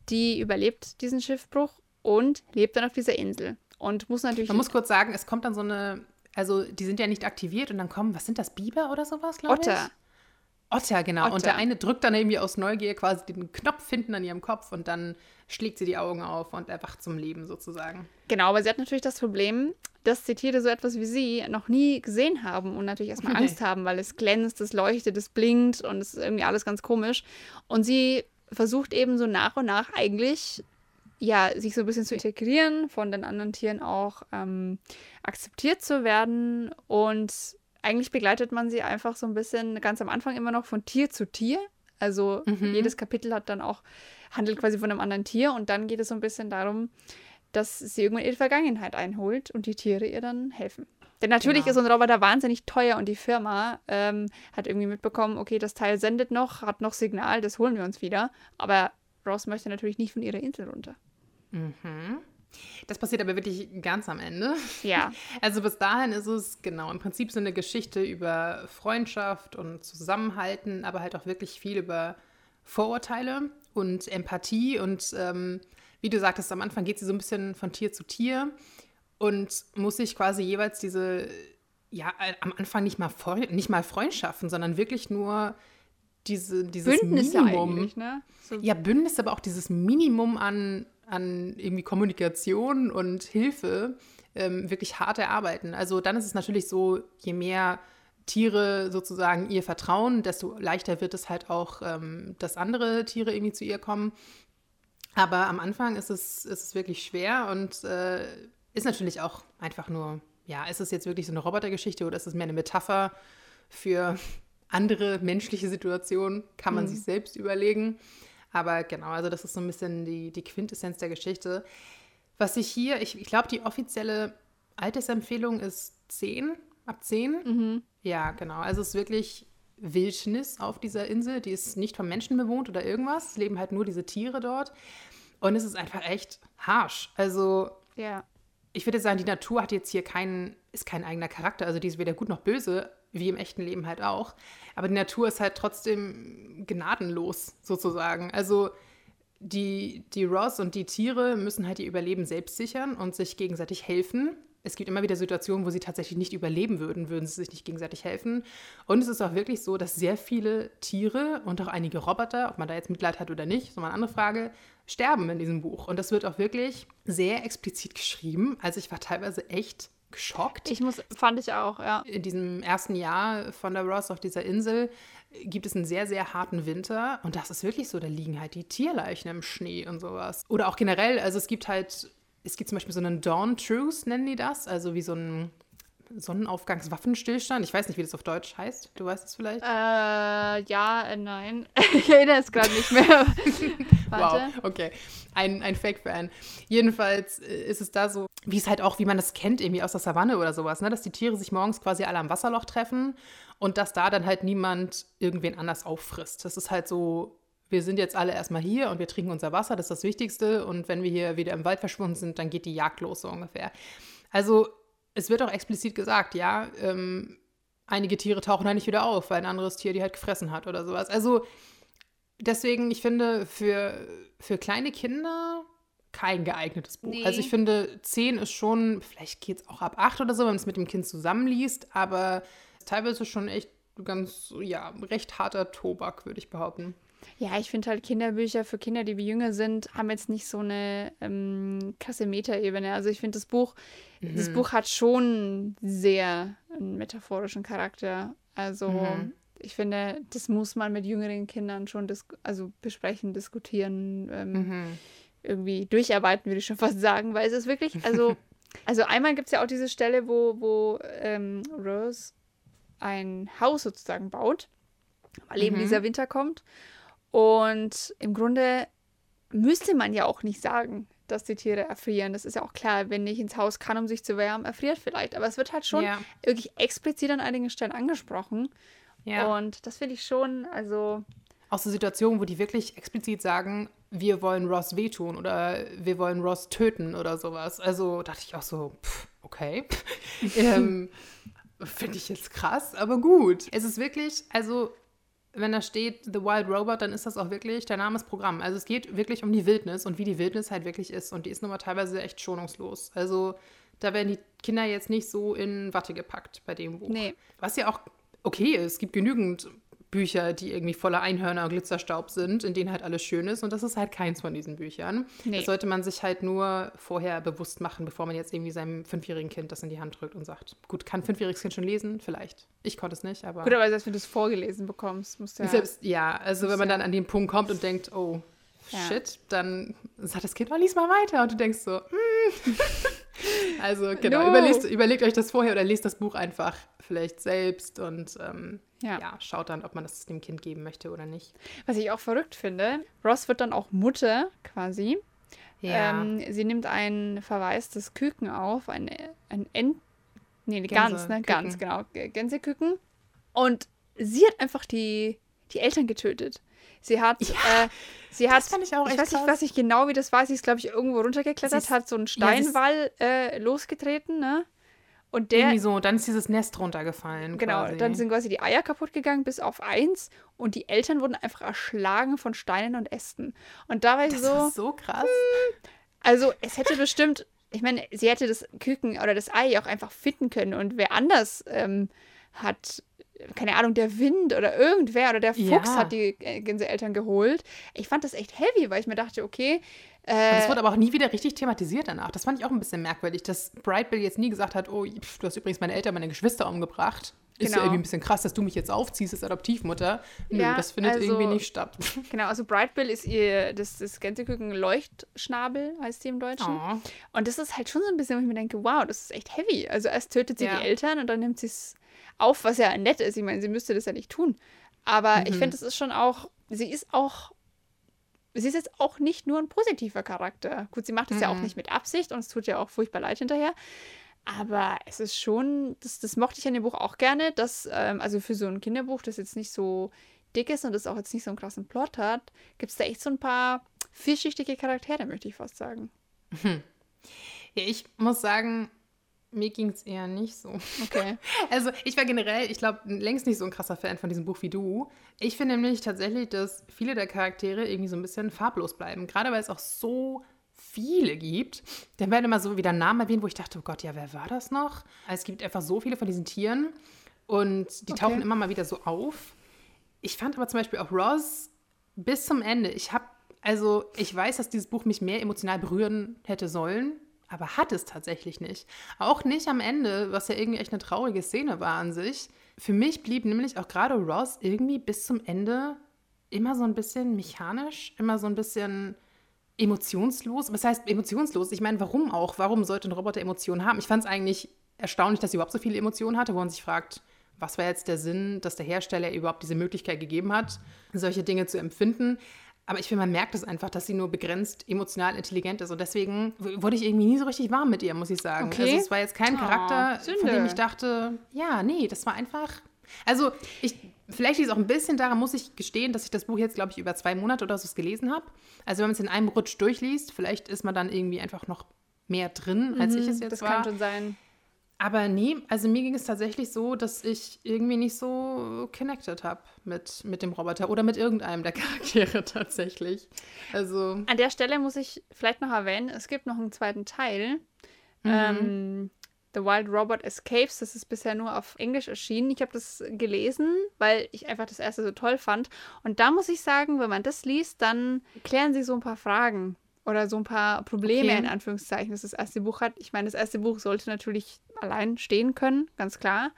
Speaker 2: die überlebt diesen Schiffbruch und lebt dann auf dieser Insel. Und muss natürlich.
Speaker 1: Man muss kurz sagen, es kommt dann so eine. Also, die sind ja nicht aktiviert und dann kommen, was sind das, Biber oder sowas, glaube ich?
Speaker 2: Otter.
Speaker 1: Otter, genau. Otter. Und der eine drückt dann irgendwie aus Neugier quasi den Knopf hinten an ihrem Kopf und dann schlägt sie die Augen auf und erwacht zum Leben sozusagen.
Speaker 2: Genau, aber sie hat natürlich das Problem, dass die Tiere so etwas wie sie noch nie gesehen haben und natürlich erstmal Angst haben, weil es glänzt, es leuchtet, es blinkt und es ist irgendwie alles ganz komisch. Und sie versucht eben so nach und nach eigentlich ja, sich so ein bisschen zu integrieren, von den anderen Tieren auch ähm, akzeptiert zu werden. Und eigentlich begleitet man sie einfach so ein bisschen ganz am Anfang immer noch von Tier zu Tier. Also mhm. jedes Kapitel hat dann auch, handelt quasi von einem anderen Tier und dann geht es so ein bisschen darum, dass sie irgendwann ihre Vergangenheit einholt und die Tiere ihr dann helfen. Denn natürlich genau. ist so ein Roboter wahnsinnig teuer und die Firma ähm, hat irgendwie mitbekommen, okay, das Teil sendet noch, hat noch Signal, das holen wir uns wieder. Aber Ross möchte natürlich nicht von ihrer Insel runter.
Speaker 1: Mhm. Das passiert aber wirklich ganz am Ende.
Speaker 2: Ja.
Speaker 1: Also bis dahin ist es genau im Prinzip so eine Geschichte über Freundschaft und Zusammenhalten, aber halt auch wirklich viel über Vorurteile und Empathie. Und ähm, wie du sagtest, am Anfang geht sie so ein bisschen von Tier zu Tier und muss sich quasi jeweils diese, ja, am Anfang nicht mal, nicht mal Freundschaften, sondern wirklich nur diese, dieses
Speaker 2: Bündnisse
Speaker 1: Minimum.
Speaker 2: Ne?
Speaker 1: So. Ja, Bündnisse, aber auch dieses Minimum an an irgendwie Kommunikation und Hilfe ähm, wirklich hart erarbeiten. Also dann ist es natürlich so, je mehr Tiere sozusagen ihr vertrauen, desto leichter wird es halt auch, ähm, dass andere Tiere irgendwie zu ihr kommen. Aber am Anfang ist es, ist es wirklich schwer und äh, ist natürlich auch einfach nur, ja, ist es jetzt wirklich so eine Robotergeschichte oder ist es mehr eine Metapher für andere menschliche Situationen? Kann man mhm. sich selbst überlegen. Aber genau, also das ist so ein bisschen die, die Quintessenz der Geschichte. Was ich hier, ich, ich glaube, die offizielle Altersempfehlung ist 10, ab 10.
Speaker 2: Mhm.
Speaker 1: Ja, genau. Also es ist wirklich Wildnis auf dieser Insel. Die ist nicht vom Menschen bewohnt oder irgendwas. Es leben halt nur diese Tiere dort. Und es ist einfach echt harsh. Also,
Speaker 2: ja.
Speaker 1: ich würde sagen, die Natur hat jetzt hier keinen, ist kein eigener Charakter. Also die ist weder gut noch böse, wie im echten Leben halt auch. Aber die Natur ist halt trotzdem gnadenlos, sozusagen. Also die, die Ross und die Tiere müssen halt ihr Überleben selbst sichern und sich gegenseitig helfen. Es gibt immer wieder Situationen, wo sie tatsächlich nicht überleben würden, würden sie sich nicht gegenseitig helfen. Und es ist auch wirklich so, dass sehr viele Tiere und auch einige Roboter, ob man da jetzt Mitleid hat oder nicht, ist mal eine andere Frage, sterben in diesem Buch. Und das wird auch wirklich sehr explizit geschrieben. Also ich war teilweise echt geschockt.
Speaker 2: Ich muss, fand ich auch, ja.
Speaker 1: In diesem ersten Jahr von der Ross auf dieser Insel gibt es einen sehr, sehr harten Winter. Und das ist wirklich so, da liegen halt die Tierleichen im Schnee und sowas. Oder auch generell, also es gibt halt, es gibt zum Beispiel so einen Dawn Truce, nennen die das, also wie so ein Sonnenaufgangswaffenstillstand. Ich weiß nicht, wie das auf Deutsch heißt. Du weißt es vielleicht?
Speaker 2: Äh, ja, äh, nein. ich erinnere es gerade nicht mehr.
Speaker 1: wow, okay. Ein, ein Fake-Fan. Jedenfalls äh, ist es da so, wie es halt auch, wie man das kennt, irgendwie aus der Savanne oder sowas, ne? dass die Tiere sich morgens quasi alle am Wasserloch treffen und dass da dann halt niemand irgendwen anders auffrisst. Das ist halt so, wir sind jetzt alle erstmal hier und wir trinken unser Wasser, das ist das Wichtigste. Und wenn wir hier wieder im Wald verschwunden sind, dann geht die Jagd los, so ungefähr. Also es wird auch explizit gesagt, ja, ähm, einige Tiere tauchen da nicht wieder auf, weil ein anderes Tier die halt gefressen hat oder sowas. Also deswegen, ich finde, für, für kleine Kinder kein geeignetes Buch. Nee. Also ich finde, 10 ist schon, vielleicht geht es auch ab 8 oder so, wenn man es mit dem Kind zusammenliest, aber teilweise schon echt ganz, ja, recht harter Tobak, würde ich behaupten.
Speaker 2: Ja, ich finde halt Kinderbücher für Kinder, die wie jünger sind, haben jetzt nicht so eine ähm, krasse Metaebene. Also ich finde das Buch, mhm. das Buch hat schon sehr einen metaphorischen Charakter. Also mhm. ich finde, das muss man mit jüngeren Kindern schon also besprechen, diskutieren, ähm, mhm. irgendwie durcharbeiten, würde ich schon fast sagen, weil es ist wirklich, also, also einmal gibt es ja auch diese Stelle, wo, wo ähm, Rose ein Haus sozusagen baut, weil eben
Speaker 1: Mhm.
Speaker 2: dieser Winter kommt. Und im Grunde müsste man ja auch nicht sagen, dass die Tiere erfrieren. Das ist ja auch klar, wenn nicht ins Haus kann, um sich zu wärmen, erfriert vielleicht. Aber es wird halt schon
Speaker 1: Ja.
Speaker 2: wirklich explizit an einigen Stellen angesprochen.
Speaker 1: Ja.
Speaker 2: Und das finde ich schon, also
Speaker 1: Auch so Situationen, wo die wirklich explizit sagen, wir wollen Ross wehtun oder wir wollen Ross töten oder sowas. Also dachte ich auch so, pff, okay. ähm, Finde ich jetzt krass, aber gut. Es ist wirklich, also wenn da steht The Wild Robot, dann ist das auch wirklich der Name des Programm. Also es geht wirklich um die Wildnis und wie die Wildnis halt wirklich ist. Und die ist nun mal teilweise echt schonungslos. Also da werden die Kinder jetzt nicht so in Watte gepackt bei dem Buch.
Speaker 2: Nee.
Speaker 1: Was ja auch okay ist. Es gibt genügend Bücher, die irgendwie voller Einhörner und Glitzerstaub sind, in denen halt alles schön ist. Und das ist halt keins von diesen Büchern.
Speaker 2: Nee.
Speaker 1: Das sollte man sich halt nur vorher bewusst machen, bevor man jetzt irgendwie seinem fünfjährigen Kind das in die Hand drückt und sagt, gut, kann ein fünfjähriges Kind schon lesen? Vielleicht. Ich konnte es nicht, aber...
Speaker 2: gut, aber selbst wenn du es vorgelesen bekommst, musst du ja.
Speaker 1: Selbst, ja, also wenn man dann an den Punkt kommt und denkt, oh,
Speaker 2: Ja.
Speaker 1: shit, dann sagt das Kind, mal lies mal weiter. Und du denkst so, mm. Also genau,
Speaker 2: No.
Speaker 1: überlegt, überlegt euch das vorher oder lest das Buch einfach vielleicht selbst und ähm,
Speaker 2: Ja.
Speaker 1: ja. schaut dann, ob man das dem Kind geben möchte oder nicht.
Speaker 2: Was ich auch verrückt finde, Ross wird dann auch Mutter quasi. Ähm, sie nimmt ein verwaistes Küken auf, ein, ein Ent, nee, Gans, ne? Gans, genau, Gänseküken. Und sie hat einfach die, die Eltern getötet. Sie hat, äh, sie hat,
Speaker 1: das fand ich auch echt
Speaker 2: weiß nicht, was ich genau, wie das war. Sie ist, glaube ich, irgendwo runtergeklettert,
Speaker 1: ist-
Speaker 2: hat so einen
Speaker 1: ja, ist-
Speaker 2: Steinwall äh, losgetreten, ne? Und der,
Speaker 1: Irgendwie so, dann ist dieses Nest runtergefallen.
Speaker 2: Genau,
Speaker 1: quasi.
Speaker 2: dann sind quasi die Eier kaputt gegangen bis auf eins und die Eltern wurden einfach erschlagen von Steinen und Ästen. Und da war ich
Speaker 1: das
Speaker 2: so,
Speaker 1: war so krass.
Speaker 2: also es hätte bestimmt, ich meine, sie hätte das Küken oder das Ei auch einfach finden können und wer anders ähm, hat, keine Ahnung, der Wind oder irgendwer oder der Fuchs
Speaker 1: Ja.
Speaker 2: hat die äh, Gänseeltern geholt. Ich fand das echt heavy, weil ich mir dachte, okay, äh,
Speaker 1: es wurde aber auch nie wieder richtig thematisiert danach. Das fand ich auch ein bisschen merkwürdig, dass Bright Bill jetzt nie gesagt hat, oh, pf, du hast übrigens meine Eltern, meine Geschwister umgebracht. Ist
Speaker 2: Genau.
Speaker 1: ja irgendwie ein bisschen krass, dass du mich jetzt aufziehst als Adoptivmutter. Nö,
Speaker 2: Ja,
Speaker 1: das findet
Speaker 2: also-
Speaker 1: irgendwie nicht statt.
Speaker 2: genau, also Brightbill ist ihr, das, das Gänseküken Leuchtschnabel, heißt sie im Deutschen.
Speaker 1: Oh.
Speaker 2: Und das ist halt schon so ein bisschen, wo ich mir denke, wow, das ist echt heavy. Also erst tötet sie
Speaker 1: Ja.
Speaker 2: die Eltern und dann nimmt sie es auf, was ja nett ist. Ich meine, sie müsste das ja nicht tun. Aber ich
Speaker 1: Mhm.
Speaker 2: finde, es ist schon auch, sie ist auch, sie ist jetzt auch nicht nur ein positiver Charakter. Gut, sie macht es ja auch
Speaker 1: Mhm.
Speaker 2: nicht mit Absicht und es tut ja auch furchtbar leid hinterher. Aber es ist schon, das, das mochte ich an dem Buch auch gerne, dass, ähm, also für so ein Kinderbuch, das jetzt nicht so dick ist und das auch jetzt nicht so einen krassen Plot hat, gibt es da echt so ein paar vielschichtige Charaktere, möchte ich fast sagen.
Speaker 1: Ja, ich muss sagen, mir ging es eher nicht so.
Speaker 2: Okay.
Speaker 1: Also ich war generell, ich glaube, längst nicht so ein krasser Fan von diesem Buch wie du. Ich finde nämlich tatsächlich, dass viele der Charaktere irgendwie so ein bisschen farblos bleiben. Gerade weil es auch so viele gibt. Dann werden immer so wieder Namen erwähnt, wo ich dachte, oh Gott, ja, wer war das noch? Es gibt einfach so viele von diesen Tieren und die
Speaker 2: Okay.
Speaker 1: tauchen immer mal wieder so auf. Ich fand aber zum Beispiel auch Ross bis zum Ende. Ich habe, also ich weiß, dass dieses Buch mich mehr emotional berühren hätte sollen, aber hat es tatsächlich nicht. Auch nicht am Ende, was ja irgendwie echt eine traurige Szene war an sich. Für mich blieb nämlich auch gerade Ross irgendwie bis zum Ende immer so ein bisschen mechanisch, immer so ein bisschen emotionslos. Was heißt emotionslos? Ich meine, warum auch? Warum sollte ein Roboter Emotionen haben? Ich fand es eigentlich erstaunlich, dass sie überhaupt so viele Emotionen hatte, wo man sich fragt, was war jetzt der Sinn, dass der Hersteller überhaupt diese Möglichkeit gegeben hat, solche Dinge zu empfinden. Aber ich finde, man merkt es einfach, dass sie nur begrenzt emotional intelligent ist. Und deswegen wurde ich irgendwie nie so richtig warm mit ihr, muss ich sagen.
Speaker 2: Okay.
Speaker 1: Also es war jetzt kein
Speaker 2: Oh,
Speaker 1: Charakter, von
Speaker 2: Sünde.
Speaker 1: dem ich dachte, ja, nee, das war einfach. Also, ich, vielleicht liegt es auch ein bisschen daran, muss ich gestehen, dass ich das Buch jetzt, glaube ich, über zwei Monate oder so gelesen habe. Also, wenn man es in einem Rutsch durchliest, vielleicht ist man dann irgendwie einfach noch mehr drin, als ich es jetzt
Speaker 2: Mhm, das
Speaker 1: war.
Speaker 2: kann schon sein.
Speaker 1: Aber nee, also mir ging es tatsächlich so, dass ich irgendwie nicht so connected habe mit, mit dem Roboter oder mit irgendeinem der Charaktere tatsächlich. Also,
Speaker 2: An der Stelle muss ich vielleicht noch erwähnen, es gibt noch einen zweiten Teil.
Speaker 1: Mhm.
Speaker 2: Ähm, The Wild Robot Escapes, das ist bisher nur auf Englisch erschienen. Ich habe das gelesen, weil ich einfach das erste so toll fand. Und da muss ich sagen, wenn man das liest, dann klären sie so ein paar Fragen oder so ein paar Probleme
Speaker 1: Okay.
Speaker 2: in Anführungszeichen, das das erste Buch hat. Ich meine, das erste Buch sollte natürlich allein stehen können, ganz klar.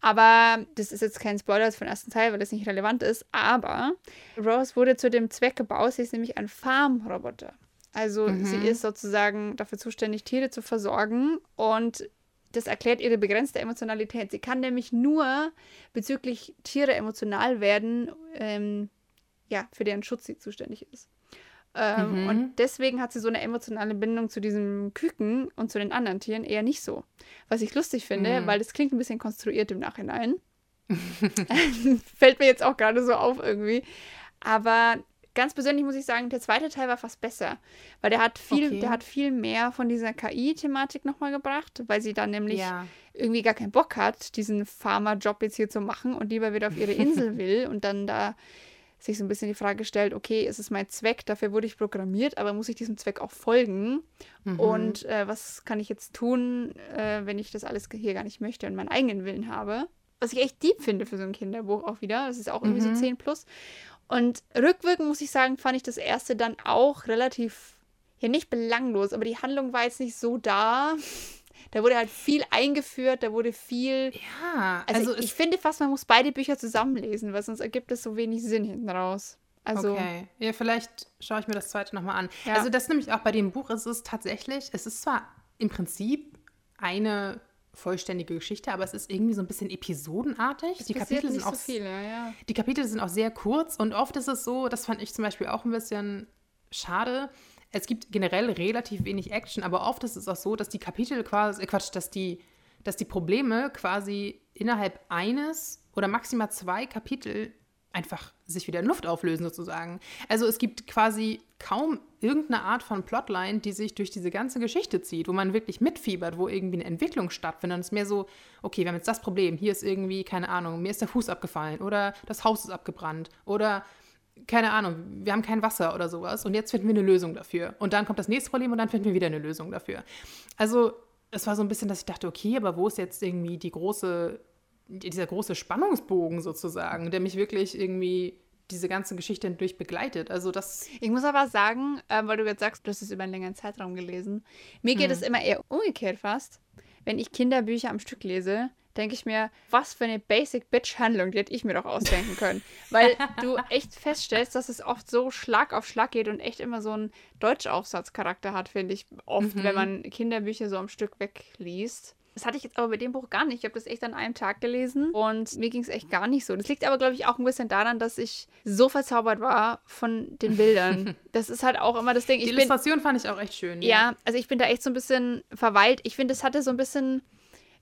Speaker 2: Aber das ist jetzt kein Spoiler für den ersten Teil, weil das nicht relevant ist. Aber Rose wurde zu dem Zweck gebaut, sie ist nämlich ein Farmroboter. Also sie ist sozusagen dafür zuständig, Tiere zu versorgen und das erklärt ihre begrenzte Emotionalität. Sie kann nämlich nur bezüglich Tiere emotional werden, ähm, ja, für deren Schutz sie zuständig ist. Ähm, mhm. Und deswegen hat sie so eine emotionale Bindung zu diesem Küken und zu den anderen Tieren eher nicht so. Was ich lustig finde, mhm. weil das klingt ein bisschen konstruiert im Nachhinein. Fällt mir jetzt auch gerade so auf irgendwie. Aber ganz persönlich muss ich sagen, der zweite Teil war fast besser, weil der hat viel, okay. der hat viel mehr von dieser KI-Thematik nochmal gebracht, weil sie dann nämlich ja. irgendwie gar keinen Bock hat, diesen Farmer-Job jetzt hier zu machen und lieber wieder auf ihre Insel will und dann da sich so ein bisschen die Frage stellt, okay, ist es mein Zweck, dafür wurde ich programmiert, aber muss ich diesem Zweck auch folgen? Mhm. Und äh, was kann ich jetzt tun, äh, wenn ich das alles hier gar nicht möchte und meinen eigenen Willen habe? Was ich echt deep finde für so ein Kinderbuch auch wieder. Das ist auch irgendwie mhm. so 10 plus. Und rückwirkend muss ich sagen, fand ich das erste dann auch relativ, ja nicht belanglos, aber die Handlung war jetzt nicht so da. Da wurde halt viel eingeführt, da wurde viel.
Speaker 1: Ja,
Speaker 2: also, also ich finde fast, man muss beide Bücher zusammenlesen, weil sonst ergibt es so wenig Sinn hinten raus. Also,
Speaker 1: okay. Ja, vielleicht schaue ich mir das zweite nochmal an. Ja. Also, das nämlich auch bei dem Buch ist es tatsächlich, es ist zwar im Prinzip eine vollständige Geschichte, aber es ist irgendwie so ein bisschen episodenartig. Es die Kapitel sind auch
Speaker 2: so viele, ja.
Speaker 1: Die Kapitel sind auch sehr kurz und oft ist es so, das fand ich zum Beispiel auch ein bisschen schade. Es gibt generell relativ wenig Action, aber oft ist es auch so, dass die Kapitel quasi, äh Quatsch, dass die, dass die Probleme quasi innerhalb eines oder maximal zwei Kapitel einfach sich wieder in Luft auflösen sozusagen. Also es gibt quasi kaum irgendeine Art von Plotline, die sich durch diese ganze Geschichte zieht, wo man wirklich mitfiebert, wo irgendwie eine Entwicklung stattfindet. Und es ist mehr so, okay, wir haben jetzt das Problem, hier ist irgendwie, keine Ahnung, mir ist der Fuß abgefallen oder das Haus ist abgebrannt oder keine Ahnung, wir haben kein Wasser oder sowas und jetzt finden wir eine Lösung dafür. Und dann kommt das nächste Problem und dann finden wir wieder eine Lösung dafür. Also es war so ein bisschen, dass ich dachte, okay, aber wo ist jetzt irgendwie die große dieser große Spannungsbogen sozusagen, der mich wirklich irgendwie diese ganze Geschichte hindurch begleitet. Also das.
Speaker 2: Ich muss aber sagen, äh, weil du jetzt sagst, du hast es über einen längeren Zeitraum gelesen. Mir geht hm. es immer eher umgekehrt fast. Wenn ich Kinderbücher am Stück lese, denke ich mir, was für eine Basic Bitch Handlung, die hätte ich mir doch ausdenken können. Weil du echt feststellst, dass es oft so Schlag auf Schlag geht und echt immer so einen Deutschaufsatzcharakter hat, finde ich oft, mhm. wenn man Kinderbücher so am Stück wegliest. Das hatte ich jetzt aber bei dem Buch gar nicht. Ich habe das echt an einem Tag gelesen und mir ging es echt gar nicht so. Das liegt aber, glaube ich, auch ein bisschen daran, dass ich so verzaubert war von den Bildern. Das ist halt auch immer das Ding.
Speaker 1: Die Illustration bin, fand ich auch echt schön.
Speaker 2: Ja. ja, also ich bin da echt so ein bisschen verweilt. Ich finde, es hatte so ein bisschen.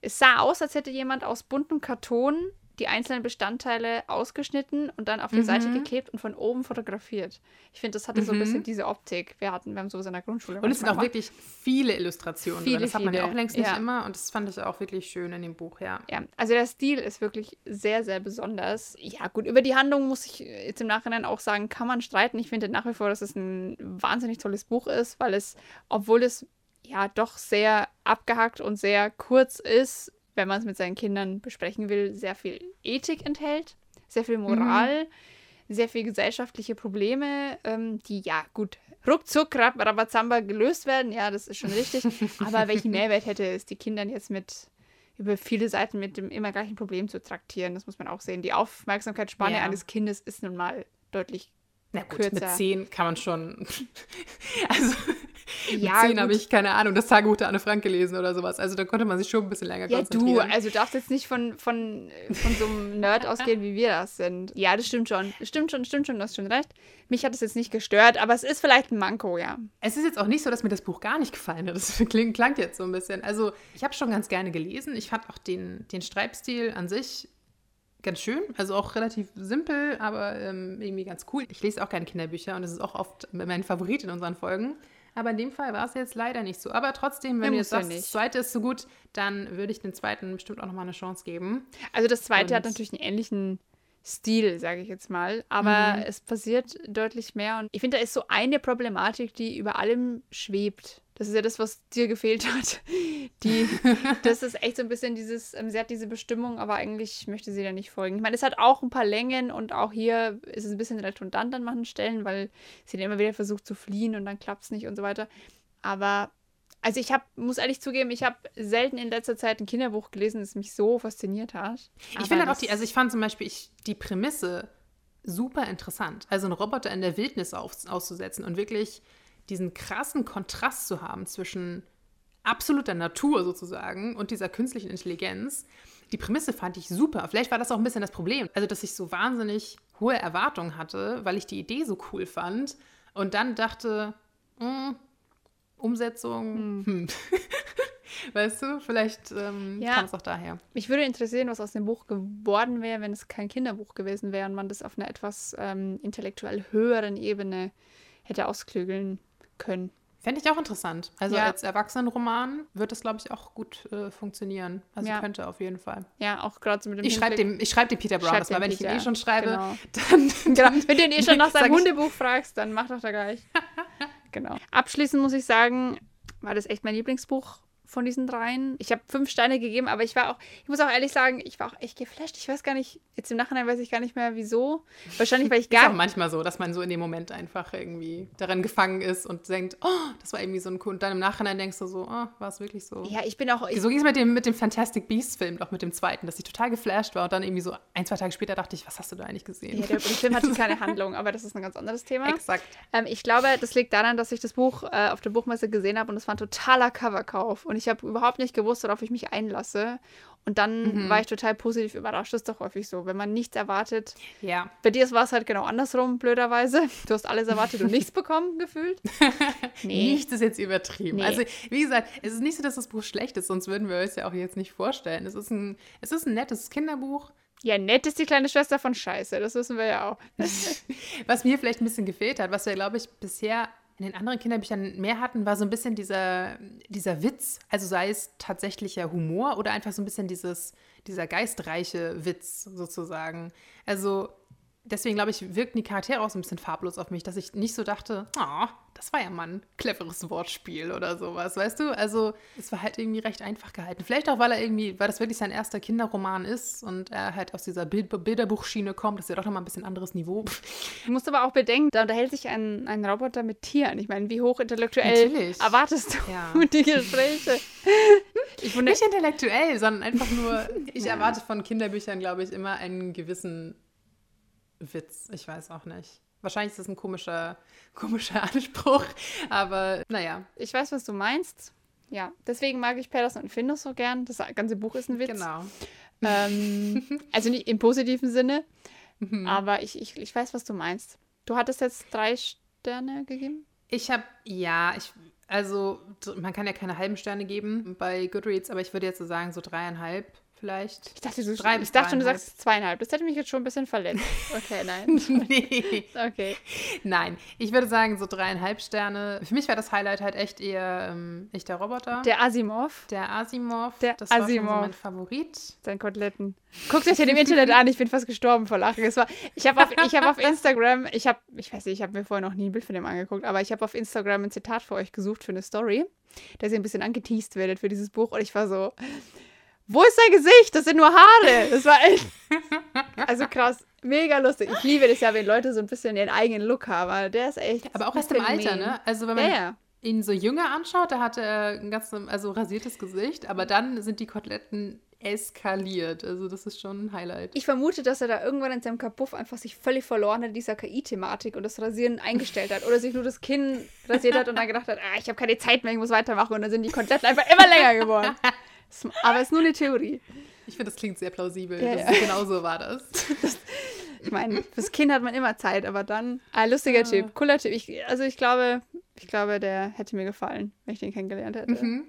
Speaker 2: Es sah aus, als hätte jemand aus buntem Karton die einzelnen Bestandteile ausgeschnitten und dann auf die mhm. Seite geklebt und von oben fotografiert. Ich finde, das hatte mhm. so ein bisschen mhm. diese Optik. Wir hatten, wir haben sowas in der Grundschule.
Speaker 1: Und es sind auch wirklich viele Illustrationen. Viele, das hat man ja auch längst nicht ja. immer und das fand ich auch wirklich schön in dem Buch, ja.
Speaker 2: Ja, also der Stil ist wirklich sehr, sehr besonders. Ja, gut, über die Handlung muss ich jetzt im Nachhinein auch sagen, kann man streiten. Ich finde nach wie vor, dass es ein wahnsinnig tolles Buch ist, weil es, obwohl es ja doch sehr abgehackt und sehr kurz ist, wenn man es mit seinen Kindern besprechen will, sehr viel Ethik enthält, sehr viel Moral, mhm. sehr viel gesellschaftliche Probleme, ähm, die ja gut ruckzuck Rabazamba gelöst werden. Ja, das ist schon richtig. Aber welchen Mehrwert hätte es, die Kindern jetzt mit über viele Seiten mit dem immer gleichen Problem zu traktieren? Das muss man auch sehen. Die Aufmerksamkeitsspanne ja. eines Kindes ist nun mal deutlich
Speaker 1: na gut, kürzer. mit zehn kann man schon. also ja, zehn habe ich, keine Ahnung, das Tagebuch der Anne Frank gelesen oder sowas. Also da konnte man sich schon ein bisschen länger
Speaker 2: ja,
Speaker 1: konzentrieren.
Speaker 2: Ja, du, also du darfst jetzt nicht von, von, von so einem Nerd ausgehen, wie wir das sind. Ja, das stimmt schon. Stimmt schon, stimmt schon, du hast schon recht. Mich hat es jetzt nicht gestört, aber es ist vielleicht ein Manko, ja.
Speaker 1: Es ist jetzt auch nicht so, dass mir das Buch gar nicht gefallen hat. Das klingt, klang jetzt so ein bisschen. Also ich habe schon ganz gerne gelesen. Ich fand auch den, den Schreibstil an sich ganz schön, also auch relativ simpel, aber ähm, irgendwie ganz cool. Ich lese auch keine Kinderbücher und das ist auch oft mein Favorit in unseren Folgen. Aber in dem Fall war es jetzt leider nicht so. Aber trotzdem, wenn du jetzt sagst, das zweite ist so gut, dann würde ich den zweiten bestimmt auch nochmal eine Chance geben.
Speaker 2: Also das zweite und hat natürlich einen ähnlichen Stil, sage ich jetzt mal. Aber mhm. es passiert deutlich mehr. Und ich finde, da ist so eine Problematik, die über allem schwebt. Das ist ja das, was dir gefehlt hat. Die, das ist echt so ein bisschen dieses, ähm, sie hat diese Bestimmung, aber eigentlich möchte sie da nicht folgen. Ich meine, es hat auch ein paar Längen und auch hier ist es ein bisschen redundant an manchen Stellen, weil sie dann immer wieder versucht zu fliehen und dann klappt es nicht und so weiter. Aber, also ich habe, muss ehrlich zugeben, ich habe selten in letzter Zeit ein Kinderbuch gelesen, das mich so fasziniert hat.
Speaker 1: Ich finde halt auch die, also ich fand zum Beispiel ich, die Prämisse super interessant. Also einen Roboter in der Wildnis auf, auszusetzen und wirklich diesen krassen Kontrast zu haben zwischen absoluter Natur sozusagen und dieser künstlichen Intelligenz. Die Prämisse fand ich super. Vielleicht war das auch ein bisschen das Problem. Also, dass ich so wahnsinnig hohe Erwartungen hatte, weil ich die Idee so cool fand und dann dachte, mh, Umsetzung, hm. weißt du, vielleicht ähm,
Speaker 2: Ja.
Speaker 1: kam es auch daher.
Speaker 2: Mich würde interessieren, was aus dem Buch geworden wäre, wenn es kein Kinderbuch gewesen wäre und man das auf einer etwas ähm, intellektuell höheren Ebene hätte ausklügeln können.
Speaker 1: Fände ich auch interessant. Also
Speaker 2: Ja.
Speaker 1: als Erwachsenenroman wird das, glaube ich, auch gut äh, funktionieren. Also
Speaker 2: Ja.
Speaker 1: könnte auf jeden Fall.
Speaker 2: Ja, auch gerade so mit dem
Speaker 1: Ich schreibe dem, ich schreib dem Peter Brown das mal. Wenn ich ihn
Speaker 2: Peter,
Speaker 1: eh schon schreibe,
Speaker 2: genau.
Speaker 1: dann,
Speaker 2: Genau. Wenn du ihn eh schon nach seinem Hundebuch fragst, dann mach doch da gleich. genau. Abschließend muss ich sagen, war das echt mein Lieblingsbuch von diesen dreien. Ich habe fünf Steine gegeben, aber ich war auch, ich muss auch ehrlich sagen, ich war auch echt geflasht. Ich weiß gar nicht, jetzt im Nachhinein weiß ich gar nicht mehr wieso. Wahrscheinlich, weil ich
Speaker 1: Ist auch
Speaker 2: gar
Speaker 1: manchmal so, dass man so in dem Moment einfach irgendwie darin gefangen ist und denkt, oh, das war irgendwie so ein cool. Und dann im Nachhinein denkst du so, oh, war es wirklich so?
Speaker 2: Ja, ich bin auch. Ich,
Speaker 1: So ging es mit dem, mit dem Fantastic Beasts-Film, doch mit dem zweiten, dass ich total geflasht war und dann irgendwie so ein, zwei Tage später dachte ich, was hast du da eigentlich gesehen?
Speaker 2: ja, der, der Film hatte keine Handlung, aber das ist ein ganz anderes Thema.
Speaker 1: Exakt.
Speaker 2: Ähm, ich glaube, das liegt daran, dass ich das Buch äh, auf der Buchmesse gesehen habe und es war ein totaler Coverkauf. Und ich habe überhaupt nicht gewusst, worauf ich mich einlasse. Und dann
Speaker 1: Mhm.
Speaker 2: war ich total positiv überrascht. Das ist doch häufig so, wenn man nichts erwartet.
Speaker 1: Ja.
Speaker 2: Bei dir war es halt genau andersrum, blöderweise. Du hast alles erwartet und nichts bekommen, gefühlt. Nee.
Speaker 1: Nichts ist jetzt übertrieben.
Speaker 2: Nee.
Speaker 1: Also, wie gesagt, es ist nicht so, dass das Buch schlecht ist, sonst würden wir es ja auch jetzt nicht vorstellen. Es ist ein, es ist ein nettes Kinderbuch.
Speaker 2: Ja, nett ist die kleine Schwester von Scheiße. Das wissen wir ja auch.
Speaker 1: Was mir vielleicht ein bisschen gefehlt hat, was wir, glaube ich, bisher in den anderen Kinderbüchern mehr hatten, war so ein bisschen dieser, dieser Witz. Also sei es tatsächlicher Humor oder einfach so ein bisschen dieses, dieser geistreiche Witz sozusagen. Also deswegen, glaube ich, wirkten die Charaktere auch so ein bisschen farblos auf mich, dass ich nicht so dachte, oh, das war ja mal ein cleveres Wortspiel oder sowas, weißt du? Also es war halt irgendwie recht einfach gehalten. Vielleicht auch, weil er irgendwie, weil das wirklich sein erster Kinderroman ist und er halt aus dieser Bild Bilderbuchschiene kommt, das ist ja doch nochmal ein bisschen anderes Niveau.
Speaker 2: Du musst aber auch bedenken, da unterhält sich ein, ein Roboter mit Tieren. Ich meine, wie hochintellektuell
Speaker 1: Natürlich.
Speaker 2: erwartest du
Speaker 1: Ja.
Speaker 2: die Gespräche? Ich wundere,
Speaker 1: Nicht intellektuell, sondern einfach nur, ich erwarte von Kinderbüchern, glaube ich, immer einen gewissen Witz. Ich weiß auch nicht. Wahrscheinlich ist das ein komischer, komischer Anspruch, aber naja,
Speaker 2: ich weiß, was du meinst. Ja, deswegen mag ich Patterson und Findus so gern. Das ganze Buch ist ein Witz.
Speaker 1: genau.
Speaker 2: Ähm, also nicht im positiven Sinne,
Speaker 1: Mhm.
Speaker 2: aber ich, ich, ich weiß, was du meinst. Du hattest jetzt drei Sterne gegeben?
Speaker 1: Ich habe, ja, ich, also man kann ja keine halben Sterne geben bei Goodreads, aber ich würde jetzt so sagen, so dreieinhalb vielleicht.
Speaker 2: Ich dachte, du,
Speaker 1: Drei
Speaker 2: ich dachte schon, du sagst zweieinhalb. Das hätte mich jetzt schon ein bisschen verletzt. Okay, nein.
Speaker 1: nee.
Speaker 2: Okay.
Speaker 1: Nein, ich würde sagen, so dreieinhalb Sterne. Für mich war das Highlight halt echt eher ähm, echt der Roboter.
Speaker 2: Der Asimov,
Speaker 1: Der Asimov,
Speaker 2: Der
Speaker 1: das war schon so
Speaker 2: Asimov.
Speaker 1: mein Favorit.
Speaker 2: sein Koteletten. Guckt euch den im Internet an, ich bin fast gestorben vor Lachen. Es war, ich habe auf, ich hab auf Instagram, ich habe, ich weiß nicht, ich habe mir vorher noch nie ein Bild von dem angeguckt, aber ich habe auf Instagram ein Zitat für euch gesucht für eine Story, dass ihr ein bisschen angeteased werdet für dieses Buch und ich war so, wo ist sein Gesicht? Das sind nur Haare. Das war echt, also krass, mega lustig. Ich liebe das ja, wenn Leute so ein bisschen ihren eigenen Look haben, der ist echt
Speaker 1: Aber auch erst im Alter, ne? Also wenn
Speaker 2: Ja,
Speaker 1: man
Speaker 2: ja.
Speaker 1: ihn so jünger anschaut, da hatte er ein ganz also rasiertes Gesicht, aber dann sind die Koteletten eskaliert. Also das ist schon ein Highlight.
Speaker 2: Ich vermute, dass er da irgendwann in seinem Kapuff einfach sich völlig verloren hat in dieser KI-Thematik und das Rasieren eingestellt hat. Oder sich nur das Kinn rasiert hat und dann gedacht hat, ah, ich habe keine Zeit mehr, ich muss weitermachen. Und dann sind die Koteletten einfach immer länger geworden. Das- Aber es ist nur eine Theorie.
Speaker 1: Ich finde, das klingt sehr plausibel.
Speaker 2: Ja,
Speaker 1: das
Speaker 2: ja.
Speaker 1: Genau so war das.
Speaker 2: Ich meine, fürs Kind hat man immer Zeit, aber dann. Ah, lustiger Typ, cooler Typ. Ich, also ich glaube, ich glaube, der hätte mir gefallen, wenn ich den kennengelernt hätte.
Speaker 1: Mhm.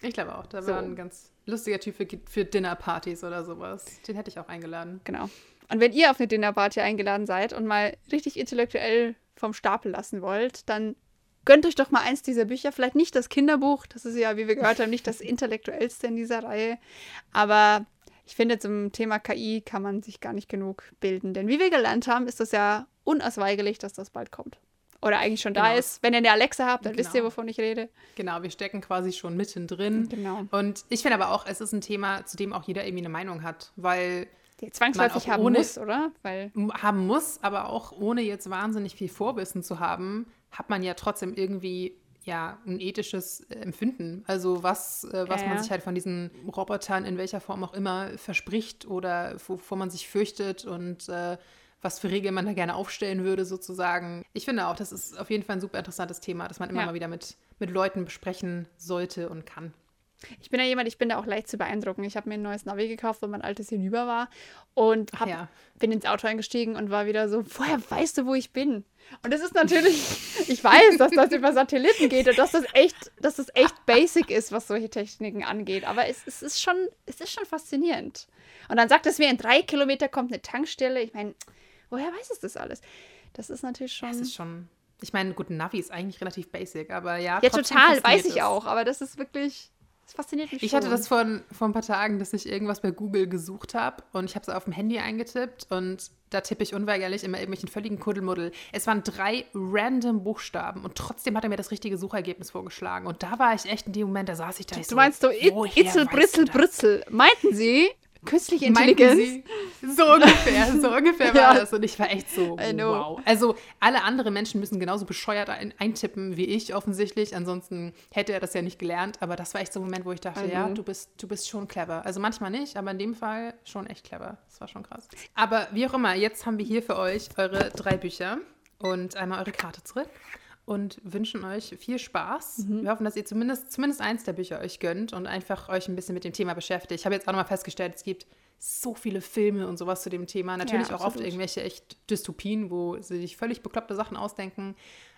Speaker 1: Ich glaube auch. Da
Speaker 2: So.
Speaker 1: war ein ganz lustiger Typ für, für Dinnerpartys oder sowas. Den hätte ich auch eingeladen.
Speaker 2: Genau. Und wenn ihr auf eine Dinnerparty eingeladen seid und mal richtig intellektuell vom Stapel lassen wollt, dann gönnt euch doch mal eins dieser Bücher. Vielleicht nicht das Kinderbuch, das ist ja, wie wir gehört haben, nicht das intellektuellste in dieser Reihe. Aber ich finde, zum Thema KI kann man sich gar nicht genug bilden. Denn wie wir gelernt haben, ist das ja unausweichlich, dass das bald kommt. Oder eigentlich schon da
Speaker 1: Genau.
Speaker 2: ist. Wenn ihr eine Alexa habt, dann wisst ihr,
Speaker 1: Genau.
Speaker 2: wovon ich rede.
Speaker 1: Genau, wir stecken quasi schon mittendrin.
Speaker 2: Genau.
Speaker 1: Und ich finde aber auch, es ist ein Thema, zu dem auch jeder irgendwie eine Meinung hat, weil
Speaker 2: Die zwangsläufig haben
Speaker 1: ohne-
Speaker 2: muss, oder? Weil
Speaker 1: haben muss, aber auch ohne jetzt wahnsinnig viel Vorwissen zu haben, hat man ja trotzdem irgendwie ja ein ethisches äh, Empfinden. Also was, äh, was
Speaker 2: Ja,
Speaker 1: man
Speaker 2: ja.
Speaker 1: sich halt von diesen Robotern in welcher Form auch immer verspricht oder wovor man sich fürchtet und äh, was für Regeln man da gerne aufstellen würde, sozusagen. Ich finde auch, das ist auf jeden Fall ein super interessantes Thema, das man immer
Speaker 2: Ja.
Speaker 1: mal wieder mit, mit Leuten besprechen sollte und kann.
Speaker 2: Ich bin ja jemand, ich bin da auch leicht zu beeindrucken. Ich habe mir ein neues Navi gekauft, weil mein altes hinüber war. Und hab,
Speaker 1: ja.
Speaker 2: bin ins Auto eingestiegen und war wieder so, woher weißt du, wo ich bin? Und das ist natürlich, ich weiß, dass das über Satelliten geht und dass das echt, dass das echt basic ist, was solche Techniken angeht. Aber es, es ist schon, es ist schon faszinierend. Und dann sagt es mir, in drei Kilometer kommt eine Tankstelle. Ich meine, woher weiß es das alles? Das ist natürlich schon.
Speaker 1: Es ist schon. Ich meine, gut, ein Navi ist eigentlich relativ basic, aber ja.
Speaker 2: ja, total, weiß ich
Speaker 1: es.
Speaker 2: auch. Aber das ist wirklich, das fasziniert mich
Speaker 1: Ich
Speaker 2: schon.
Speaker 1: hatte das vor, vor ein paar Tagen, dass ich irgendwas bei Google gesucht habe und ich habe es auf dem Handy eingetippt und da tippe ich unweigerlich immer irgendwelchen völligen Kuddelmuddel. Es waren drei random Buchstaben und trotzdem hat er mir das richtige Suchergebnis vorgeschlagen. Und da war ich echt in dem Moment, da saß ich da. ich
Speaker 2: Du meinst so, It-
Speaker 1: woher
Speaker 2: Itzel, Britzel? Britzel. Meinten Sie künstliche Intelligenz?
Speaker 1: So ungefähr, so ungefähr
Speaker 2: Ja.
Speaker 1: war das. Und ich war echt so, wow. Also alle anderen Menschen müssen genauso bescheuert ein, eintippen wie ich offensichtlich. Ansonsten hätte er das ja nicht gelernt. Aber das war echt so ein Moment, wo ich dachte,
Speaker 2: I
Speaker 1: ja, du bist, du bist schon clever. Also manchmal nicht, aber in dem Fall schon echt clever. Das war schon krass. Aber wie auch immer, jetzt haben wir hier für euch eure drei Bücher und einmal eure Karte zurück. Und wünschen euch viel Spaß.
Speaker 2: Mhm.
Speaker 1: Wir hoffen, dass ihr zumindest, zumindest eins der Bücher euch gönnt und einfach euch ein bisschen mit dem Thema beschäftigt. Ich habe jetzt auch nochmal festgestellt, es gibt so viele Filme und sowas zu dem Thema. Natürlich auch oft irgendwelche echt Dystopien, wo sie sich völlig bekloppte Sachen ausdenken.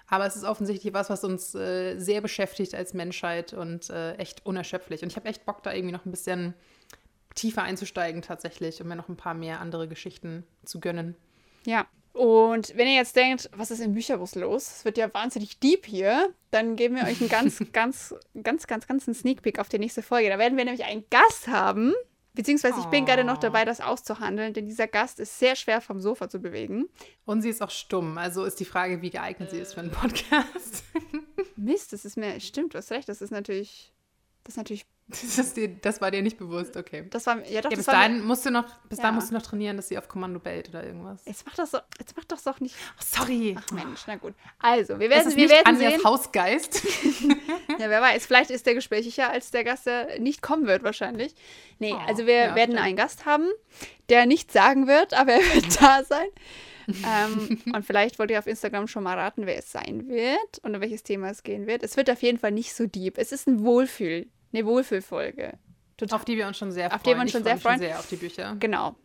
Speaker 1: Aber es ist offensichtlich was, was uns äh, sehr beschäftigt als Menschheit und äh, echt unerschöpflich. Und ich habe echt Bock, da irgendwie noch ein bisschen tiefer einzusteigen tatsächlich, um mir noch ein paar mehr andere Geschichten zu gönnen.
Speaker 2: Ja. Und wenn ihr jetzt denkt, was ist im Bücherbus los? Es wird ja wahnsinnig deep hier, dann geben wir euch einen ganz, ganz, ganz, ganz, ganz einen Sneak Peek auf die nächste Folge. Da werden wir nämlich einen Gast haben. Beziehungsweise ich bin
Speaker 1: Oh.
Speaker 2: gerade noch dabei, das auszuhandeln, denn dieser Gast ist sehr schwer vom Sofa zu bewegen.
Speaker 1: Und sie ist auch stumm. Also ist die Frage, wie geeignet sie ist für einen Podcast.
Speaker 2: Mist, das ist mir, stimmt, du hast recht, das ist natürlich, das ist natürlich,
Speaker 1: Das, ist dir, das war dir nicht bewusst, okay.
Speaker 2: das war, ja doch,
Speaker 1: Ja,
Speaker 2: das
Speaker 1: bis dahin musst du noch, bis
Speaker 2: Ja.
Speaker 1: musst du noch trainieren, dass sie auf Kommando bellt oder irgendwas.
Speaker 2: Jetzt mach das so, jetzt mach das doch nicht.
Speaker 1: Oh, sorry.
Speaker 2: Ach Mensch, na gut. Also, wir
Speaker 1: Das
Speaker 2: werden,
Speaker 1: ist
Speaker 2: wir werden
Speaker 1: Anjas
Speaker 2: sehen.
Speaker 1: Hausgeist.
Speaker 2: Ja, wer weiß, vielleicht ist der gesprächiger als der Gast, der nicht kommen wird wahrscheinlich. Nee,
Speaker 1: Oh,
Speaker 2: also wir
Speaker 1: ja,
Speaker 2: werden
Speaker 1: stimmt.
Speaker 2: einen Gast haben, der nichts sagen wird, aber er wird da sein. ähm, und vielleicht wollt ihr auf Instagram schon mal raten, wer es sein wird und um welches Thema es gehen wird. Es wird auf jeden Fall nicht so deep. Es ist ein Wohlfühl, eine Wohlfühlfolge. Total.
Speaker 1: auf die wir uns schon sehr freuen.
Speaker 2: Auf die wir uns
Speaker 1: Ich
Speaker 2: schon sehr freuen.
Speaker 1: sehr auf die Bücher.
Speaker 2: Genau.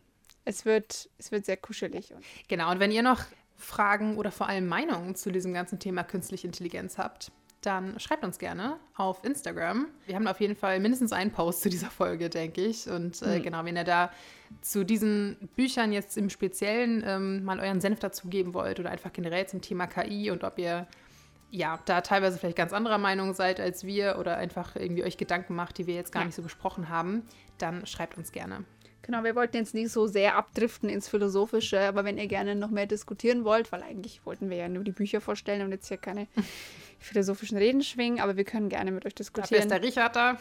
Speaker 2: Es wird, es wird sehr kuschelig.
Speaker 1: Genau, und wenn ihr noch Fragen oder vor allem Meinungen zu diesem ganzen Thema künstliche Intelligenz habt, dann schreibt uns gerne auf Instagram. Wir haben auf jeden Fall mindestens einen Post zu dieser Folge, denke ich. Und äh, genau, wenn ihr da zu diesen Büchern jetzt im Speziellen ähm, mal euren Senf dazugeben wollt oder einfach generell zum Thema KI und ob ihr ja, da teilweise vielleicht ganz anderer Meinung seid als wir oder einfach irgendwie euch Gedanken macht, die wir jetzt gar
Speaker 2: Ja.
Speaker 1: nicht so besprochen haben, dann schreibt uns gerne.
Speaker 2: Genau, wir wollten jetzt nicht so sehr abdriften ins Philosophische, aber wenn ihr gerne noch mehr diskutieren wollt, weil eigentlich wollten wir ja nur die Bücher vorstellen und jetzt hier keine philosophischen Reden schwingen, aber wir können gerne mit euch
Speaker 1: Dafür
Speaker 2: diskutieren.
Speaker 1: ist der Richard da.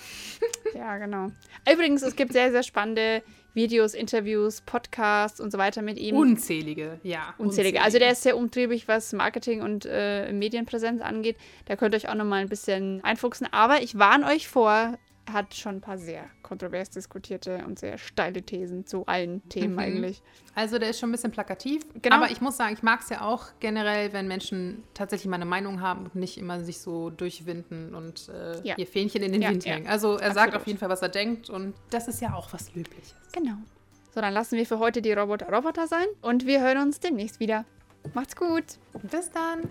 Speaker 2: Ja, genau. Übrigens, es gibt sehr, sehr spannende Videos, Interviews, Podcasts und so weiter mit ihm.
Speaker 1: Unzählige, ja.
Speaker 2: Unzählige. Also der ist sehr umtriebig, was Marketing und äh, Medienpräsenz angeht. Da könnt ihr euch auch noch mal ein bisschen einfuchsen. Aber ich warne euch vor, hat schon ein paar sehr kontrovers diskutierte und sehr steile Thesen zu allen Themen
Speaker 1: mhm.
Speaker 2: eigentlich.
Speaker 1: Also der ist schon ein bisschen plakativ.
Speaker 2: Genau.
Speaker 1: Aber ich muss sagen, ich mag es ja auch generell, wenn Menschen tatsächlich mal eine Meinung haben und nicht immer sich so durchwinden und äh,
Speaker 2: ja.
Speaker 1: ihr Fähnchen in den
Speaker 2: ja,
Speaker 1: Wind
Speaker 2: ja.
Speaker 1: Also er
Speaker 2: Absolut.
Speaker 1: sagt auf jeden Fall, was er denkt und das ist ja auch was Löbliches.
Speaker 2: Genau. So, dann lassen wir für heute die Roboter Roboter sein und wir hören uns demnächst wieder. Macht's gut.
Speaker 1: Bis dann.